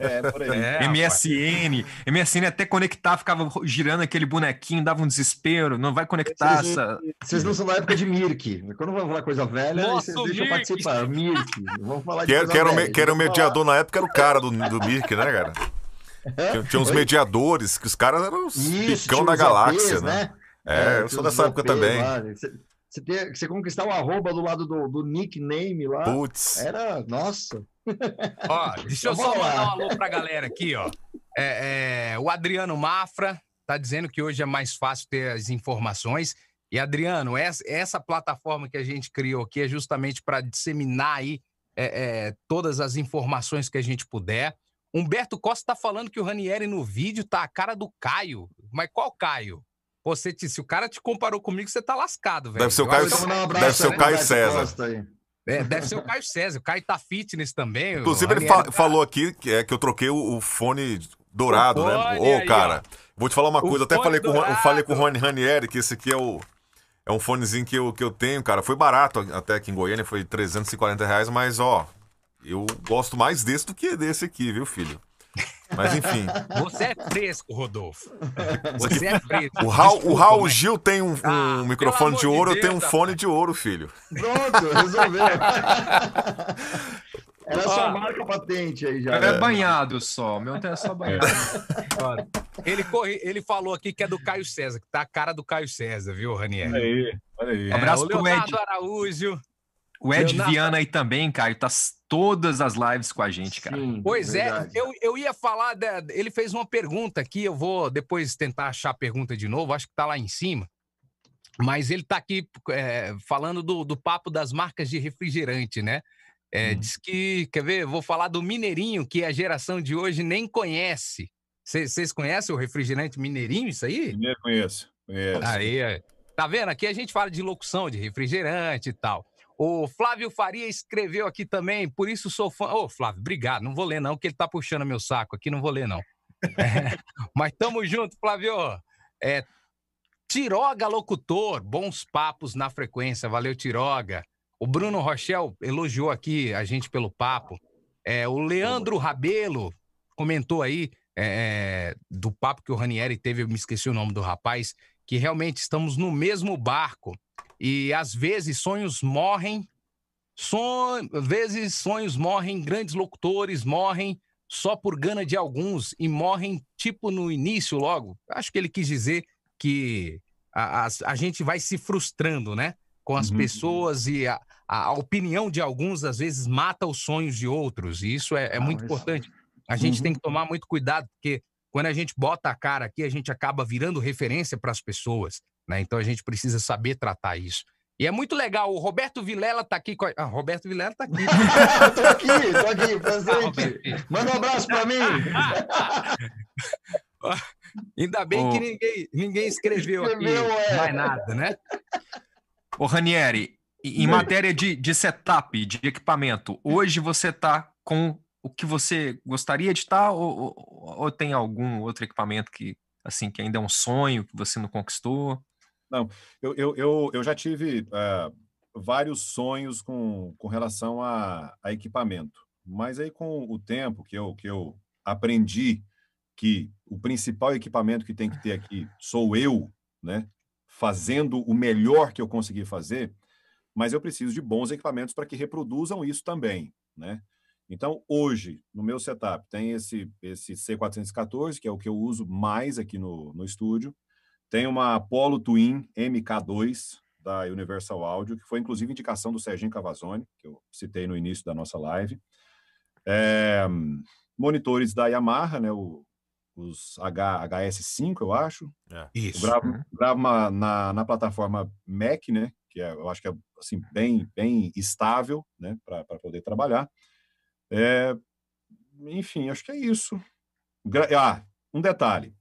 É, por aí. É, rapaz. MSN. MSN até conectar, ficava girando aquele bonequinho, dava um desespero. Não vai conectar Vocês- essa. Vocês não são da época de Mirk. Quando vamos falar coisa velha, aí Nossa, vocês deixam eu Mirk. participar. Mirk. Vamos falar de Que, coisa que era, o velha. me- que era o mediador na época, era o cara do, do Mirk, né, cara? Tinha, tinha uns Oi? mediadores, que os caras eram os Isso, picão da galáxia, APs, né? É, eu tinha sou dessa época APs também. lá. Você, ter- você conquistar o arroba do lado do, do nickname lá. Putz. Era, nossa. Ó, deixa eu só mandar um alô pra galera aqui, ó. É, é, o Adriano Mafra tá dizendo que hoje é mais fácil ter as informações. E, Adriano, essa, essa plataforma que a gente criou aqui é justamente para disseminar aí é, é, todas as informações que a gente puder. Humberto Costa tá falando que o Ranieri no vídeo tá a cara do Caio. Mas qual Caio? Pô, Você se o cara te comparou comigo, você tá lascado, velho. Deve ser o Caio- um deve abraço ser o Caio César. É, deve ser o Caio César. O Caio tá fitness também. Inclusive, ele fa- falou aqui que, é, que eu troquei o, o fone dourado, O né? fone Ô, aí, cara, vou te falar uma coisa. Até falei com, eu falei com o Rony Ranieri que esse aqui é o. É um fonezinho que eu, que eu tenho, cara. Foi barato até aqui em Goiânia, foi 340 reais, mas ó, eu gosto mais desse do que desse aqui, viu, filho? Mas enfim. Você é fresco, Rodolfo. Você é fresco. O Raul, o Desculpa, Raul mas- Gil tem um, um Ah, microfone de amor de ouro, eu Deus, tenho um rapaz. fone de ouro, filho. Pronto, resolveu. Era só Ó. marca patente aí já. É banhado só. Meu tem é só banhado. Ele, corre, ele falou aqui que é do Caio César, que tá a cara do Caio César, viu, Ranieri? Olha aí, olha aí. É, Abraço o pro Leonardo Ed. Araújo. O Ed Leonardo- Viana aí também, Caio, tá todas as lives com a gente, cara. Sim, Pois verdade. é, eu, eu ia falar, da- ele fez uma pergunta aqui, eu vou depois tentar achar a pergunta de novo, acho que tá lá em cima. Mas ele tá aqui é, falando do, do papo das marcas de refrigerante, né? É, Diz que, quer ver, vou falar do Mineirinho, que a geração de hoje nem conhece. Vocês conhecem o refrigerante Mineirinho, isso aí? Primeiro conheço. conheço. Aí, é. tá vendo? Aqui a gente fala de locução, de refrigerante e tal. O Flávio Faria escreveu aqui também, por isso sou fã. Ô, Flávio, obrigado. Não vou ler, não, que ele tá puxando meu saco aqui, não vou ler, não. É, mas tamo junto, Flávio. É, Tiroga Locutor, bons papos na frequência. Valeu, Tiroga. O Bruno Rochel elogiou aqui a gente pelo papo. É, o Leandro Rabelo comentou aí é, do papo que o Ranieri teve, eu me esqueci o nome do rapaz, que realmente estamos no mesmo barco. E às vezes sonhos morrem, son... às vezes sonhos morrem, grandes locutores morrem só por gana de alguns e morrem tipo no início logo. Acho que ele quis dizer que a, a, a gente vai se frustrando, né? Com as Uhum. pessoas e a, a opinião de alguns às vezes mata os sonhos de outros. E isso é, é Ah, muito isso- importante. A gente Uhum. tem que tomar muito cuidado, porque quando a gente bota a cara aqui, a gente acaba virando referência para as pessoas, né? Então a gente precisa saber tratar isso. E é muito legal. O Roberto Vilela tá aqui com a... Ah, Roberto Vilela tá aqui. tô aqui, tô aqui, Ah, presente. Roberto. Manda um abraço pra mim. Ainda bem Ô. que ninguém, ninguém escreveu aqui Escreveu, é. mais nada, né? Ô, Ranieri, em matéria de, de setup, de equipamento, hoje você tá com o que você gostaria de estar ou, ou- ou tem algum outro equipamento que, assim, que ainda é um sonho que você não conquistou? Eu, eu, eu, eu já tive ah, vários sonhos com, com relação a, a equipamento, mas aí com o tempo que eu, que eu aprendi que o principal equipamento que tem que ter aqui sou eu, né? Fazendo o melhor que eu conseguir fazer, mas eu preciso de bons equipamentos para que reproduzam isso também, né? Então, hoje, no meu setup, tem esse, esse C414, que é o que eu uso mais aqui no, no estúdio. Tem uma Apollo Twin MK2 da Universal Audio, que foi inclusive indicação do Serginho Cavazzoni, que eu citei no início da nossa live. É, monitores da Yamaha, né, o, os H, HS5, eu acho. É. Isso. Gravo, gravo uma- na, na plataforma Mac, né? Que é, eu acho que é assim, bem, bem estável né, para poder trabalhar. É, enfim, acho que é isso. Gra- Ah, um detalhe.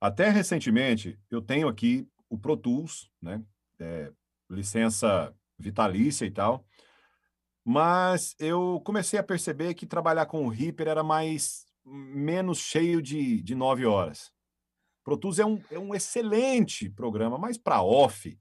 Até recentemente, eu tenho aqui o Pro Tools, né? é, licença vitalícia e tal. Mas eu comecei a perceber que trabalhar com o Reaper era mais menos cheio de, de nove horas. Pro Tools é um, é um excelente programa, mas para off,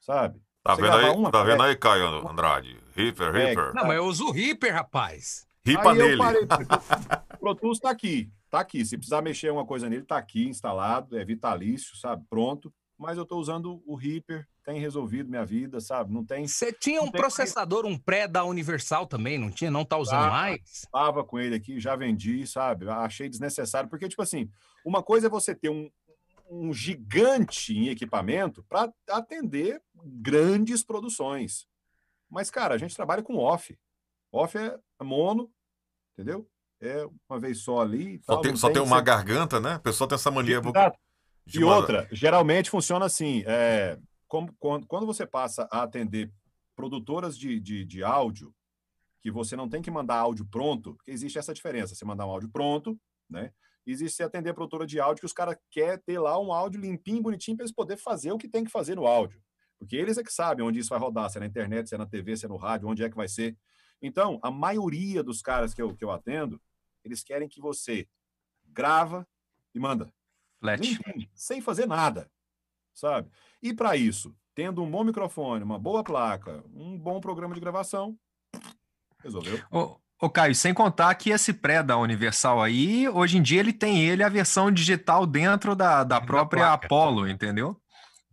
sabe? Tá Você vendo aí, uma tá vendo aí, Caio Andrade? Reaper, É, Reaper. Não, mas eu uso o Reaper, rapaz. Ripa Aí eu nele. parei, o Pro Tools tá aqui, tá aqui. Se precisar mexer uma coisa nele, tá aqui instalado, é vitalício, sabe? Pronto. Mas eu tô usando o Reaper, tem resolvido minha vida, sabe? Não tem. Você tinha um processador, um pré da Universal também, não tinha? Não tá usando Ah, mais? Tava com ele aqui, já vendi, sabe? Achei desnecessário, porque, tipo assim, uma coisa é você ter um, um gigante em equipamento para atender grandes produções. Mas, cara, a gente trabalha com off. Off é mono, entendeu? É uma vez só ali. Só tal, tem, só tem uma você- garganta, né? A pessoa tem essa mania. Exato. de E mandar- outra, geralmente funciona assim: é, como- quando, quando você passa a atender produtoras de, de, de áudio, que você não tem que mandar áudio pronto, porque existe essa diferença: você mandar um áudio pronto, né? Existe você atender a produtora de áudio que os caras querem ter lá um áudio limpinho, bonitinho, para eles poderem fazer o que tem que fazer no áudio. Porque eles é que sabem onde isso vai rodar, se é na internet, se é na TV, se é no rádio, onde é que vai ser. Então, a maioria dos caras que eu, que eu atendo, eles querem que você grava e manda Flat. limpinho, sem fazer nada, sabe? E para isso, tendo um bom microfone, uma boa placa, um bom programa de gravação, resolveu. Ô, ô, Caio, sem contar que esse pré da Universal aí, hoje em dia ele tem ele a versão digital dentro da, da Da própria placa. Apollo, entendeu?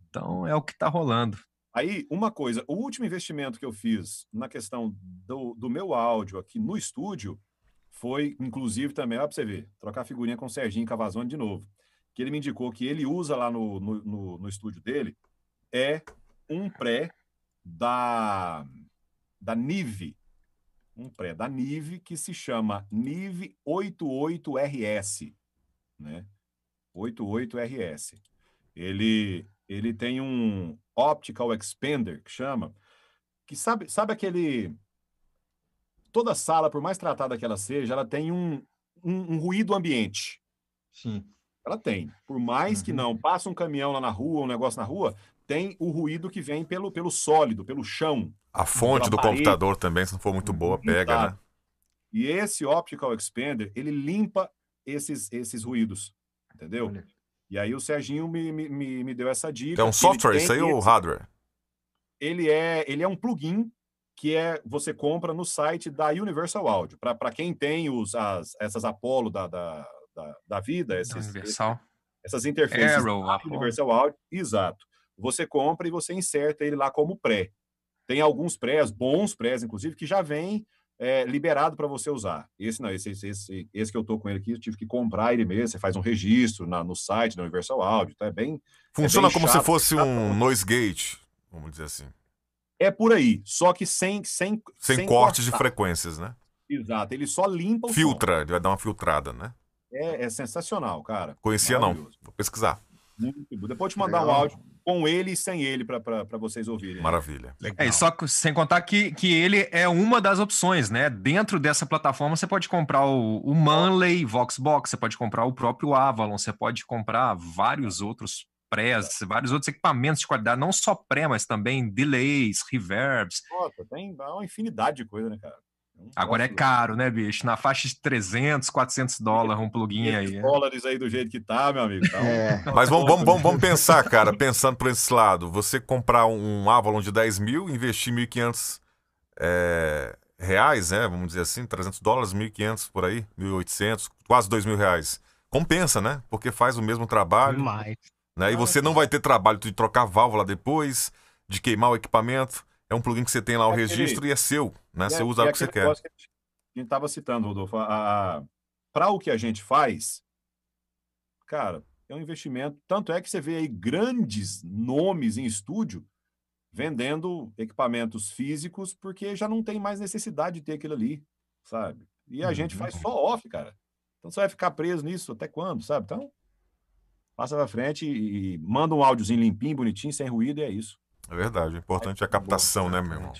Então é o que tá rolando. Aí, uma coisa, o último investimento que eu fiz na questão do, do meu áudio aqui no estúdio foi, inclusive, também, ó, pra você ver, trocar figurinha com o Serginho Cavazone de novo. Que ele me indicou que ele usa lá no, no, no, no estúdio dele é um pré da, da Nive. Um pré da Nive que se chama Nive 88RS. Né? 88RS. Ele, ele tem um optical expander que chama, que sabe, sabe aquele toda sala, por mais tratada que ela seja, ela tem um, um, um ruído ambiente. Sim. Ela tem. Por mais que Uhum. não passa um caminhão lá na rua, um negócio na rua, tem o ruído que vem pelo, pelo sólido, pelo chão. A fonte do parede. computador também, se não for muito boa, pega, né? Exato. E esse optical expander, ele limpa esses, esses ruídos, entendeu? Olha. E aí o Serginho me, me, me, deu essa dica. É um que ele software isso aí ou hardware? ele é, ele é um plugin que é você compra no site da Universal Audio. Para quem tem os, as, essas Apollo da, da, da, da vida, Da esses, Universal. essas interfaces Arrow, da Apollo. Universal Audio, exato. Você compra e você inserta ele lá como pré. Tem alguns prés, bons prés, inclusive, que já vem é, liberado para você usar. Esse não, esse, esse, esse, esse que eu tô com ele aqui, eu tive que comprar ele mesmo. Você faz um registro na, no site da Universal Audio, tá? É bem, Funciona bem como se chato, fosse chato. um noise gate, vamos dizer assim. é por aí, só que sem sem Sem, cortes de cortar. frequências, né? Exato, ele só limpa o som. Filtra, ele vai dar uma filtrada, né? É, é sensacional, cara. Conhecia não, vou pesquisar. Muito. Depois eu te mandar um Legal. áudio com ele e sem ele para vocês ouvirem. Maravilha. Legal. É, só que- sem contar que, que ele é uma das opções, né? Dentro dessa plataforma você pode comprar o, o Manley Voxbox, você pode comprar o próprio Avalon, você pode comprar vários outros prés, vários outros equipamentos de qualidade, não só pré, mas também delays, reverbs. Nossa, tem uma infinidade de coisa, né, cara? Agora é troço- caro, né, bicho? Na faixa de 300, 400 dólares um plugin aí. 500 né? dólares aí do jeito que tá, meu amigo. Tá um- É, Mas vamos, vamos, vamos, vamos pensar, cara, pensando por esse lado. Você comprar um Avalon de 10 mil, investir 1.500 é, reais, né? Vamos dizer assim, 300 dólares, 1.500 por aí, 1.800, quase 2 mil reais. Compensa, né? Porque faz o mesmo trabalho, Demais. né? E você não vai ter trabalho de trocar válvula depois, de queimar o equipamento. É um plugin que você tem lá o registro e é seu, né? E Você é- usa o é que você quer. que a gente- estava citando, Rodolfo, para o que a gente faz, cara, é um investimento. Tanto é que você vê aí grandes nomes em estúdio vendendo equipamentos físicos porque já não tem mais necessidade de ter aquilo ali, sabe? E a uhum. gente faz só off, cara. Então você vai ficar preso nisso até quando, sabe? Então, passa pra frente e, e manda um áudiozinho limpinho, bonitinho, sem ruído, e é isso. É verdade. O importante é a captação, né, meu irmão?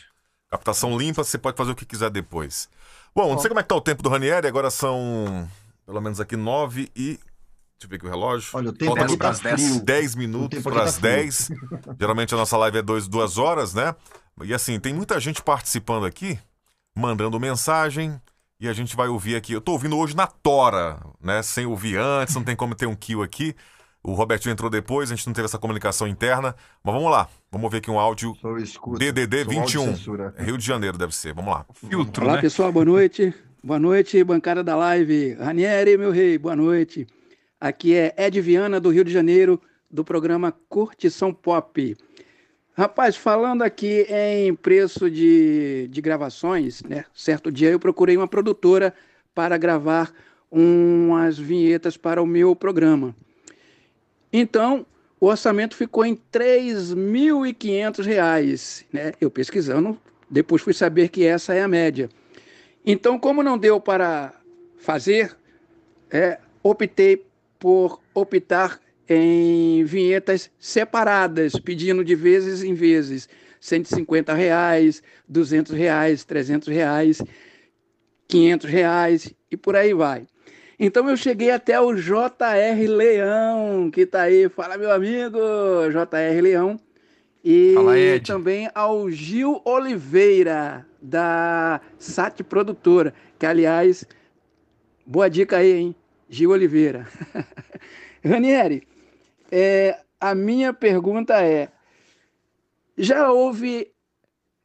Captação limpa, você pode fazer o que quiser depois. Bom, não sei como é que tá o tempo do Ranieri, agora são pelo menos aqui nove e Deixa eu ver aqui o relógio. Olha, o tempo aqui tá 10, 10 minutos para as tá 10. Geralmente a nossa live é dois, duas horas, né? E assim, tem muita gente participando aqui, mandando mensagem, e a gente vai ouvir aqui. Eu tô ouvindo hoje na tora, né? Sem ouvir antes, não tem como ter um kill aqui. O Robertinho entrou depois, a gente não teve essa comunicação interna. Mas vamos lá, vamos ver aqui um áudio DDD 21. Rio de Janeiro deve ser, vamos lá. Filtro, Olá, né? pessoal, boa noite. Boa noite, bancada da live. Ranieri, meu rei, boa noite. Aqui é Ed Viana, do Rio de Janeiro, do programa Curtição Pop. Rapaz, falando aqui em preço de, de gravações, né? Certo dia eu procurei uma produtora para gravar umas vinhetas para o meu programa. Então, o orçamento ficou em R$ 3.500, né? Eu pesquisando, depois fui saber que essa é a média. Então, como não deu para fazer, é, optei por optar em vinhetas separadas, pedindo de vezes em vezes, 150 reais, 200 reais, 300 reais, 500 reais e por aí vai. Então eu cheguei até o JR Leão, que está aí. Fala, meu amigo, JR Leão. E Fala, também ao Gil Oliveira, da SAT Produtora, que aliás, boa dica aí, hein? Gil Oliveira. Ranieri, é, a minha pergunta é: já houve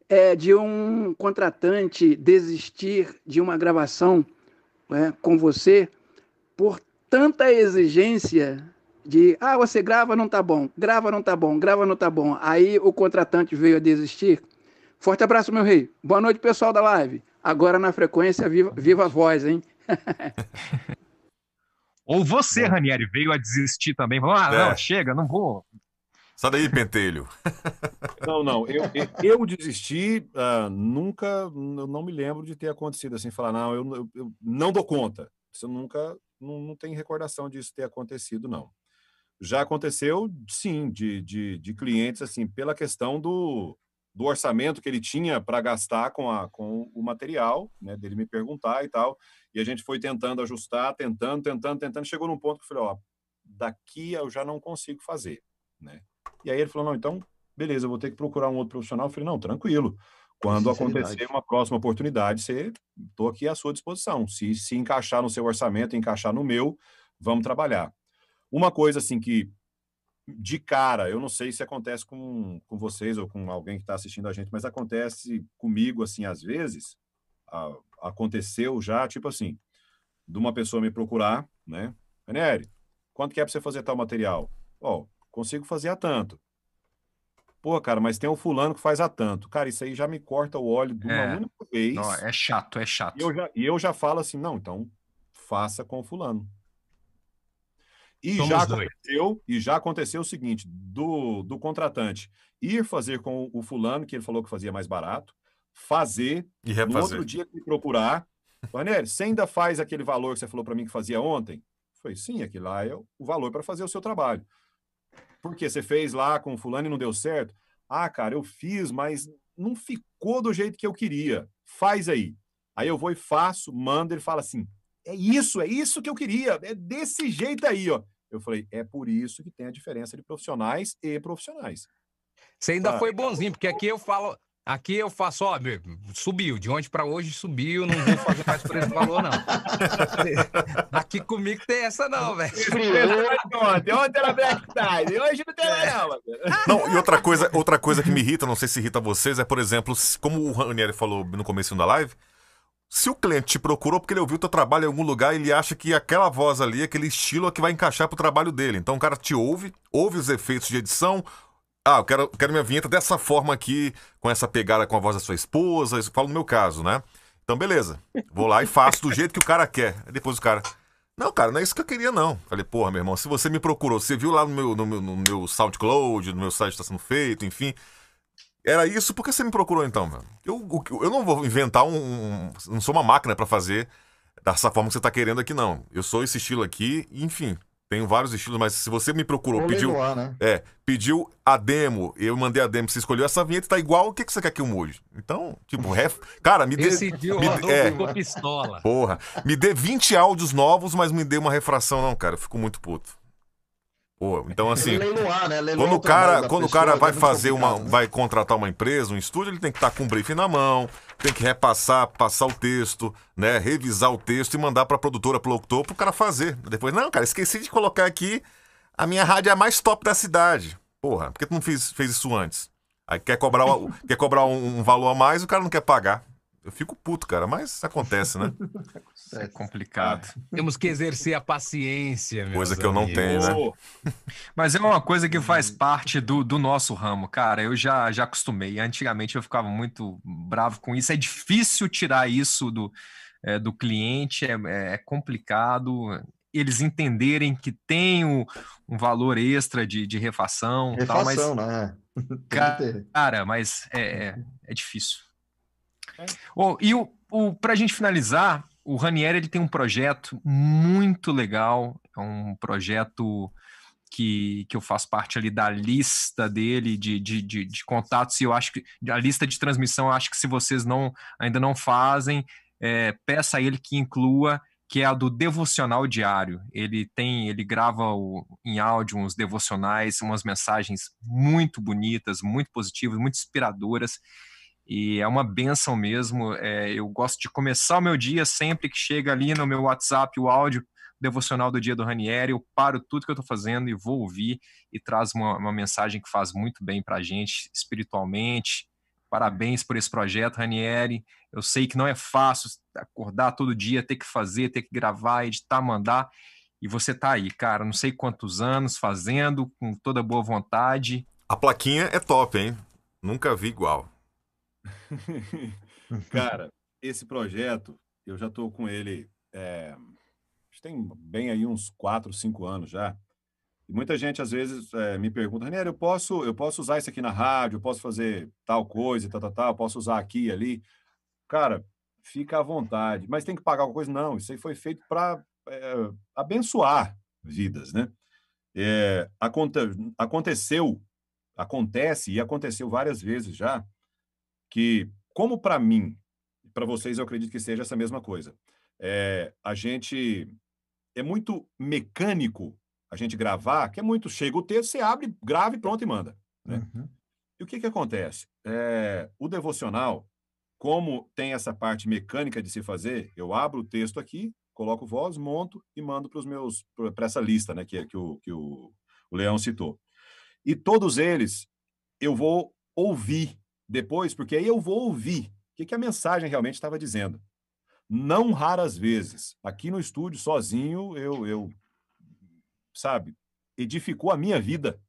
é, de um contratante desistir de uma gravação é, com você por tanta exigência de ah, você grava, não tá bom, grava, não tá bom, grava, não tá bom. Aí o contratante veio a desistir. Forte abraço, meu rei. Boa noite, pessoal da live. Agora na frequência, viva, viva a voz, hein? Ou você. Ranieri, veio a desistir também. Falou, ah, é. não, chega, não vou. Sai daí, pentelho. Não, não, eu, eu desisti, uh, nunca, eu não me lembro de ter acontecido assim, falar, não, eu, eu, eu não dou conta. Isso nunca, não, não tem recordação disso ter acontecido, não. Já aconteceu, sim, de, de, de clientes, assim, pela questão do, do orçamento que ele tinha para gastar com, a, com o material, né, dele me perguntar e tal. E a gente foi tentando ajustar, tentando, tentando, tentando. Chegou num ponto que eu falei, ó, daqui eu já não consigo fazer, né? E aí ele falou, não, então, beleza, eu vou ter que procurar um outro profissional. Eu falei, não, tranquilo. Quando acontecer uma próxima oportunidade, você estou aqui à sua disposição. Se se encaixar no seu orçamento, encaixar no meu, vamos trabalhar. Uma coisa assim que de cara, eu não sei se acontece com, com vocês ou com alguém que está assistindo a gente, mas acontece comigo, assim, às vezes, a, aconteceu já, tipo assim, de uma pessoa me procurar, né? Ranieri, quanto que é para você fazer tal material? Ó, oh, consigo fazer a tanto. Pô, cara, mas tem um fulano que faz a tanto. Cara, isso aí já me corta o óleo de uma é. única vez. Não, é chato, é chato. E eu, já, e eu já falo assim, não, então faça com o fulano. E Somos já aconteceu, e já aconteceu o seguinte, do, do contratante ir fazer com o fulano, que ele falou que fazia mais barato, fazer, e refazer. no outro dia me procurar. Ranieri, você ainda faz aquele valor que você falou para mim que fazia ontem? Foi sim, aquele lá é o valor para fazer o seu trabalho. Porque você fez lá com o fulano e não deu certo? Ah, cara, eu fiz, mas não ficou do jeito que eu queria. Faz aí. Aí eu vou e faço, mando, ele fala assim: é isso, é isso que eu queria, é desse jeito aí, ó. Eu falei, é por isso que tem a diferença de profissionais e profissionais. Você ainda ah, foi bonzinho, porque aqui eu falo, aqui eu faço, ó, subiu, de ontem para hoje subiu, não vou fazer mais por esse valor, não. aqui comigo tem essa não, velho. Ontem, ontem era Black Friday, hoje não tem mais não. Não, e outra coisa, outra coisa que me irrita, não sei se irrita vocês, é, por exemplo, como o Ranieri falou no começo da live, se o cliente te procurou porque ele ouviu o teu trabalho em algum lugar, ele acha que aquela voz ali, aquele estilo é que vai encaixar pro trabalho dele. Então o cara te ouve, ouve os efeitos de edição. Ah, eu quero, eu quero minha vinheta dessa forma aqui, com essa pegada com a voz da sua esposa. Isso falo no meu caso, né? Então, beleza. Vou lá e faço do jeito que o cara quer. Aí depois o cara. Não, cara, não é isso que eu queria, não. Falei, porra, meu irmão, se você me procurou, você viu lá no meu, no meu, no meu SoundCloud, no meu site está sendo feito, enfim. Era isso, por que você me procurou então, meu? Eu, eu não vou inventar um. um- Não sou uma máquina pra fazer dessa forma que você tá querendo aqui, não. Eu sou esse estilo aqui, enfim. Tenho vários estilos, mas se você me procurou, Vou pediu. leiloar, né? É, pediu a demo, eu mandei a demo, você escolheu essa vinheta, tá igual, o que, que você quer que eu mude? Então, tipo, ref... cara, me dê. O me dê- é, ficou pistola. porra, me dê 20 áudios novos, mas me dê uma refração, não, cara, eu fico muito puto. Pô, então assim. Leiloar, né? Leiloar Quando o cara, quando o cara vai é fazer uma, né? vai contratar uma empresa, um estúdio, ele tem que estar com o briefing na mão, tem que repassar, passar o texto, né, revisar o texto e mandar pra produtora, pro locutor, pro cara fazer. Depois, não, cara, esqueci de colocar aqui a minha rádio é a mais top da cidade. Porra, por que tu não fez, fez isso antes? Aí quer cobrar, o- quer cobrar um, um valor a mais, o cara não quer pagar. Eu fico puto, cara, mas acontece, né? É complicado. Temos que exercer a paciência, meus Coisa que eu não amigos. tenho, né? Mas é uma coisa que faz parte do, do nosso ramo, cara. Eu já, já acostumei. Antigamente eu ficava muito bravo com isso. É difícil tirar isso do, é, do cliente, é, é- é complicado. Eles entenderem que tem o- um valor extra de, de refação, tal, mas, Refação, né? Tem que Ca- ter. cara, mas é, é, é difícil. Ô, e o, o, pra gente finalizar, o Ranieri ele tem um projeto muito legal, é um projeto que, que eu faço parte ali da lista dele de, de, de, de contatos, e eu acho que a lista de transmissão, acho que se vocês não ainda não fazem, é, peça a ele que inclua, que é a do devocional diário. Ele tem, ele grava o- em áudio uns devocionais, umas mensagens muito bonitas, muito positivas, muito inspiradoras. E é uma benção mesmo. é, eu gosto de começar o meu dia sempre que chega ali no meu WhatsApp o áudio devocional do dia do Ranieri. Eu paro tudo que eu estou fazendo e vou ouvir e traz uma, uma mensagem que faz muito bem para a gente espiritualmente. Parabéns por esse projeto, Ranieri. Eu sei que não é fácil acordar todo dia, ter que fazer, ter que gravar, editar, mandar. E você tá aí, cara, não sei quantos anos fazendo, com toda boa vontade. A plaquinha é top, hein? Nunca vi igual. Cara, esse projeto, eu já estou com ele, é, tem bem aí uns 4, 5 anos já. E muita gente às vezes é, me pergunta, Ranieri, eu posso, eu posso usar isso aqui na rádio, eu posso fazer tal coisa, tal, tal, tal, posso usar aqui ali. Cara, fica à vontade. Mas tem que pagar alguma coisa? Não, isso aí foi feito para abençoar vidas, né? É, aconte- aconteceu, acontece e aconteceu várias vezes já, que, como para mim, para vocês eu acredito que seja essa mesma coisa, é, a gente é muito mecânico a gente gravar, que é muito, chega o texto, você abre, grava e pronto e manda. Né? Uhum. E o que, que acontece? É, o devocional, como tem essa parte mecânica de se fazer, eu abro o texto aqui, coloco voz, monto e mando para os meus para essa lista, né, que, que, o, que o, o Leão citou. E todos eles eu vou ouvir depois, porque aí eu vou ouvir o que, a mensagem realmente estava dizendo. Não raras vezes, aqui no estúdio, sozinho, eu, eu sabe, edificou a minha vida,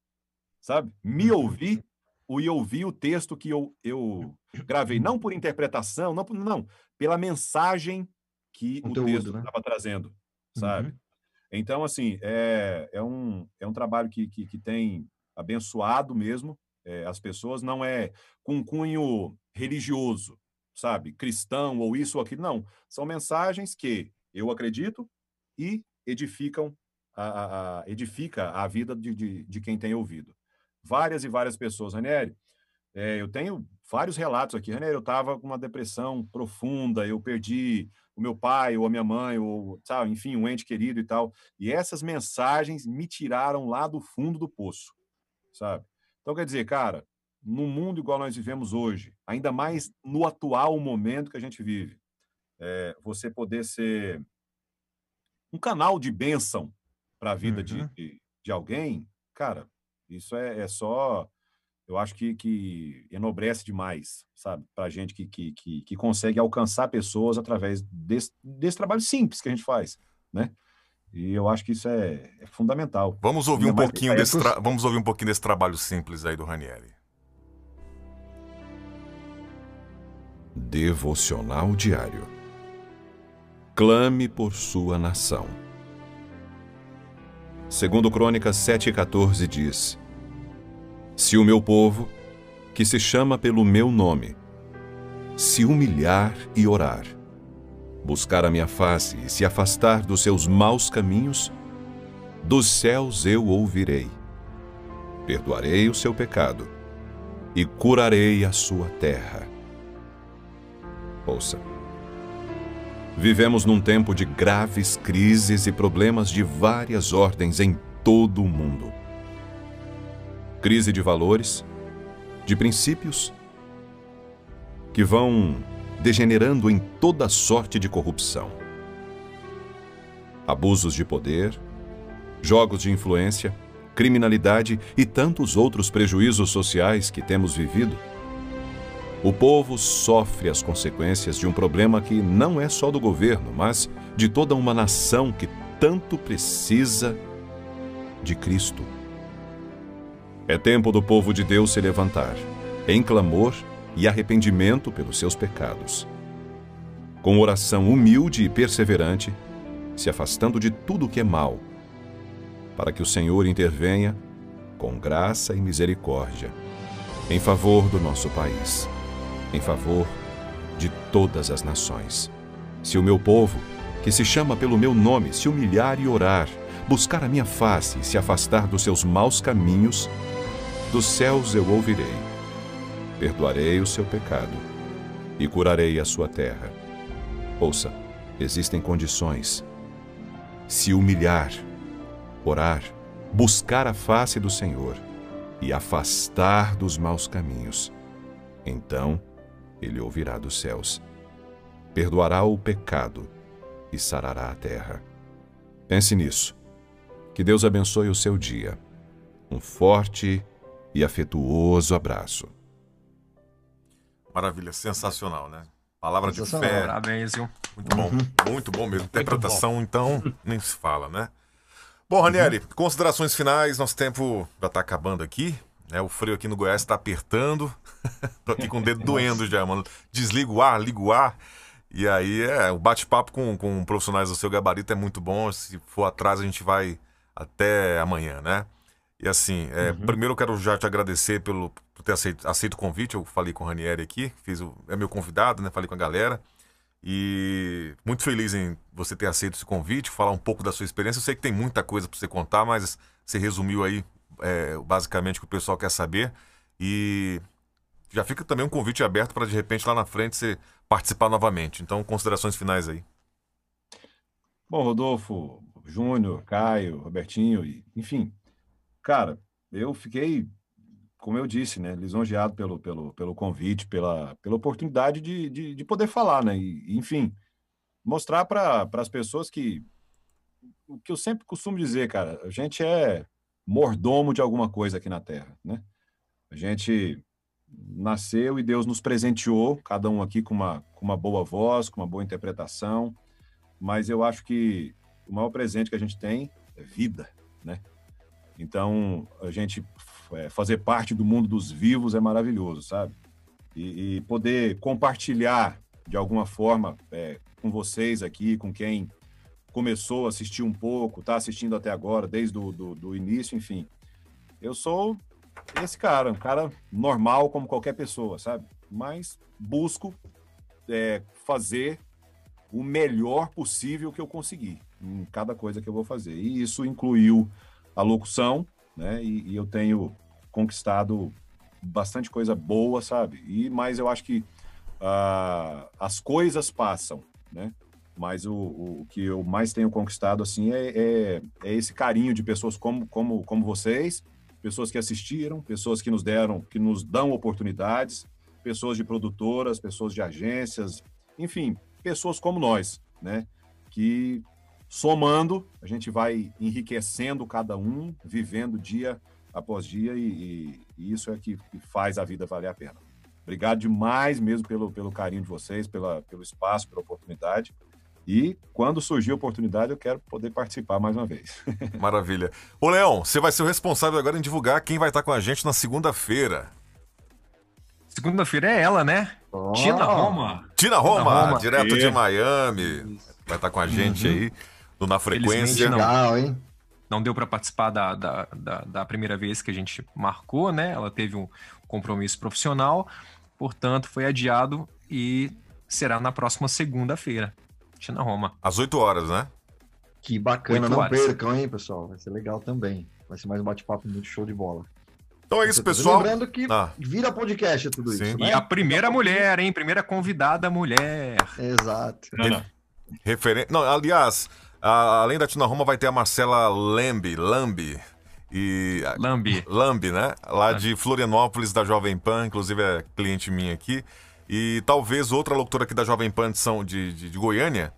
sabe? Me ouvir e ouvir o texto que eu, eu gravei, não por interpretação, não, por- não pela mensagem que Conteúdo, o texto né? estava trazendo, sabe? Então, assim, é, é, um, é um trabalho que, que, que tem abençoado mesmo é, as pessoas, não é com cunho religioso, sabe? Cristão ou isso ou aquilo, não. São mensagens que eu acredito e edificam a, a- a- edifica a vida de, de, de quem tem ouvido. Várias e várias pessoas, Ranieri, é, eu tenho vários relatos aqui. Ranieri, eu estava com uma depressão profunda, eu perdi o meu pai ou a minha mãe, ou, sabe, enfim, um ente querido e tal. E essas mensagens me tiraram lá do fundo do poço, sabe? Então, quer dizer, cara, no mundo igual nós vivemos hoje, ainda mais no atual momento que a gente vive, é, você poder ser um canal de bênção para a vida de, Uhum. de, de alguém, cara, isso é, é só. Eu acho que, que enobrece demais, sabe? Para gente que, que, que, que consegue alcançar pessoas através desse, desse trabalho simples que a gente faz, né? E eu acho que isso é, é fundamental. Vamos ouvir um mais pouquinho pra desse tra- vamos ouvir um pouquinho desse trabalho simples aí do Ranieri. Devocional Diário. Clame por sua nação. Segundo Crônicas 7,14 diz: Se o meu povo, que se chama pelo meu nome, se humilhar e orar, buscar a minha face e se afastar dos seus maus caminhos, dos céus eu ouvirei, perdoarei o seu pecado e curarei a sua terra. Ouça. Vivemos num tempo de graves crises e problemas de várias ordens em todo o mundo. Crise de valores, de princípios, que vão degenerando em toda sorte de corrupção. Abusos de poder, jogos de influência, criminalidade e tantos outros prejuízos sociais que temos vivido. O povo sofre as consequências de um problema que não é só do governo, mas de toda uma nação que tanto precisa de Cristo. É tempo do povo de Deus se levantar, em clamor e arrependimento pelos seus pecados. Com oração humilde e perseverante, se afastando de tudo o que é mal, para que o Senhor intervenha com graça e misericórdia em favor do nosso país, em favor de todas as nações. Se o meu povo, que se chama pelo meu nome, se humilhar e orar, buscar a minha face e se afastar dos seus maus caminhos, dos céus eu ouvirei, perdoarei o seu pecado e curarei a sua terra. Ouça, existem condições. Se humilhar, orar, buscar a face do Senhor e afastar dos maus caminhos. Então ele ouvirá dos céus, perdoará o pecado e sarará a terra. Pense nisso. Que Deus abençoe o seu dia. Um forte e afetuoso abraço. Maravilha, sensacional, né? Palavra de Sensacional. fé. Parabéns, viu? Muito bom, muito bom mesmo. Interpretação, então, nem se fala, né? Bom, Ranieri, considerações finais, nosso tempo já tá acabando aqui. Né? O frio aqui no Goiás está apertando. Tô aqui com o dedo doendo já, mano. Desliga o ar, liga o ar. E aí, é, o bate-papo com, com profissionais do seu gabarito é muito bom. Se for atrás, a gente vai até amanhã, né? E assim, é, primeiro eu quero já te agradecer pelo, por ter aceito, aceito o convite. Eu falei com o Ranieri aqui, fiz o, é meu convidado, né? Falei com a galera. E muito feliz em você ter aceito esse convite, falar um pouco da sua experiência. Eu sei que tem muita coisa para você contar, mas você resumiu aí é, basicamente o que o pessoal quer saber. E já fica também um convite aberto para de repente lá na frente você participar novamente. Então, considerações finais aí. Bom, Rodolfo, Júnior, Caio, Robertinho, e, enfim, cara, eu fiquei, como eu disse, né, lisonjeado pelo, pelo, pelo convite, pela, pela oportunidade de, de, de poder falar, né, e, enfim, mostrar para as pessoas que o que eu sempre costumo dizer, cara, a gente é mordomo de alguma coisa aqui na Terra, né? A gente nasceu e Deus nos presenteou, cada um aqui com uma, com uma boa voz, com uma boa interpretação, mas eu acho que o maior presente que a gente tem é vida, né? Então, a gente é, fazer parte do mundo dos vivos é maravilhoso, sabe? E, e poder compartilhar de alguma forma é, com vocês aqui, com quem começou a assistir um pouco, está assistindo até agora, desde o do, do início, enfim. Eu sou esse cara, um cara normal como qualquer pessoa, sabe? Mas busco é, fazer o melhor possível que eu conseguir em cada coisa que eu vou fazer. E isso incluiu a locução, né? E, e eu tenho conquistado bastante coisa boa, sabe? E mas eu acho que ah, as coisas passam, né? Mas o, o que eu mais tenho conquistado assim é, é, é esse carinho de pessoas como, como, como vocês, pessoas que assistiram, pessoas que nos deram, que nos dão oportunidades, pessoas de produtoras, pessoas de agências, enfim, pessoas como nós, né? Que somando, a gente vai enriquecendo cada um, vivendo dia após dia, e, e- e isso é que, que faz a vida valer a pena. Obrigado demais mesmo pelo, pelo carinho de vocês, pela, pelo espaço, pela oportunidade. E quando surgir a oportunidade, eu quero poder participar mais uma vez. Maravilha. Ô, Leão, você vai ser o responsável agora em divulgar quem vai estar com a gente na segunda-feira. Segunda-feira é ela, né? Ó, Tina Roma. Tina Roma, Roma. direto E- de Miami. Vai estar com a gente aí no Na Frequência. Não. Legal, hein? Não deu para participar da, da, da, da primeira vez que a gente marcou, né? Ela teve um compromisso profissional, portanto, foi adiado e será na próxima segunda-feira. Tina Roma. Às 8 horas, né? Que bacana, não horas. percam, hein, pessoal? Vai ser legal também. Vai ser mais um bate-papo muito show de bola. Então é isso, pessoal. Lembrando que Ah. vira podcast tudo Sim. isso, E né? a primeira mulher, hein? Primeira convidada mulher. Exato. Referen... Não, aliás, a- além da Tina Roma, vai ter a Marcela Lambi, Lambi. E. Lambi. Lambi, né? Lá de Florianópolis, da Jovem Pan, inclusive é cliente minha aqui. E talvez outra locutora aqui da Jovem Pan de, São, de, de, de Goiânia,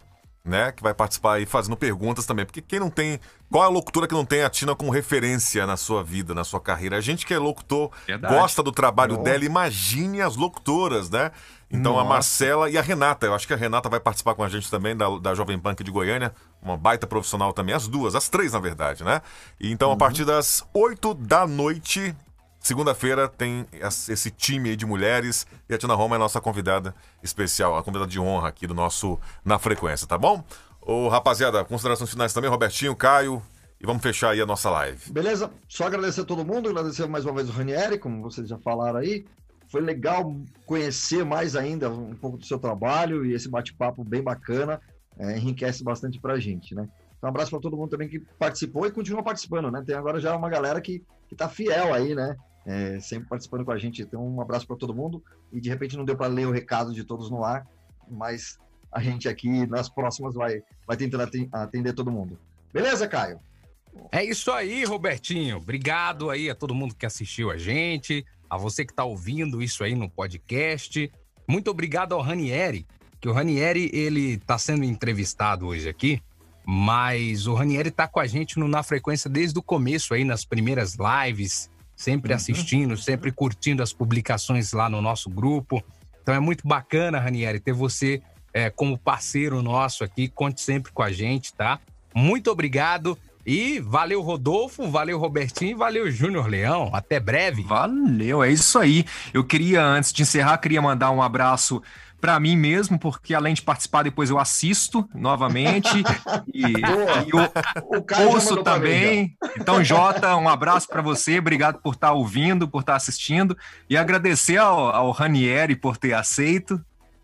né? Que vai participar aí fazendo perguntas também. Porque quem não tem. Qual é a locutora que não tem a Tina como referência na sua vida, na sua carreira? A gente que é locutor, Verdade. gosta do trabalho Nossa. dela, imagine as locutoras, né? Então a Nossa. Marcela e a Renata, eu acho que a Renata vai participar com a gente também da, da Jovem aqui de Goiânia, uma baita profissional também, as duas, as três na verdade, né? E então a partir das 8 da noite, segunda-feira, tem es- esse time aí de mulheres e a Tina Roma é a nossa convidada especial, a convidada de honra aqui do nosso Na Frequência, tá bom? Ô rapaziada, considerações finais também, Robertinho, Caio, e vamos fechar aí a nossa live. Beleza? Só agradecer a todo mundo, agradecer mais uma vez o Ranieri, como vocês já falaram aí. Foi legal conhecer mais ainda um pouco do seu trabalho e esse bate-papo bem bacana, é, enriquece bastante pra gente, né? Então, um abraço para todo mundo também que participou e continua participando, né? Tem agora já uma galera que, que tá fiel aí, né? É, sempre participando com a gente. Então, um abraço para todo mundo. E de repente não deu para ler o recado de todos no ar, mas a gente aqui nas próximas vai, vai aten- atender todo mundo. Beleza, Caio? É isso aí, Robertinho. Obrigado aí a todo mundo que assistiu a gente, a você que está ouvindo isso aí no podcast. Muito obrigado ao Ranieri, que o Ranieri ele está sendo entrevistado hoje aqui, mas o Ranieri está com a gente no na frequência desde o começo aí nas primeiras lives, sempre assistindo, sempre curtindo as publicações lá no nosso grupo. Então é muito bacana, Ranieri, ter você é, como parceiro nosso aqui. Conte sempre com a gente, tá? Muito obrigado. E valeu, Rodolfo, valeu, Robertinho, valeu, Júnior Leão. Até breve. Valeu, é isso aí. Eu queria, antes de encerrar, queria mandar um abraço para mim mesmo, porque além de participar, depois eu assisto novamente e, Boa. e ouço também. Então, Jota, um abraço para você, obrigado por estar ouvindo, por estar assistindo e agradecer ao, ao Ranieri por ter aceito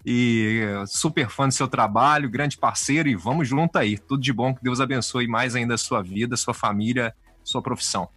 e eh, super fã do seu trabalho, grande parceiro, e vamos junto aí. Tudo de bom, que Deus abençoe mais ainda a sua vida, sua família, sua profissão.